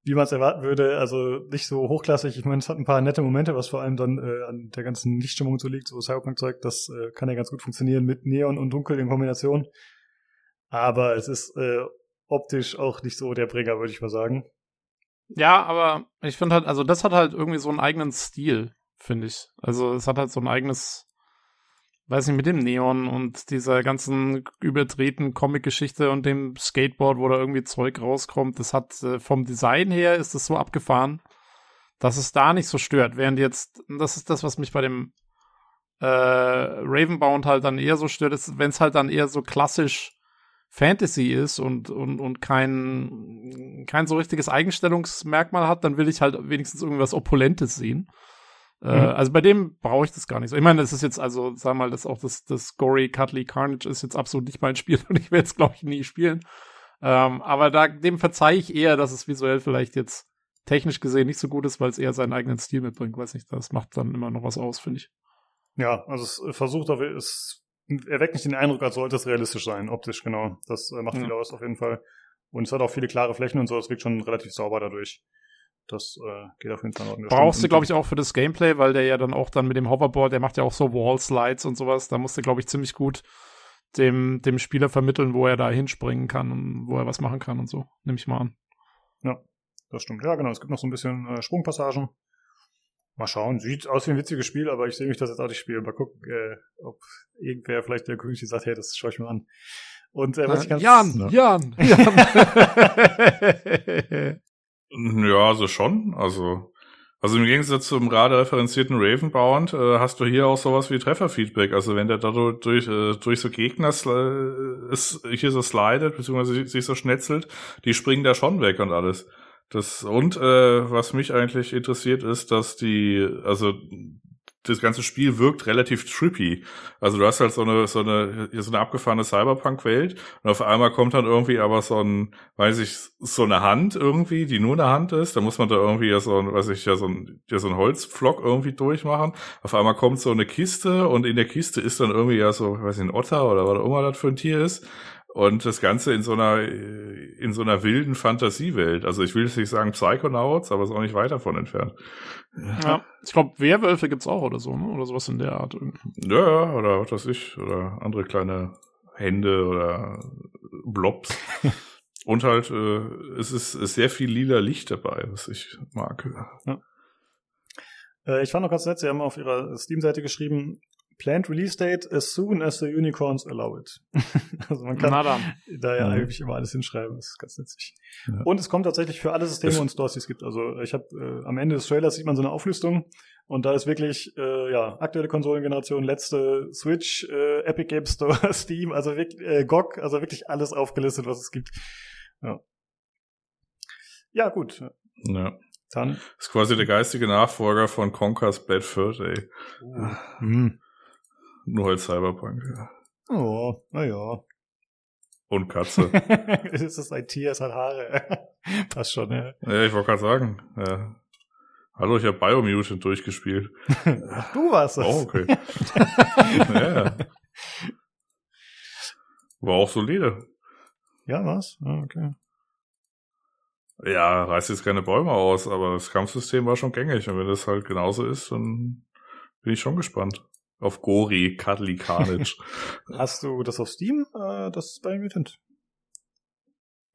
wie man es erwarten würde, also nicht so hochklassig. Ich meine, es hat ein paar nette Momente, was vor allem dann äh, an der ganzen Lichtstimmung so liegt, so Cyberpunk-Zeug, das äh, kann ja ganz gut funktionieren mit Neon und Dunkel in Kombination. Aber es ist äh, optisch auch nicht so der Bringer, würde ich mal sagen. Ja, aber ich finde halt, also das hat halt irgendwie so einen eigenen Stil, finde ich. Also es hat halt so ein eigenes weiß nicht, mit dem Neon und dieser ganzen überdrehten Comic-Geschichte und dem Skateboard, wo da irgendwie Zeug rauskommt, das hat äh, vom Design her ist das so abgefahren, dass es da nicht so stört. Während jetzt, das ist das, was mich bei dem äh, Ravenbound halt dann eher so stört, ist, wenn es halt dann eher so klassisch Fantasy ist und, und, und kein, kein so richtiges Eigenstellungsmerkmal hat, dann will ich halt wenigstens irgendwas Opulentes sehen. Äh, mhm. also bei dem brauche ich das gar nicht so. Ich meine, das ist jetzt, also, sag mal, das auch das, das Gory Cuddly Carnage ist jetzt absolut nicht mein Spiel und ich werde es, glaube ich, nie spielen. Ähm, aber da, dem verzeihe ich eher, dass es visuell vielleicht jetzt technisch gesehen nicht so gut ist, weil es eher seinen eigenen Stil mitbringt. Weiß nicht, das macht dann immer noch was aus, finde ich. Ja, also es versucht aber, es erweckt nicht den Eindruck, als sollte es realistisch sein, optisch, genau. Das äh, macht ja. viel aus, auf jeden Fall. Und es hat auch viele klare Flächen und so, es wirkt schon relativ sauber dadurch. Das äh, geht auf jeden Fall noch. Brauchst du, glaube ich, auch für das Gameplay, weil der ja dann auch dann mit dem Hoverboard, der macht ja auch so Wall-Slides und sowas. Da musst du, glaube ich, ziemlich gut dem, dem Spieler vermitteln, wo er da hinspringen kann und wo er was machen kann und so. Nehme ich mal an. Ja, das stimmt. Ja, genau. Es gibt noch so ein bisschen äh, Sprungpassagen. Mal schauen. Sieht aus wie ein witziges Spiel, aber ich sehe mich das jetzt auch nicht spielen. Mal gucken, äh, ob irgendwer vielleicht der Community sagt, hey, das schaue ich mir an. Und äh, was ich ganz Jan, Jan, Jan. Ja, also schon. Also, also im Gegensatz zum gerade referenzierten Ravenbound äh, hast du hier auch sowas wie Trefferfeedback. Also wenn der da durch, äh, durch so Gegner äh, ist, hier so slidet, beziehungsweise sich so schnetzelt, die springen da schon weg und alles. Das, und äh, was mich eigentlich interessiert ist, dass die, also das ganze Spiel wirkt relativ trippy. Also du hast halt so eine, so eine, so eine abgefahrene Cyberpunk-Welt und auf einmal kommt dann irgendwie aber so ein, weiß ich, so eine Hand irgendwie, die nur eine Hand ist. Da muss man da irgendwie ja so ein, weiß ich, ja so ein, ja so ein Holzpflock irgendwie durchmachen. Auf einmal kommt so eine Kiste und in der Kiste ist dann irgendwie ja so, weiß ich, ein Otter oder was auch immer das für ein Tier ist. Und das Ganze in so einer, in so einer wilden Fantasiewelt. Also ich will jetzt nicht sagen Psychonauts, aber es ist auch nicht weit davon entfernt. Ja, ich glaube, Werwölfe gibt's auch oder so, ne? Oder sowas in der Art. Ja, oder was weiß ich, oder andere kleine Hände oder Blobs. Und halt, äh, es ist, ist sehr viel lila Licht dabei, was ich mag. Ja. Äh, ich fand noch ganz nett, Sie haben auf Ihrer Steam-Seite geschrieben, Planned Release Date as soon as the unicorns allow it. also man kann da ja eigentlich immer alles hinschreiben. Das ist ganz nützlich. Ja. Und es kommt tatsächlich für alle Systeme das und Stores, die es gibt. Also ich habe äh, am Ende des Trailers sieht man so eine Auflistung und da ist wirklich äh, ja aktuelle Konsolengeneration, letzte Switch, äh, Epic Game Store, Steam, also wirklich äh, GOG, also wirklich alles aufgelistet, was es gibt. Ja, ja gut. Ja. Dann. Das ist quasi der geistige Nachfolger von Conker's Bad Fur Day. Mhm. Nur als Cyberpunk, ja. Oh, naja. Und Katze. es ist ein Tier, es hat Haare. Passt schon, ja. Ja, ich wollte gerade sagen. Ja. Hallo, ich habe Biomutant durchgespielt. du warst es. Oh, okay. ja. War auch solide. Ja, was? Ah, okay. Ja, reißt jetzt keine Bäume aus, aber das Kampfsystem war schon gängig. Und wenn das halt genauso ist, dann bin ich schon gespannt. Auf Gori, Cuddly Carnage. Hast du das auf Steam, äh, das Biomutant?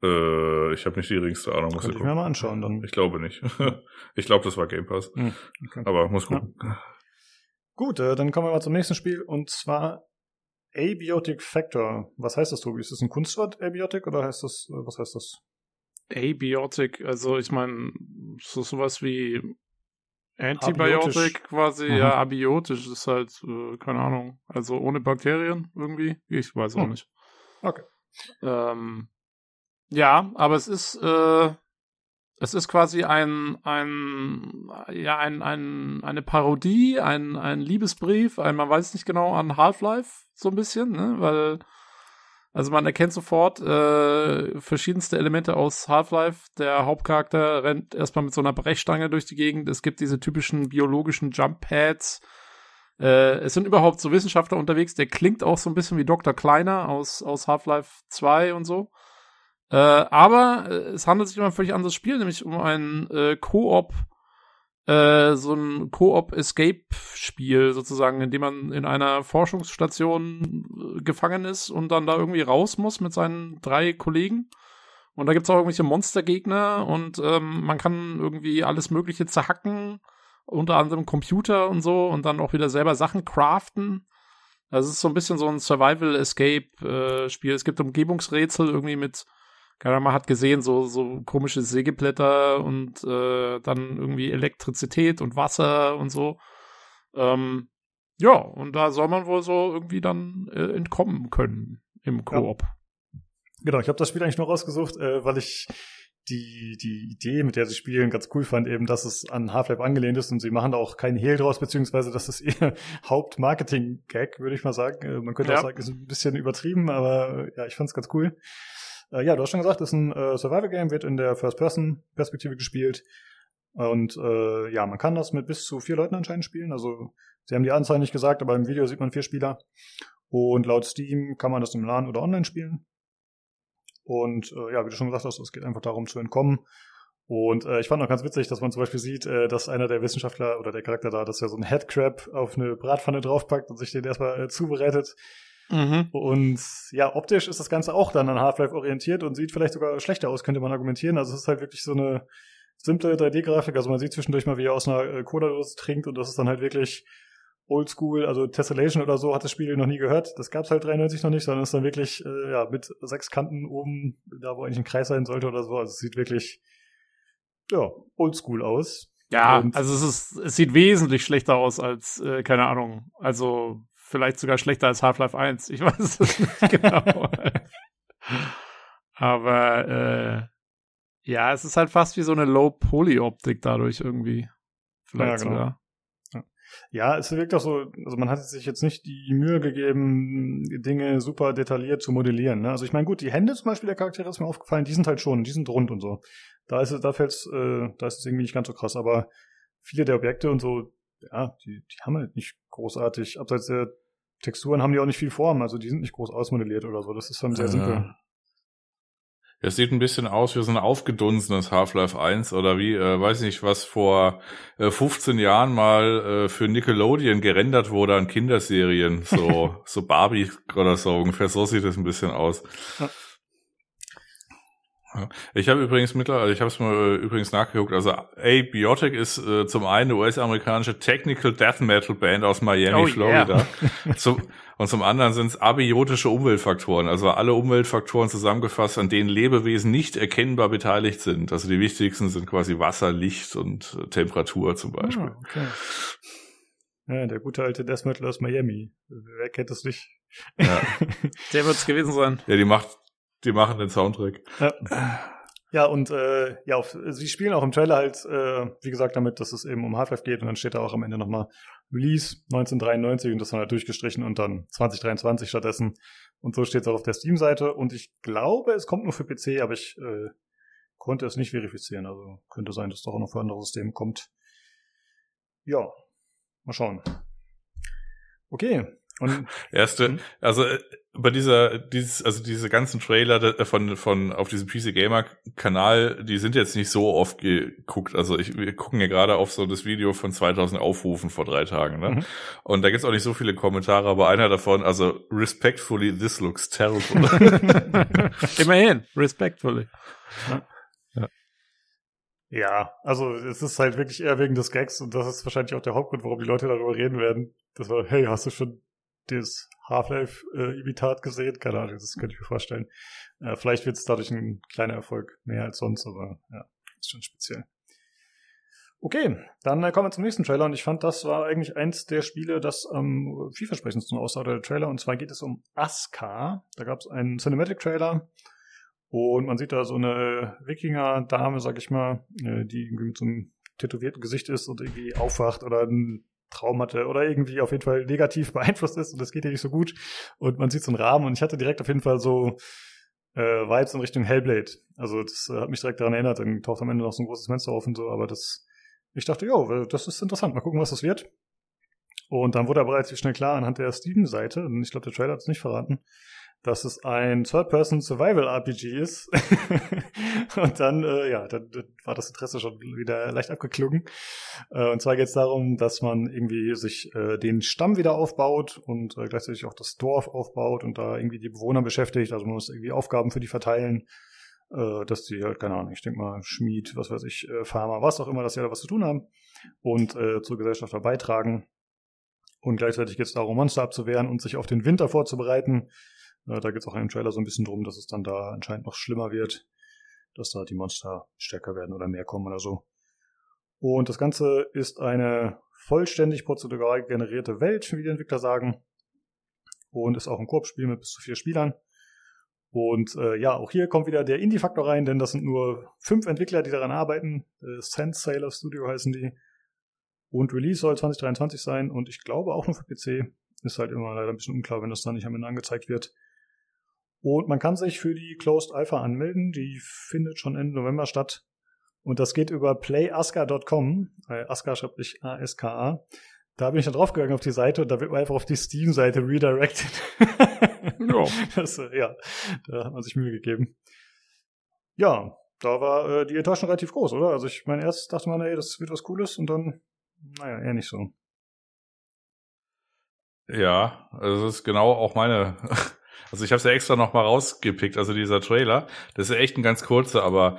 Äh, ich habe nicht die geringste Ahnung. Muss ich mir mal anschauen dann. Ich glaube nicht. ich glaube, das war Game Pass. Hm, okay. Aber muss gucken. Ja. Gut, äh, dann kommen wir mal zum nächsten Spiel und zwar Abiotic Factor. Was heißt das, Tobi? Ist das ein Kunstwort, Abiotic, oder heißt das, äh, was heißt das? Abiotic, also ich meine, so sowas wie Antibiotic quasi, mhm. ja, abiotisch ist halt, äh, keine Ahnung, also ohne Bakterien irgendwie. Ich weiß auch hm. nicht. Okay. Ähm, ja, aber es ist, äh, es ist quasi ein, ein, ja, ein, ein, eine Parodie, ein, ein Liebesbrief, ein, man weiß nicht genau, an Half-Life so ein bisschen, ne, weil also man erkennt sofort äh, verschiedenste Elemente aus Half-Life. Der Hauptcharakter rennt erstmal mit so einer Brechstange durch die Gegend. Es gibt diese typischen biologischen Jump-Pads. Äh, es sind überhaupt so Wissenschaftler unterwegs. Der klingt auch so ein bisschen wie Dr. Kleiner aus, aus Half-Life 2 und so. Äh, aber äh, es handelt sich um ein völlig anderes Spiel, nämlich um ein äh, Koop- äh, so ein Koop-Escape-Spiel sozusagen, in dem man in einer Forschungsstation äh, gefangen ist und dann da irgendwie raus muss mit seinen drei Kollegen. Und da gibt's auch irgendwelche Monstergegner und ähm, man kann irgendwie alles Mögliche zerhacken, unter anderem Computer und so und dann auch wieder selber Sachen craften. Also es ist so ein bisschen so ein Survival-Escape-Spiel. Äh, es gibt Umgebungsrätsel irgendwie mit man hat gesehen, so, so komische Sägeblätter und äh, dann irgendwie Elektrizität und Wasser und so. Ähm, ja, und da soll man wohl so irgendwie dann äh, entkommen können im Koop. Ja. Genau, ich habe das Spiel eigentlich nur rausgesucht, äh, weil ich die, die Idee, mit der sie spielen, ganz cool fand, eben, dass es an Half-Life angelehnt ist und sie machen da auch keinen Hehl draus, beziehungsweise das ist ihr Hauptmarketing-Gag, würde ich mal sagen. Äh, man könnte ja. auch sagen, ist ein bisschen übertrieben, aber ja, ich fand es ganz cool. Äh, ja, du hast schon gesagt, es ist ein äh, Survival-Game, wird in der First-Person-Perspektive gespielt. Und äh, ja, man kann das mit bis zu vier Leuten anscheinend spielen. Also sie haben die Anzahl nicht gesagt, aber im Video sieht man vier Spieler. Und laut Steam kann man das im LAN oder online spielen. Und äh, ja, wie du schon gesagt hast, es geht einfach darum zu entkommen. Und äh, ich fand auch ganz witzig, dass man zum Beispiel sieht, äh, dass einer der Wissenschaftler oder der Charakter da, dass er so ein Headcrab auf eine Bratpfanne draufpackt und sich den erstmal äh, zubereitet. Mhm. Und ja, optisch ist das Ganze auch dann an Half-Life orientiert und sieht vielleicht sogar schlechter aus, könnte man argumentieren. Also es ist halt wirklich so eine simple 3D-Grafik. Also man sieht zwischendurch mal, wie er aus einer äh, Cola-Dose trinkt und das ist dann halt wirklich oldschool. Also Tessellation oder so hat das Spiel noch nie gehört. Das gab's halt 93 noch nicht, sondern ist dann wirklich äh, ja mit sechs Kanten oben, da wo eigentlich ein Kreis sein sollte oder so. Also es sieht wirklich ja oldschool aus. Ja, und also es ist, es sieht wesentlich schlechter aus als, äh, keine Ahnung, also vielleicht sogar schlechter als Half-Life 1. Ich weiß es nicht genau. Aber äh, ja, es ist halt fast wie so eine Low-Poly-Optik dadurch irgendwie. Vielleicht ja, genau. sogar. Ja. Es wirkt auch so, also man hat sich jetzt nicht die Mühe gegeben, Dinge super detailliert zu modellieren. Ne? Also ich meine, gut, die Hände zum Beispiel der Charaktere ist mir aufgefallen, die sind halt schon, die sind rund und so. Da ist es, da fällt's, äh, da ist es irgendwie nicht ganz so krass, aber viele der Objekte und so, ja, die, die haben halt nicht großartig, abseits der Texturen haben die auch nicht viel Form, also die sind nicht groß ausmodelliert oder so. Das ist dann sehr ja. simpel. Es sieht ein bisschen aus wie so ein aufgedunsenes Half-Life 1 oder wie, äh, weiß nicht, was vor äh, 15 Jahren mal äh, für Nickelodeon gerendert wurde an Kinderserien, so, so Barbie oder so ungefähr, so sieht es ein bisschen aus. Ja. Ich habe übrigens mittlerweile, also ich habe es mal äh, übrigens nachgeguckt, also A-Biotic ist äh, zum einen eine US-amerikanische Technical Death Metal Band aus Miami, oh, Florida. Yeah. zum, und zum anderen sind es abiotische Umweltfaktoren, also alle Umweltfaktoren zusammengefasst, an denen Lebewesen nicht erkennbar beteiligt sind. Also die wichtigsten sind quasi Wasser, Licht und äh, Temperatur zum Beispiel. Ah, okay. Ja, der gute alte Death Metal aus Miami. Wer kennt das nicht? Ja. der wird es gewesen sein. Ja, die macht, die machen den Soundtrack. Ja. Ja, und äh, ja, auf, sie spielen auch im Trailer halt, äh, wie gesagt, damit, dass es eben um Half-Life geht und dann steht da auch am Ende nochmal Release 1993 und das dann halt durchgestrichen und dann 2023 stattdessen. Und so steht es auch auf der Steam-Seite und ich glaube, es kommt nur für PC, aber ich äh, konnte es nicht verifizieren. Also könnte sein, dass es doch auch noch für andere Systeme kommt. Ja, mal schauen. Okay, und erste, mhm. also äh, bei dieser, dieses, also diese ganzen Trailer äh, von von auf diesem PC Gamer Kanal, die sind jetzt nicht so oft geguckt. Also ich, wir gucken ja gerade auf so das Video von 2000 Aufrufen vor drei Tagen, ne? Mhm. Und da gibt's auch nicht so viele Kommentare, aber einer davon, also respectfully, this looks terrible. Immerhin, respectfully. Ja. Ja, also es ist halt wirklich eher wegen des Gags und das ist wahrscheinlich auch der Hauptgrund, warum die Leute darüber reden werden. Das war, hey, hast du schon das Half-Life-Imitat gesehen. Keine Ahnung, das könnte ich mir vorstellen. Äh, vielleicht wird es dadurch ein kleiner Erfolg mehr als sonst, aber ja, ist schon speziell. Okay, dann äh, kommen wir zum nächsten Trailer und ich fand, das war eigentlich eins der Spiele, das am ähm, vielversprechendsten aussah, der Trailer. Und zwar geht es um Aska. Da gab es einen Cinematic-Trailer und man sieht da so eine Wikinger-Dame, sag ich mal, äh, die mit so einem tätowierten Gesicht ist und irgendwie aufwacht oder ein Traum hatte oder irgendwie auf jeden Fall negativ beeinflusst ist und das geht ja nicht so gut. Und man sieht so einen Rahmen und ich hatte direkt auf jeden Fall so äh, Vibes in Richtung Hellblade. Also das äh, hat mich direkt daran erinnert. Dann taucht am Ende noch so ein großes Fenster auf und so, aber das, ich dachte, jo, das ist interessant. Mal gucken, was das wird. Und dann wurde aber relativ schnell klar anhand der Steam-Seite, ich glaube, der Trailer hat es nicht verraten, dass es ein Third-Person-Survival-RPG ist. und dann, äh, ja, dann, dann, war das Interesse schon wieder leicht abgeklungen. Äh, und zwar geht es darum, dass man irgendwie sich äh, den Stamm wieder aufbaut und äh, gleichzeitig auch das Dorf aufbaut und da irgendwie die Bewohner beschäftigt. Also man muss irgendwie Aufgaben für die verteilen, äh, dass die halt, keine Ahnung, ich denke mal, Schmied, was weiß ich, äh, Farmer, was auch immer, dass sie da was zu tun haben und zur Gesellschaft beitragen. Und gleichzeitig geht es darum, Monster abzuwehren und sich auf den Winter vorzubereiten. Da geht es auch im Trailer so ein bisschen drum, dass es dann da anscheinend noch schlimmer wird, dass da die Monster stärker werden oder mehr kommen oder so. Und das Ganze ist eine vollständig prozedural generierte Welt, wie die Entwickler sagen. Und ist auch ein Koop-Spiel mit bis zu vier Spielern. Und äh, ja, auch hier kommt wieder der Indie-Faktor rein, denn das sind nur fünf Entwickler, die daran arbeiten. Äh, Sense Sailor Studio heißen die. Und Release soll 2023 sein und ich glaube auch nur für PC. Ist halt immer leider ein bisschen unklar, wenn das dann nicht am Ende angezeigt wird. Und man kann sich für die Closed Alpha anmelden. Die findet schon Ende November statt. Und das geht über playaska.com. Äh, Aska schreibt sich A-S-K-A. Da bin ich dann draufgegangen auf die Seite und da wird man einfach auf die Steam-Seite redirected. ja. Das, äh, ja, da hat man sich Mühe gegeben. Ja, da war äh, die Enttäuschung relativ groß, oder? Also ich meine, erst dachte man, ey, das wird was Cooles und dann, naja, eher nicht so. Ja, also das ist genau auch meine also ich habe es ja extra noch mal rausgepickt, also dieser Trailer, das ist ja echt ein ganz kurzer, aber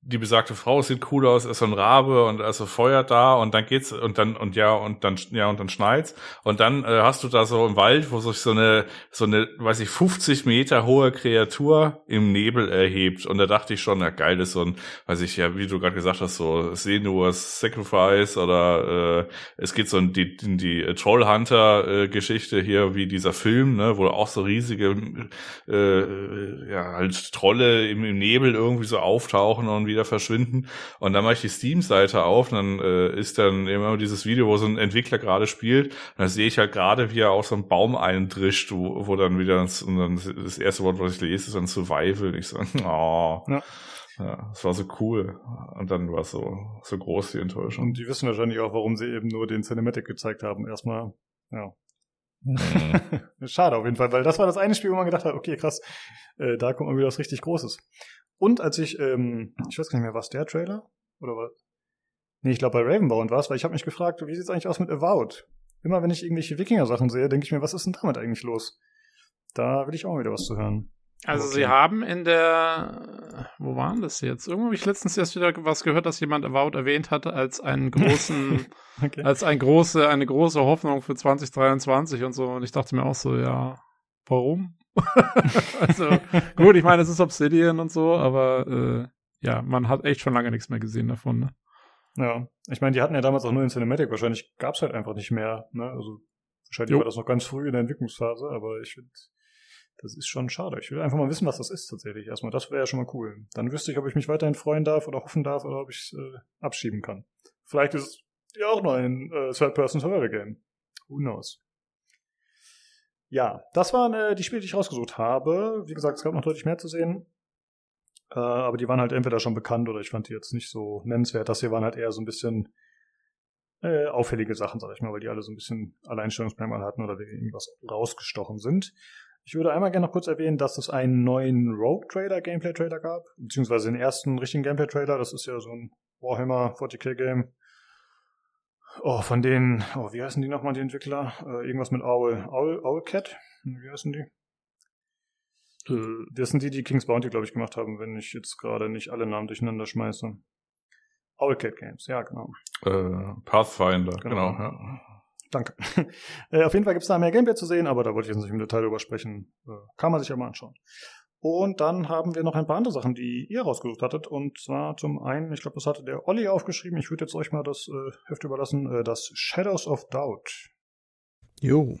die besagte Frau sieht cool aus, ist so ein Rabe und also Feuer da und dann geht's und dann und ja und dann ja und dann schneit's. Und dann äh, hast du da so im Wald, wo sich so eine so eine, weiß ich, 50 Meter hohe Kreatur im Nebel erhebt. Und da dachte ich schon, ja geil, ist so ein, weiß ich ja, wie du gerade gesagt hast, so Senua's Sacrifice oder äh, es geht so in die in die Trollhunter äh, Geschichte hier wie dieser Film, ne, wo auch so riesige äh, ja halt Trolle im, im Nebel irgendwie so auftauchen auftauchen und wieder verschwinden. Und dann mache ich die Steam-Seite auf und dann äh, ist dann immer dieses Video, wo so ein Entwickler gerade spielt. Und da sehe ich halt gerade, wie er auf so einen Baum eindrischt, wo, wo dann wieder das, und dann das erste Wort, was ich lese, ist dann Survival. Und ich so, oh. Ja. Ja, es war so cool. Und dann war es so, so groß, die Enttäuschung. Und die wissen wahrscheinlich auch, warum sie eben nur den Cinematic gezeigt haben. Erstmal, ja. Mhm. Schade auf jeden Fall, weil das war das eine Spiel, wo man gedacht hat, okay, krass, äh, da kommt mal wieder was richtig Großes. Und als ich, ähm, ich weiß gar nicht mehr, was der Trailer? Oder was? Nee, ich glaube bei Ravenbound war es, weil ich habe mich gefragt, wie sieht's eigentlich aus mit Avowed? Immer wenn ich irgendwelche Wikinger-Sachen sehe, denke ich mir, was ist denn damit eigentlich los? Da will ich auch mal wieder was zu hören. Also okay. sie haben in der, wo waren das jetzt? Irgendwo habe ich letztens erst wieder was gehört, dass jemand Avowed erwähnt hatte als einen großen, okay. als ein große, eine große Hoffnung für 2023 und so. Und ich dachte mir auch so, ja, warum? also gut, ich meine, es ist Obsidian und so, aber äh, ja, man hat echt schon lange nichts mehr gesehen davon. Ne? Ja, ich meine, die hatten ja damals auch nur in Cinematic. Wahrscheinlich gab es halt einfach nicht mehr. Ne? Also wahrscheinlich jo. war das noch ganz früh in der Entwicklungsphase, aber ich finde das ist schon schade. Ich will einfach mal wissen, was das ist tatsächlich erstmal. Das wäre ja schon mal cool. Dann wüsste ich, ob ich mich weiterhin freuen darf oder hoffen darf oder ob ich es äh, abschieben kann. Vielleicht ist es ja auch noch ein äh, Third-Person-Survival-Game. Who knows? Ja, das waren äh, die Spiele, die ich rausgesucht habe. Wie gesagt, es gab noch deutlich mehr zu sehen. Äh, aber die waren halt entweder schon bekannt oder ich fand die jetzt nicht so nennenswert. Das hier waren halt eher so ein bisschen äh, auffällige Sachen, sag ich mal, weil die alle so ein bisschen Alleinstellungsmerkmal hatten oder irgendwas rausgestochen sind. Ich würde einmal gerne noch kurz erwähnen, dass es einen neuen Rogue Trader, Gameplay Trader gab, beziehungsweise den ersten richtigen Gameplay Trader. Das ist ja so ein Warhammer 40k Game. Oh, von denen, oh, wie heißen die nochmal, die Entwickler? Äh, irgendwas mit Owl, Owl, Owlcat? Wie heißen die? Äh, das sind die, die King's Bounty, glaube ich, gemacht haben, wenn ich jetzt gerade nicht alle Namen durcheinander schmeiße. Owlcat Games, ja, genau. Äh, Pathfinder, genau. genau ja. Danke. äh, auf jeden Fall gibt es da mehr Gameplay zu sehen, aber da wollte ich jetzt nicht im Detail drüber sprechen. Äh, kann man sich ja mal anschauen. Und dann haben wir noch ein paar andere Sachen, die ihr rausgesucht hattet. Und zwar zum einen, ich glaube, das hatte der Olli aufgeschrieben. Ich würde jetzt euch mal das äh, Heft überlassen. Äh, das Shadows of Doubt. Jo.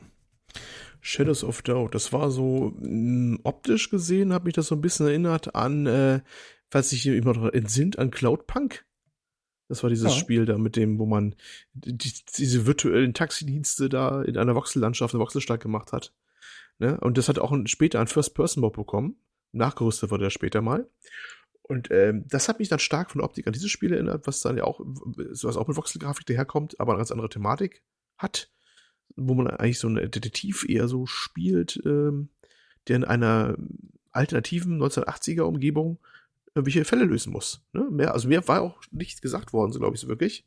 Shadows of Doubt. Das war so mh, hm, optisch gesehen, hat mich das so ein bisschen erinnert an, äh, was sich immer noch entsinnt, an Cloudpunk. Das war dieses ja. Spiel da mit dem, wo man die, diese virtuellen Taxidienste da in einer Voxellandschaft, eine Voxelstadt gemacht hat. Ne? Und das hat auch ein, später einen First-Person-Mob bekommen. Nachgerüstet wurde er später mal. Und ähm, das hat mich dann stark von der Optik an dieses Spiel erinnert, was dann ja auch, was auch mit Voxelgrafik daherkommt, aber eine ganz andere Thematik hat, wo man eigentlich so einen Detektiv eher so spielt, ähm, der in einer alternativen 1980er Umgebung welche Fälle lösen muss. Ne? Mehr, also mehr war auch nicht gesagt worden, so glaube ich so wirklich.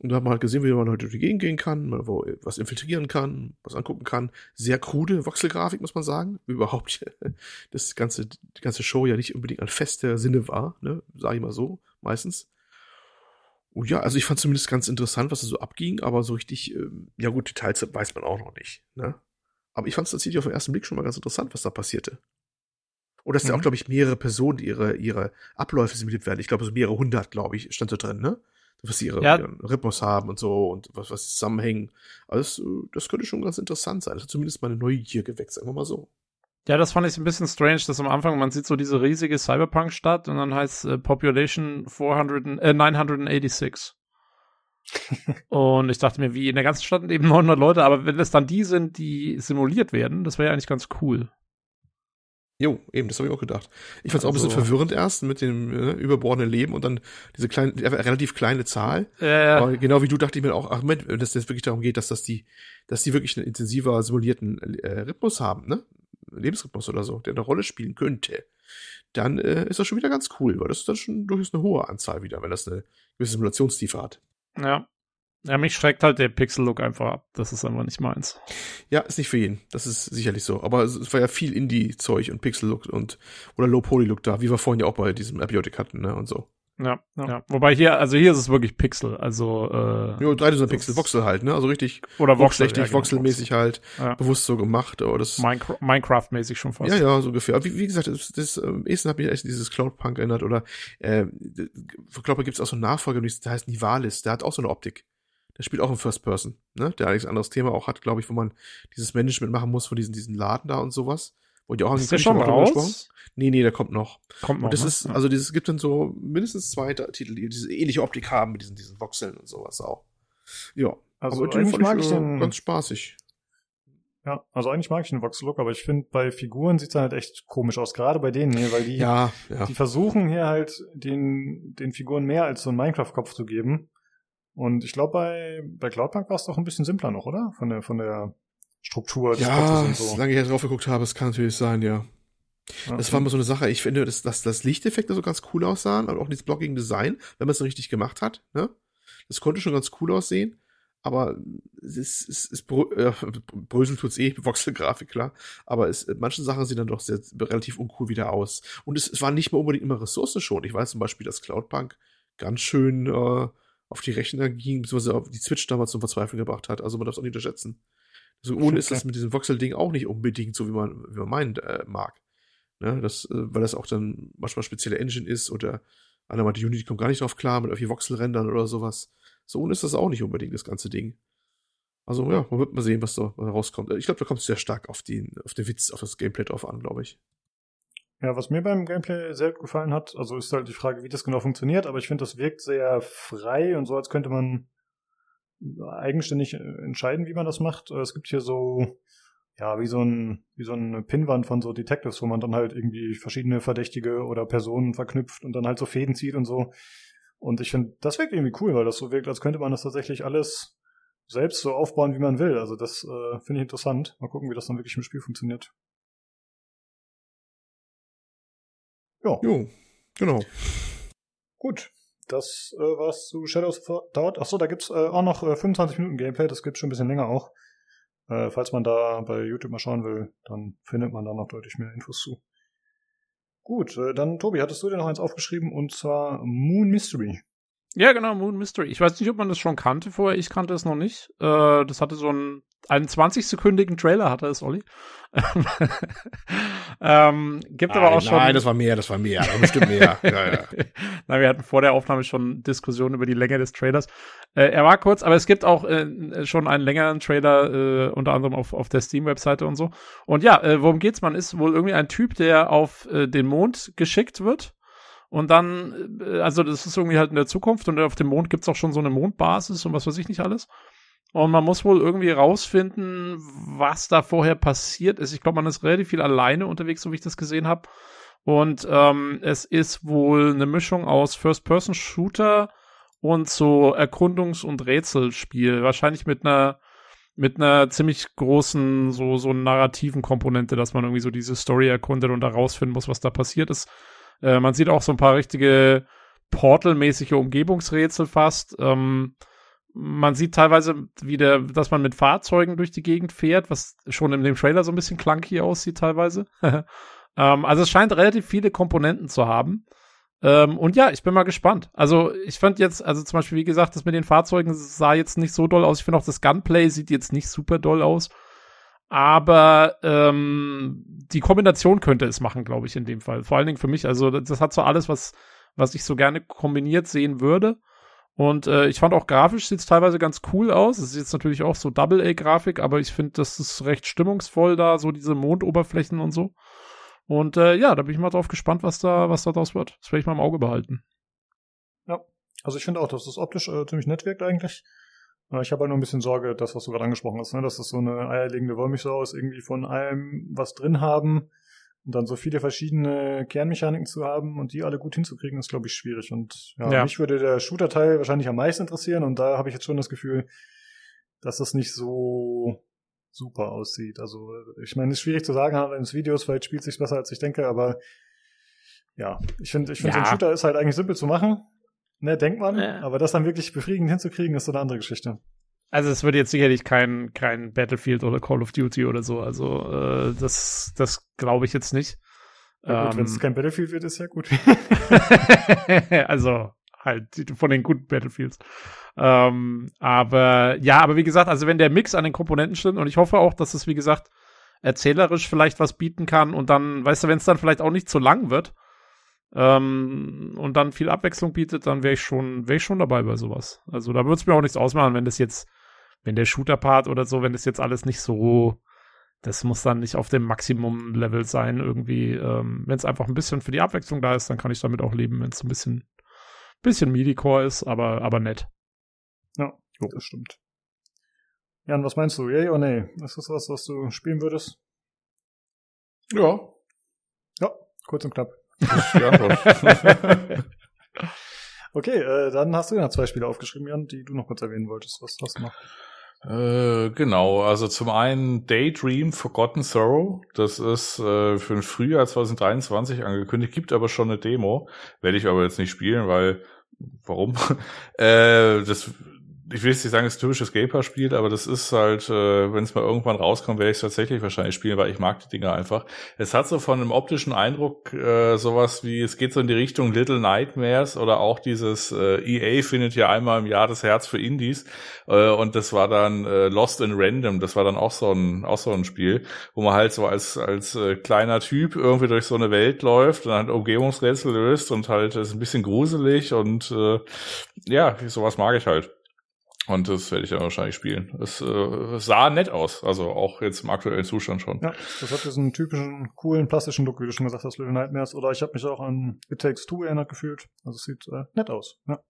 Und da hat man halt gesehen, wie man heute durch die Gegend gehen kann, wo was infiltrieren kann, was angucken kann. Sehr krude Voxelgrafik, muss man sagen. Überhaupt das ganze, die ganze Show ja nicht unbedingt ein fester Sinne war, ne? Sag ich mal so, meistens. Und ja, also ich fand zumindest ganz interessant, was da so abging, aber so richtig, ähm, ja gut, Details weiß man auch noch nicht, ne? Aber ich fand es tatsächlich auf den ersten Blick schon mal ganz interessant, was da passierte. Und dass mhm. da auch, glaube ich, mehrere Personen, die ihre, ihre Abläufe simuliert werden. Ich glaube, so mehrere hundert, glaube ich, stand so drin, ne? Was sie ihre, ja. ihren Rhythmus haben und so und was, was zusammenhängen. Also das, das könnte schon ganz interessant sein. Das hat zumindest meine Neugier geweckt, sagen wir mal so. Ja, das fand ich ein bisschen strange, dass am Anfang man sieht so diese riesige Cyberpunk-Stadt und dann heißt äh, Population 400, äh, 986. und ich dachte mir, wie in der ganzen Stadt eben 900 Leute, aber wenn es dann die sind, die simuliert werden, das wäre ja eigentlich ganz cool. Jo, eben, das habe ich auch gedacht. Ich fand es auch ein bisschen also verwirrend erst mit dem äh, überbordenden Leben und dann diese kleine, relativ kleine Zahl. Ja, ja. Genau wie du dachte ich mir auch, ach Moment, dass es wirklich darum geht, dass das die, dass die wirklich einen intensiver simulierten äh, Rhythmus haben, ne? Lebensrhythmus oder so, der eine Rolle spielen könnte. Dann äh, ist das schon wieder ganz cool, weil das ist dann schon durchaus eine hohe Anzahl wieder, wenn das eine gewisse Simulationstiefe hat. Ja. Ja, mich schreckt halt der Pixel-Look einfach ab. Das ist einfach nicht meins. Ja, ist nicht für jeden. Das ist sicherlich so. Aber es war ja viel Indie-Zeug und Pixel-Look und oder Low-Poly-Look da, wie wir vorhin ja auch bei diesem Abiotic hatten, ne, und so. Ja, ja, ja. Wobei hier, also hier ist es wirklich Pixel, also äh, Ja, 3 Pixel, Voxel halt, ne? Also richtig oder Voxel, ja, genau, voxelmäßig halt, ja. bewusst so gemacht. Aber das Minecraft-mäßig schon fast. Ja, ja, so ungefähr. Wie, wie gesagt, das, das ähm, Essen hat mich echt dieses Cloudpunk erinnert oder äh, ich glaube, gibt es auch so einen Nachfolger, der heißt Nivalis, der hat auch so eine Optik. Der spielt auch im First Person, ne? Der allerdings ein anderes Thema auch hat, glaube ich, wo man dieses Management machen muss von diesen, diesen Laden da und sowas. Wurde ja auch ist der schon raus? Nee, nee, der kommt noch. Kommt noch. Und das ne? ist, also dieses gibt dann so mindestens zwei Titel, die diese ähnliche Optik haben mit diesen, diesen Voxeln und sowas auch. Ja. Also aber eigentlich mag ich äh, den, ganz spaßig. ja, also eigentlich mag ich den Voxel-Look, aber ich finde, bei Figuren sieht's dann halt echt komisch aus, gerade bei denen hier, weil die, Ja, ja. die versuchen hier halt den, den Figuren mehr als so einen Minecraft-Kopf zu geben. Und ich glaube, bei, bei Cloudpunk war es doch ein bisschen simpler noch, oder? Von der, von der Struktur des Ja, und so. solange ich jetzt drauf geguckt habe, es kann natürlich sein, ja. Ja. Das war mal so eine Sache. Ich finde, dass, dass das Lichteffekte so ganz cool aussahen, aber auch dieses blocking Design, wenn man es so richtig gemacht hat, ne? Das konnte schon ganz cool aussehen, aber es ist, es ist brö äh, Brösel tut's eh, Voxel-Grafik, klar. Aber es, manche Sachen sehen dann doch sehr, relativ uncool wieder aus. Und es, es war nicht mehr unbedingt immer Ressourcen schon. Ich weiß zum Beispiel, dass Cloudpunk ganz schön äh, auf die Rechner ging, beziehungsweise auf die Switch damals zum Verzweifeln gebracht hat. Also man darf es auch nicht unterschätzen. Also ohne ist das mit diesem Voxel-Ding auch nicht unbedingt so, wie man, wie man meint, äh, mag. Ne, das, äh, weil das auch dann manchmal spezielle Engine ist oder einer meinte, Unity kommt gar nicht drauf klar mit irgendwie Voxel-Rändern oder sowas. So ohne ist das auch nicht unbedingt, das ganze Ding. Also ja, man wird mal sehen, was da rauskommt. Ich glaube, da kommt es sehr stark auf den, auf den Witz, auf das Gameplay drauf an, glaube ich. Ja, was mir beim Gameplay sehr gut gefallen hat, also ist halt die Frage, wie das genau funktioniert, aber ich finde, das wirkt sehr frei und so, als könnte man eigenständig äh, entscheiden, wie man das macht. Äh, Es gibt hier so, ja, wie so ein, wie so eine Pinnwand von so Detectives, wo man dann halt irgendwie verschiedene Verdächtige oder Personen verknüpft und dann halt so Fäden zieht und so. Und ich finde, das wirkt irgendwie cool, weil das so wirkt, als könnte man das tatsächlich alles selbst so aufbauen, wie man will. Also das äh, finde ich interessant. Mal gucken, wie das dann wirklich im Spiel funktioniert. Ja. Jo, genau. Gut, das äh, war's zu Shadows of Doubt. Achso, da gibt's äh, auch noch äh, 25 Minuten Gameplay, das gibt's schon ein bisschen länger auch. Äh, falls man da bei YouTube mal schauen will, dann findet man da noch deutlich mehr Infos zu. Gut, äh, dann Tobi, hattest du dir noch eins aufgeschrieben und zwar Moon Mystery. Ja, genau, Moon Mystery. Ich weiß nicht, ob man das schon kannte vorher. Ich kannte es noch nicht. Äh, das hatte so einen, einen 20-sekündigen Trailer, hatte es, Olli. ähm, gibt aber auch schon. Nein, das war mehr, das war mehr, aber bestimmt mehr. ja, ja. Nein, wir hatten vor der Aufnahme schon Diskussionen über die Länge des Trailers. Äh, er war kurz, aber es gibt auch äh, schon einen längeren Trailer, äh, unter anderem auf, auf der Steam-Webseite und so. Und ja, äh, worum geht's? Man ist wohl irgendwie ein Typ, der auf äh, den Mond geschickt wird. Und dann, äh, also das ist irgendwie halt in der Zukunft und auf dem Mond gibt's auch schon so eine Mondbasis und was weiß ich nicht alles. Und man muss wohl irgendwie rausfinden, was da vorher passiert ist. Ich glaube, man ist relativ viel alleine unterwegs, so wie ich das gesehen habe. Und ähm, es ist wohl eine Mischung aus First-Person-Shooter und so Erkundungs- und Rätselspiel. Wahrscheinlich mit einer mit einer ziemlich großen, so, so narrativen Komponente, dass man irgendwie so diese Story erkundet und da rausfinden muss, was da passiert ist. Äh, man sieht auch so ein paar richtige Portal-mäßige Umgebungsrätsel fast. Ähm, man sieht teilweise wieder, dass man mit Fahrzeugen durch die Gegend fährt, was schon in dem Trailer so ein bisschen clunky aussieht teilweise. ähm, also es scheint relativ viele Komponenten zu haben. Ähm, und ja, ich bin mal gespannt. Also ich fand jetzt, also zum Beispiel, wie gesagt, das mit den Fahrzeugen sah jetzt nicht so doll aus. Ich finde auch das Gunplay sieht jetzt nicht super doll aus. Aber ähm, die Kombination könnte es machen, glaube ich, in dem Fall. Vor allen Dingen für mich. Also das, hat so alles, was, was ich so gerne kombiniert sehen würde. Und äh, ich fand auch grafisch sieht es teilweise ganz cool aus. Es ist jetzt natürlich auch so Double-A-Grafik, aber ich finde, das ist recht stimmungsvoll da, so diese Mondoberflächen und so. Und äh, ja, da bin ich mal drauf gespannt, was da, was da draus wird. Das werde ich mal im Auge behalten. Ja, also ich finde auch, dass das optisch äh, ziemlich nett wirkt eigentlich. Ich habe halt nur ein bisschen Sorge, das, was du gerade angesprochen hast, ne? dass das so eine eierlegende Wollmilchsau ist, irgendwie von allem was drin haben und dann so viele verschiedene Kernmechaniken zu haben und die alle gut hinzukriegen, ist, glaube ich, schwierig. Und ja, Ja. mich würde der Shooter-Teil wahrscheinlich am meisten interessieren und da habe ich jetzt schon das Gefühl, dass das nicht so super aussieht. Also ich meine, es ist schwierig zu sagen, aber ins Videos, vielleicht spielt sich besser, als ich denke, aber ja, ich finde, ich finde, so ein Ja. Shooter ist halt eigentlich simpel zu machen. Ne, denkt man, Ja. aber das dann wirklich befriedigend hinzukriegen, ist so eine andere Geschichte. Also es wird jetzt sicherlich kein, kein Battlefield oder Call of Duty oder so. Also äh, das, das glaube ich jetzt nicht. Ja, gut, Ähm, wenn es kein Battlefield wird, ist ja gut. also halt von den guten Battlefields. Ähm, aber ja, aber wie gesagt, also wenn der Mix an den Komponenten stimmt und ich hoffe auch, dass es, wie gesagt, erzählerisch vielleicht was bieten kann und dann, weißt du, wenn es dann vielleicht auch nicht zu lang wird ähm, und dann viel Abwechslung bietet, dann wäre ich schon, wäre ich schon dabei bei sowas. Also da würde es mir auch nichts ausmachen, wenn das jetzt, wenn der Shooter-Part oder so, wenn das jetzt alles nicht so das muss dann nicht auf dem Maximum-Level sein, irgendwie. Ähm, wenn es einfach ein bisschen für die Abwechslung da ist, dann kann ich damit auch leben, wenn es ein bisschen, bisschen MIDI-Core ist, aber, aber nett. Ja, jo. das stimmt. Jan, was meinst du? Yay oder nee? Ist das was, was du spielen würdest? Ja. Ja, kurz und knapp. Ja, okay, äh, dann hast du ja noch zwei Spiele aufgeschrieben, Jan, die du noch kurz erwähnen wolltest. Was hast du noch? Äh, genau, also zum einen Daydream Forgotten Sorrow. Das ist äh, für den Frühjahr 2023 angekündigt, gibt aber schon eine Demo. Werde ich aber jetzt nicht spielen, weil warum? äh, das ich will jetzt nicht sagen, es ist typisches Gamer-Spiel, aber das ist halt, äh, wenn es mal irgendwann rauskommt, werde ich es tatsächlich wahrscheinlich spielen, weil ich mag die Dinger einfach. Es hat so von einem optischen Eindruck äh, sowas wie, es geht so in die Richtung Little Nightmares oder auch dieses äh, EA findet ja einmal im Jahr das Herz für Indies äh, und das war dann äh, Lost in Random, das war dann auch so ein auch so ein Spiel, wo man halt so als als äh, kleiner Typ irgendwie durch so eine Welt läuft und dann Umgebungsrätsel löst und halt ist ein bisschen gruselig und äh, ja, sowas mag ich halt. Und das werde ich dann wahrscheinlich spielen. Es äh, sah nett aus, also auch jetzt im aktuellen Zustand schon. Ja, das hat diesen typischen, coolen, plastischen Look, wie du schon gesagt hast, Little Nightmares. Oder ich habe mich auch an It Takes Two erinnert gefühlt. Also es sieht äh, nett aus. Ja.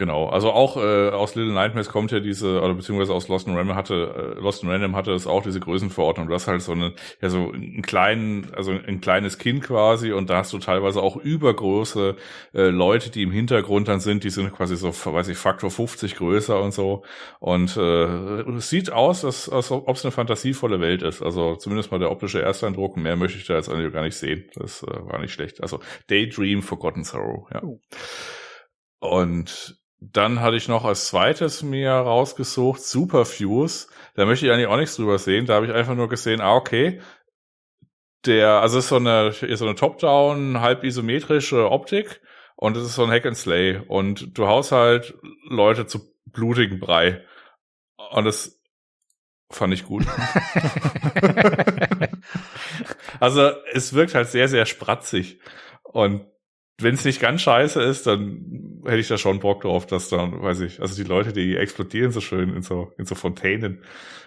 Genau, also auch äh, aus Little Nightmares kommt ja diese, oder beziehungsweise aus Lost in Random hatte, äh, Lost in Random hatte es auch diese Größenverordnung. Du hast halt so eine, ja so einen kleinen, also ein kleines Kind quasi und da hast du teilweise auch übergroße äh, Leute, die im Hintergrund dann sind, die sind quasi so, weiß ich, Faktor 50 größer und so. Und äh, es sieht aus, als, als ob es eine fantasievolle Welt ist. Also zumindest mal der optische Ersteindruck. Mehr möchte ich da jetzt eigentlich gar nicht sehen. Das äh, war nicht schlecht. Also Daydream Forgotten Sorrow, ja. Oh. Und dann hatte ich noch als zweites mir rausgesucht Superfuse. Da möchte ich eigentlich auch nichts drüber sehen. Da habe ich einfach nur gesehen, ah, okay. Der, also es ist so eine, ist so eine Top-Down, halb isometrische Optik und es ist so ein Hack and Slay und du haust halt Leute zu blutigen Brei. Und das fand ich gut. also es wirkt halt sehr, sehr spratzig. Und wenn es nicht ganz scheiße ist, dann hätte ich da schon Bock drauf, dass dann, weiß ich, also die Leute, die explodieren so schön in so, in so Fontänen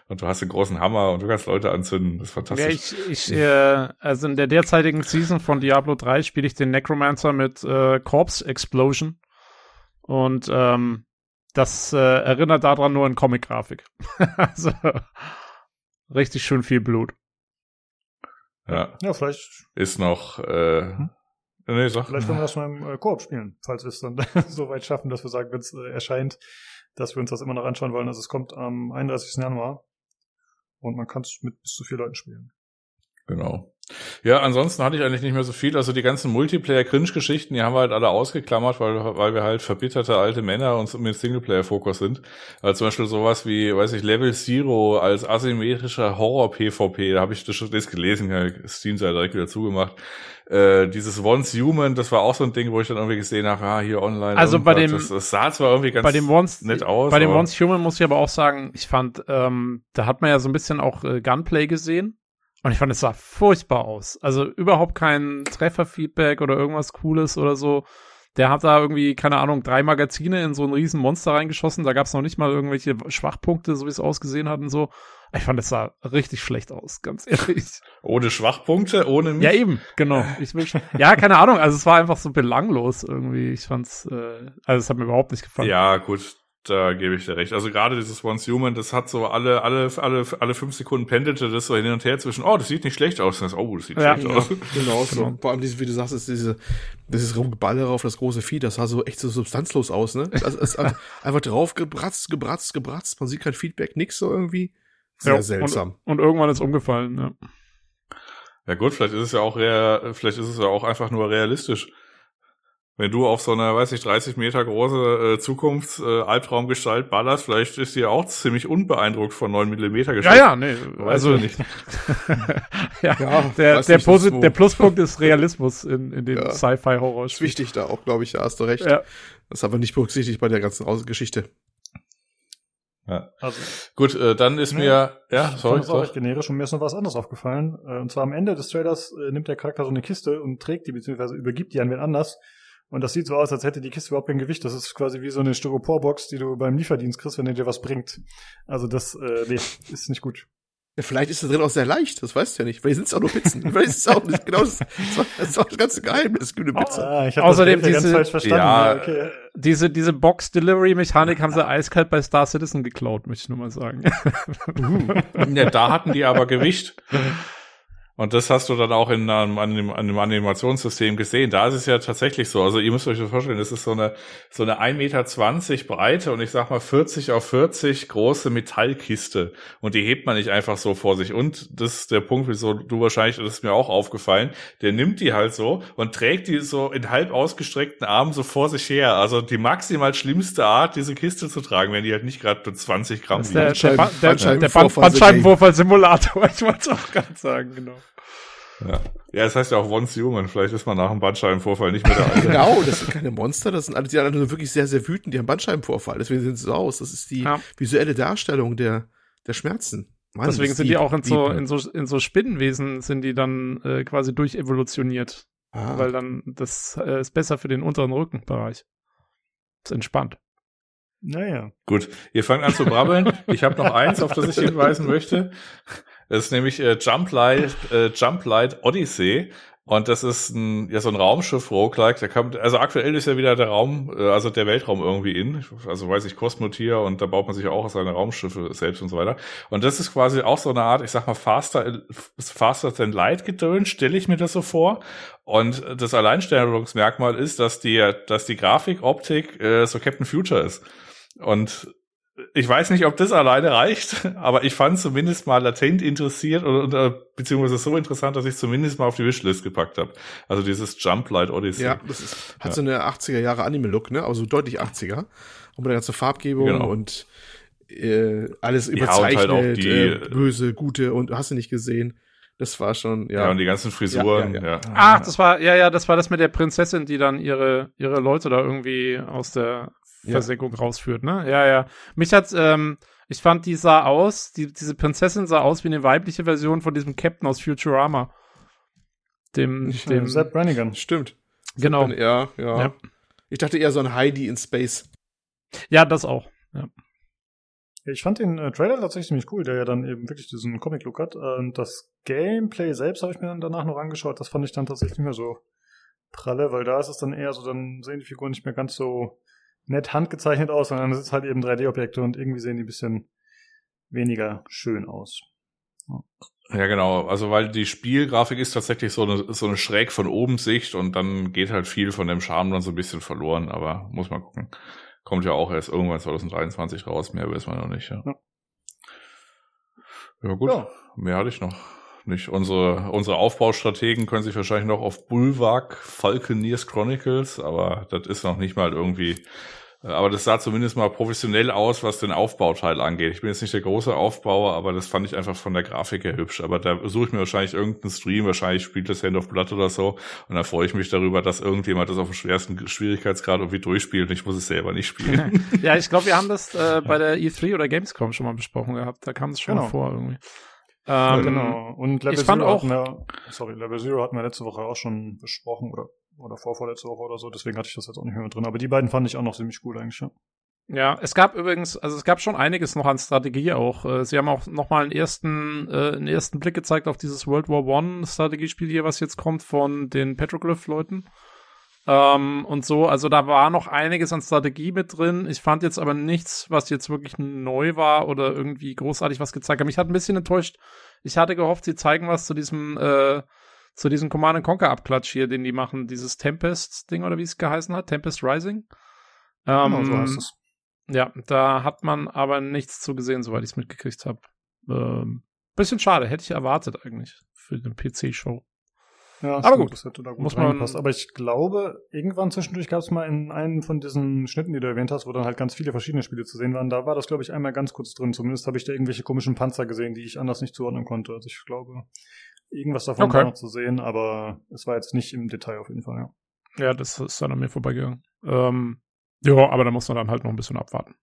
und du hast einen großen Hammer und du kannst Leute anzünden. Das ist fantastisch. Ja, ich, ich äh, also in der derzeitigen Season von Diablo 3 spiele ich den Necromancer mit äh, Corpse Explosion und ähm, das äh, erinnert daran nur an Comic-Grafik. also richtig schön viel Blut. Ja. Ja, vielleicht. Ist noch, äh, hm? Nee, sag. Vielleicht können wir das mal im äh, Koop spielen, falls wir es dann so weit schaffen, dass wir sagen, wenn es äh, erscheint, dass wir uns das immer noch anschauen wollen. Also es kommt am 31. Januar und man kann es mit bis zu vier Leuten spielen. Genau. Ja, ansonsten hatte ich eigentlich nicht mehr so viel. Also die ganzen Multiplayer-Cringe-Geschichten, die haben wir halt alle ausgeklammert, weil, weil wir halt verbitterte alte Männer und mit Singleplayer-Fokus sind. Also zum Beispiel sowas wie, weiß ich, Level Zero als asymmetrischer Horror-PvP, da habe ich das schon das gelesen, Steam sei direkt wieder zugemacht. Äh, dieses Once Human, das war auch so ein Ding, wo ich dann irgendwie gesehen habe, ah, hier online. Also bei dem, das, das, sah zwar irgendwie ganz bei dem Once, nett aus. Bei dem Once Human muss ich aber auch sagen, ich fand, ähm, da hat man ja so ein bisschen auch äh, Gunplay gesehen. Und ich fand, es sah furchtbar aus. Also überhaupt kein Trefferfeedback oder irgendwas Cooles oder so. Der hat da irgendwie, keine Ahnung, drei Magazine in so ein riesen Monster reingeschossen. Da gab es noch nicht mal irgendwelche Schwachpunkte, so wie es ausgesehen hat und so. Ich fand, es sah richtig schlecht aus, ganz ehrlich. Ohne Schwachpunkte, ohne mich? Ja, eben, genau. Ich will, ja, keine Ahnung. Also es war einfach so belanglos irgendwie. Ich fand's, äh, also es hat mir überhaupt nicht gefallen. Ja, gut da gebe ich dir recht. Also gerade dieses Once Human, das hat so alle, alle, alle, alle fünf Sekunden pendelte das so hin und her zwischen, oh, das sieht nicht schlecht aus, das, oh, das sieht ja, schlecht ja, aus. Genau, so. Vor allem, diese, wie du sagst, ist diese, dieses Rumgeballer auf das große Vieh, das sah so echt so substanzlos aus, ne? Also, es ist einfach drauf gebratzt, gebratzt, gebratzt, man sieht kein Feedback, nix so irgendwie. Sehr ja, seltsam. Und, und, irgendwann ist umgefallen, ja. Ja gut, vielleicht ist es ja auch real, vielleicht ist es ja auch einfach nur realistisch wenn du auf so einer, weiß ich, 30 Meter große äh, Zukunfts-Albtraumgestalt äh, ballerst, vielleicht ist die auch ziemlich unbeeindruckt von 9 Millimeter Gestalt. Ja, ja, nee, also nicht. ja, ja, der, der, nicht, der Pluspunkt ist Realismus in, in den ja. Sci-Fi-Horror. Ist wichtig da auch, glaube ich, da hast du recht. Ja. Das ist aber nicht berücksichtigt bei der ganzen Geschichte. Ja. Also, Gut, äh, dann ist ne, mir, ja, sorry. Das recht generisch und mir ist noch was anderes aufgefallen. Äh, und zwar am Ende des Trailers äh, nimmt der Charakter so eine Kiste und trägt die, beziehungsweise übergibt die an wen anders. Und das sieht so aus, als hätte die Kiste überhaupt kein Gewicht. Das ist quasi wie so eine Styroporbox, die du beim Lieferdienst kriegst, wenn er dir was bringt. Also das, äh, nee, ist nicht gut. Ja, vielleicht ist es drin auch sehr leicht, das weißt du ja nicht. Vielleicht sind es auch nur Pizzen. vielleicht ist es auch nicht genau das, das, ist auch das ganze Geheimnis, es gibt eine Pizza. Ah, ich hab Außerdem das diese- ganz falsch verstanden. Ja, okay. Diese, diese Box-Delivery-Mechanik haben sie eiskalt bei Star Citizen geklaut, möchte ich nur mal sagen. Ja, da hatten die aber Gewicht. Und das hast du dann auch in einem, einem, einem Animationssystem gesehen. Da ist es ja tatsächlich so. Also ihr müsst euch das vorstellen, das ist so eine, so eine 1,20 Meter Breite und ich sag mal 40 auf 40 große Metallkiste. Und die hebt man nicht einfach so vor sich. Und das ist der Punkt, wieso du wahrscheinlich, das ist mir auch aufgefallen, der nimmt die halt so und trägt die so in halb ausgestreckten Armen so vor sich her. Also die maximal schlimmste Art, diese Kiste zu tragen, wenn die halt nicht gerade nur 20 Gramm Das ist der, wiegt. der, Ba- der, der, Bandscheibenvorfall- Band- Bandscheibenvorfall-Simulator. Ich wollte es auch gerade sagen, genau. Ja. ja, das heißt ja auch Once Human. Vielleicht ist man nach einem Bandscheibenvorfall nicht mehr der Alte. Genau, das sind keine Monster, das sind alle, die anderen sind wirklich sehr, sehr wütend, die haben Bandscheibenvorfall, deswegen sehen sie so aus. Das ist die Ja. visuelle Darstellung der, der Schmerzen. Mann, Deswegen das sind die deep, auch in so, in so, in so Spinnenwesen sind die dann äh, quasi durchevolutioniert. ah. Weil dann, das äh, ist besser für den unteren Rückenbereich. Ist entspannt. Naja. Gut, ihr fangt an zu brabbeln. Ich habe noch eins, auf das ich hinweisen möchte. Das ist nämlich äh, Jump Light, äh, Jump Light Odyssey. Und das ist ein, ja, so ein Raumschiff Roguelike. Der kam, also aktuell ist ja wieder der Raum, äh, also der Weltraum irgendwie in. Also weiß ich, Cosmotier und da baut man sich auch seine Raumschiffe selbst und so weiter. Und das ist quasi auch so eine Art, ich sag mal, faster, faster than light gedöns, stelle ich mir das so vor. Und das Alleinstellungsmerkmal ist, dass die, dass die Grafikoptik äh, so Captain Future ist. Und ich weiß nicht, ob das alleine reicht, aber ich fand zumindest mal latent interessiert oder, oder beziehungsweise so interessant, dass ich zumindest mal auf die Wishlist gepackt habe. Also dieses Jump Light Odyssey. Ja, das ist, hat Ja. so eine 80er Jahre Anime-Look, ne? Also deutlich 80er. Und mit der ganzen Farbgebung Genau. und äh, alles Ja, und überzeichnet, halt auch die- äh, böse, gute und hast du nicht gesehen. Das war schon, ja. ja. und die ganzen Frisuren, Ja, ja. ja, Ach, das war, ja, ja, das war das mit der Prinzessin, die dann ihre, ihre Leute da irgendwie aus der Ja. Versenkung rausführt, ne? Ja, ja. Mich hat, ähm, ich fand, die sah aus, die, diese Prinzessin sah aus wie eine weibliche Version von diesem Captain aus Futurama. Dem, Dem dem, Sepp Brannigan. Stimmt. genau. Ja, ja, Ja. Ich dachte eher so ein Heidi in Space. Ja, das auch. Ich fand den äh, Trailer tatsächlich ziemlich cool, der ja dann eben wirklich diesen Comic-Look hat. Und das Gameplay selbst habe ich mir dann danach noch angeschaut. Das fand ich dann tatsächlich nicht mehr so pralle, weil da ist es dann eher so, dann sehen die Figuren nicht mehr ganz so nett handgezeichnet aus, sondern es ist halt eben 3D-Objekte und irgendwie sehen die ein bisschen weniger schön aus. Ja, genau. Also, weil die Spielgrafik ist tatsächlich so eine, so eine schräg von oben Sicht und dann geht halt viel von dem Charme dann so ein bisschen verloren, aber muss man gucken. Kommt ja auch erst irgendwann 2023 raus, mehr weiß man noch nicht, ja. Ja. Ja, gut. Ja. Mehr hatte ich noch nicht. Unsere, unsere Aufbaustrategen können sich wahrscheinlich noch auf Bulwark Falconeers Chronicles, aber das ist noch nicht mal irgendwie, äh, aber das sah zumindest mal professionell aus, was den Aufbauteil angeht. Ich bin jetzt nicht der große Aufbauer, aber das fand ich einfach von der Grafik her hübsch. Aber da suche ich mir wahrscheinlich irgendeinen Stream, wahrscheinlich spielt das Hand of Blood oder so. Und da freue ich mich darüber, dass irgendjemand das auf dem schwersten Schwierigkeitsgrad irgendwie durchspielt und ich muss es selber nicht spielen. Ja, ich glaube, wir haben das äh, bei der E3 oder Gamescom schon mal besprochen gehabt. Da kam es schon Genau. mal vor irgendwie. Ähm, genau. Und Level ich fand Zero auch- hatten wir, sorry, Level Zero hatten wir letzte Woche auch schon besprochen oder, oder vorvorletzte Woche oder so, deswegen hatte ich das jetzt auch nicht mehr mit drin. Aber die beiden fand ich auch noch ziemlich gut eigentlich, ja. Ja, es gab übrigens, also es gab schon einiges noch an Strategie auch. Äh, Sie haben auch noch mal einen ersten, äh, einen ersten Blick gezeigt auf dieses World War One Strategiespiel hier, was jetzt kommt von den Petroglyph-Leuten. Ähm, und so, also da war noch einiges an Strategie mit drin. Ich fand jetzt aber nichts, was jetzt wirklich neu war oder irgendwie großartig was gezeigt hat. Mich hat ein bisschen enttäuscht. Ich hatte gehofft, sie zeigen was zu diesem, äh, zu diesem Command Conquer Abklatsch hier, den die machen, dieses Tempest-Ding oder wie es geheißen hat, Tempest Rising. Ähm, Genau, so heißt es. ja, da hat man aber nichts zu gesehen, soweit ich es mitgekriegt habe. Ähm, bisschen schade, hätte ich erwartet eigentlich für eine PC-Show. Ja, Aber stimmt, gut. Das hätte da gut Muss man-. Aber ich glaube, irgendwann zwischendurch gab es mal in einem von diesen Schnitten, die du erwähnt hast, wo dann halt ganz viele verschiedene Spiele zu sehen waren. Da war das, glaube ich, einmal ganz kurz drin. Zumindest habe ich da irgendwelche komischen Panzer gesehen, die ich anders nicht zuordnen konnte. Also ich glaube, irgendwas davon Okay. war noch zu sehen, aber es war jetzt nicht im Detail auf jeden Fall, ja. Ja, das ist dann an mir vorbeigegangen. Ähm, ja, aber da muss man dann halt noch ein bisschen abwarten.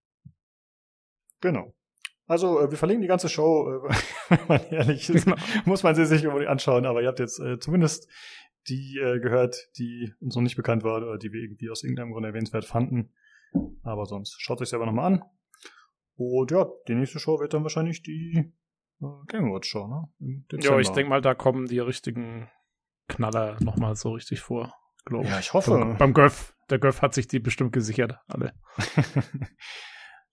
Genau. Also, äh, wir verlinken die ganze Show, äh, wenn man ehrlich ist, Genau. muss man sie sich anschauen, aber ihr habt jetzt äh, zumindest die äh, gehört, die uns noch nicht bekannt war oder die wir irgendwie aus irgendeinem Grund erwähnenswert fanden. Aber sonst schaut euch selber nochmal an. Und ja, die nächste Show wird dann wahrscheinlich die Game Watch Show, ne? Ja, ich denke mal, da kommen die richtigen Knaller nochmal so richtig vor. Glaube ja, ich hoffe. Beim, beim Göff. Der Göff hat sich die bestimmt gesichert, alle.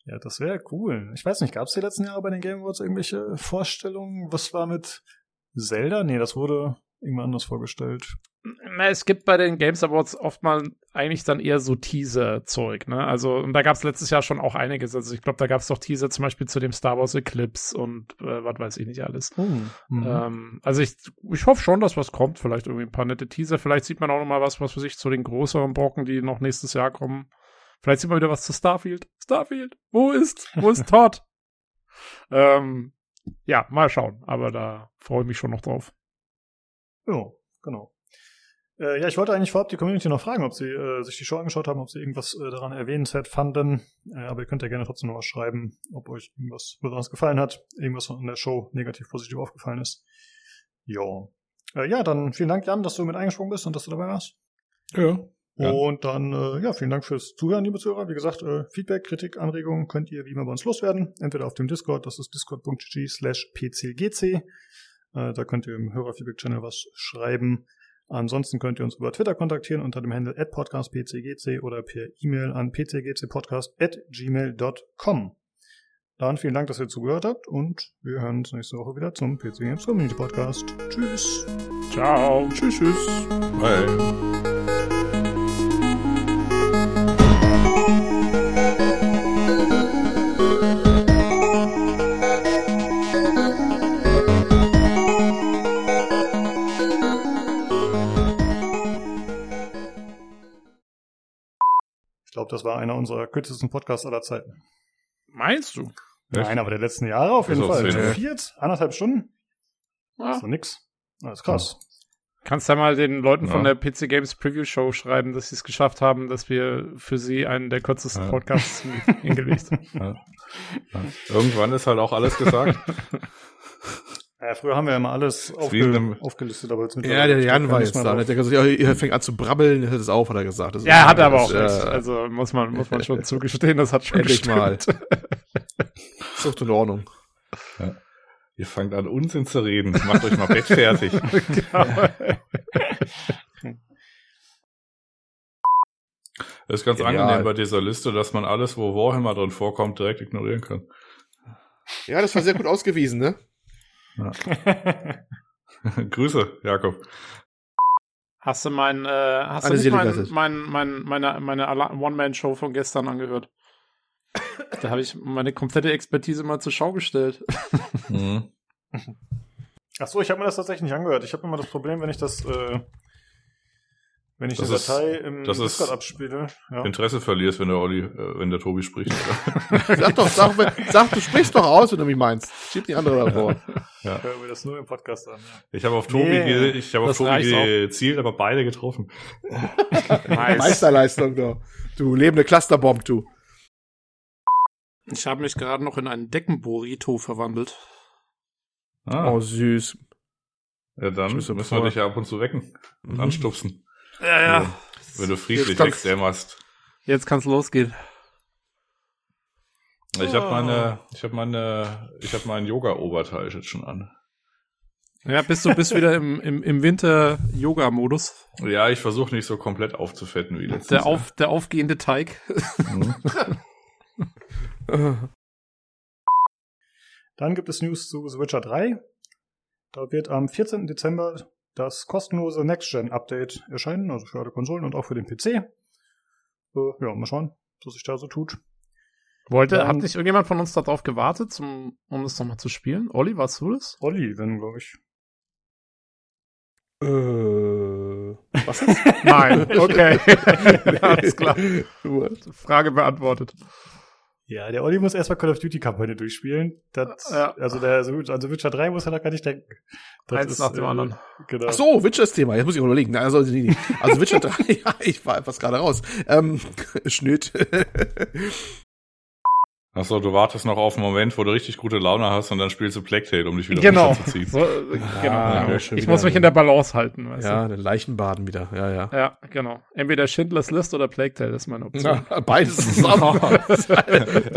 ja, das wäre cool. Ich weiß nicht, gab es die letzten Jahre bei den Game Awards irgendwelche Vorstellungen? Was war mit Zelda? Nee, das wurde irgendwann anders vorgestellt. Na, es gibt bei den Games Awards oft mal eigentlich dann eher so Teaser-Zeug, ne? Also, und da gab es letztes Jahr schon auch einiges. Also, ich glaube, da gab es doch Teaser zum Beispiel zu dem Star Wars Eclipse und äh, was weiß ich nicht alles. Oh, mhm. ähm, also, ich, ich hoffe schon, dass was kommt. Vielleicht irgendwie ein paar nette Teaser. Vielleicht sieht man auch noch mal was, was für sich zu den größeren Brocken, die noch nächstes Jahr kommen. Vielleicht sieht man wieder was zu Starfield. Starfield, wo ist, wo ist Todd? ähm, ja, mal schauen. Aber da freue ich mich schon noch drauf. Ja, genau. Äh, ja, ich wollte eigentlich vorab die Community noch fragen, ob sie äh, sich die Show angeschaut haben, ob sie irgendwas äh, daran erwähnenswert fanden. Äh, aber ihr könnt ja gerne trotzdem noch was schreiben, ob euch irgendwas besonders gefallen hat, irgendwas von der Show negativ, positiv aufgefallen ist. Ja. Äh, ja, dann vielen Dank, Jan, dass du mit eingesprungen bist und dass du dabei warst. Ja. Und dann, äh, ja, vielen Dank fürs Zuhören, liebe Zuhörer. Wie gesagt, äh, Feedback, Kritik, Anregungen könnt ihr wie immer bei uns loswerden. Entweder auf dem Discord, das ist discord.gg slash pcgc. Äh, da könnt ihr im Hörerfeedback-Channel was schreiben. Ansonsten könnt ihr uns über Twitter kontaktieren unter dem Handle podcastpcgc oder per E-Mail an pcgcpodcast.gmail.com. Dann vielen Dank, dass ihr zugehört habt und wir hören uns nächste Woche wieder zum PC Games Community Podcast. Tschüss. Ciao. Tschüss, tschüss. Bye. Glaube, das war einer unserer kürzesten Podcasts aller Zeiten. Meinst du? Nein, aber der letzten Jahre auf jeden Fall. Vier, anderthalb Stunden? Ist doch nix. Das ist krass. Kannst ja mal den Leuten ja. von der PC Games Preview Show schreiben, dass sie es geschafft haben, dass wir für sie einen der kürzesten ja. Podcasts hingelegt haben. Ja. Irgendwann ist halt auch alles gesagt. Ja, früher haben wir ja mal alles aufge aufgelistet, aber jetzt mit Ja, der Jan war jetzt da. Der hat gesagt, ja, ihr fängt an zu brabbeln, hört es auf, hat er gesagt. Das ja, hat er aber auch äh, recht. Also muss man, muss man schon zugestehen, das hat schon Endlich gestimmt. mal. ist doch in Ordnung. Ja. Ihr fangt an, Unsinn zu reden. Macht euch mal Bett fertig. genau. Das ist ganz Genial. angenehm bei dieser Liste, dass man alles, wo Warhammer drin vorkommt, direkt ignorieren kann. Ja, das war sehr gut ausgewiesen, ne? Ja. Grüße, Jakob. Hast du mein, äh, hast Eine du mein, mein, mein, meine, meine One-Man-Show von gestern angehört? da habe ich meine komplette Expertise mal zur Schau gestellt. mhm. Ach so, ich habe mir das tatsächlich nicht angehört. Ich habe immer das Problem, wenn ich das äh, wenn ich das die Datei ist, im das Discord abspiele. Ja. Interesse verlierst, wenn der Olli, äh, wenn der Tobi spricht. sag doch, sag, sag, du sprichst doch aus, wenn du mich meinst. Schieb die andere davor. Ja. Hören wir das nur im Podcast an. Ja. Ich habe auf Tobi, nee, ich habe auf Tobi gezielt, aber beide getroffen. nice. Meisterleistung, du. Du lebende Clusterbomb, du. Ich habe mich gerade noch in einen Deckenburrito verwandelt. Ah. Oh, süß. Ja, dann müssen wir dich ja ab und zu wecken und mhm. anstupsen. Ja, ja. Wenn du friedlich wegdämmerst. Jetzt kann's losgehen. Ich habe meine, ich habe meine, ich habe meinen Yoga-Oberteil jetzt schon an. Ja, bist du bist wieder im, im, im Winter-Yoga-Modus? Ja, ich versuche nicht so komplett aufzufetten wie letztes der auf, Der aufgehende Teig. Mhm. Dann gibt es News zu The Witcher 3. Da wird am 14. Dezember das kostenlose Next-Gen-Update erscheinen, also für alle Konsolen und auch für den PC. Äh, ja, mal schauen, was sich da so tut. Wollte, Dann, hat nicht irgendjemand von uns darauf gewartet, zum, um das nochmal zu spielen? Olli, warst du das? Olli, wenn, glaube ich. Äh, was ist? Nein, okay. Alles klar. Frage beantwortet. Ja, der Olli muss erstmal Call of Duty Kampagne durchspielen. Das, ja. Also der also Witcher 3 muss er da gar nicht denken. Das Eins ist, nach dem äh, anderen. Genau. Ach so, Witcher ist Thema. Jetzt muss ich überlegen. Also, nee, nee. also Witcher 3, ja, ich war etwas gerade raus. Ähm, Schnitt. Achso, du wartest noch auf einen Moment, wo du richtig gute Laune hast und dann spielst du Plague Tale, um dich wieder genau. runterzuziehen. So, äh, genau. Ah, ja. Ich muss mich in der Balance halten. Weißt ja, du? den Leichenbaden wieder. Ja, ja. Ja, genau. Entweder Schindlers List oder Plague Tale ist meine Option. Ja, beides zusammen.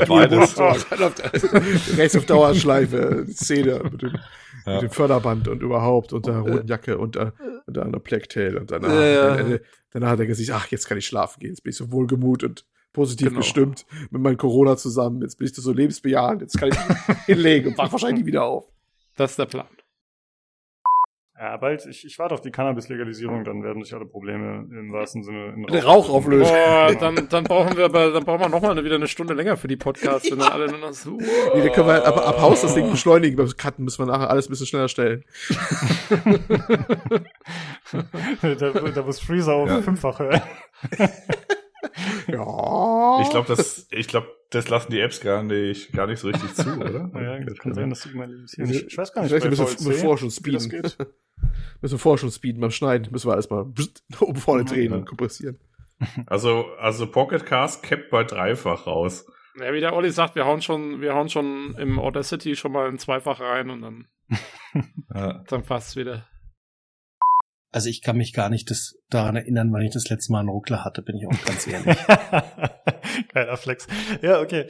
Beides. Rechts auf Dauerschleife, Szene mit dem, Ja. mit dem Förderband und überhaupt und der roten Jacke und, äh, und dann der Black Tail und danach, Ja, äh, danach hat er gesagt, ach, jetzt kann ich schlafen gehen, jetzt bin ich so wohlgemut und positiv Genau. gestimmt mit meinem Corona zusammen, jetzt bin ich so lebensbejahend, jetzt kann ich hinlegen und wach wahrscheinlich wieder auf. Das ist der Plan. Ja, bald, ich, ich warte auf die Cannabis-Legalisierung, dann werden sich alle Probleme im wahrsten Sinne in Den Rauch auflösen. Boah, dann, dann brauchen wir aber, dann brauchen wir noch mal eine, wieder eine Stunde länger für die Podcasts, wenn dann alle nur noch so, Nee, dann können wir ab, ab Haus das Ding beschleunigen, beim Cutten müssen wir nachher alles ein bisschen schneller stellen. da, da muss Freezer auf Ja. fünffache. Ja. Ich glaube, das, ich glaube, das lassen die Apps gar nicht, gar nicht so richtig zu, oder? Ja, das kann sein, dass die mal limitieren. Ich, ich weiß gar nicht, Vielleicht bei müssen VLC, wir vorher schon wie das speeden. geht. Müssen wir vorher schon speeden beim Schneiden. Müssen wir alles mal nach oben vorne drehen Ja. und kompressieren. Also, also Pocket Cast cappt bei dreifach raus. Ja, wie der Olli sagt, wir hauen schon, wir hauen schon im Audacity schon mal ein Zweifach rein und dann, Ja. dann passt's wieder. Also ich kann mich gar nicht das, daran erinnern, wann ich das letzte Mal einen Ruckler hatte, bin ich auch ganz ehrlich. Geiler Flex. Ja, okay.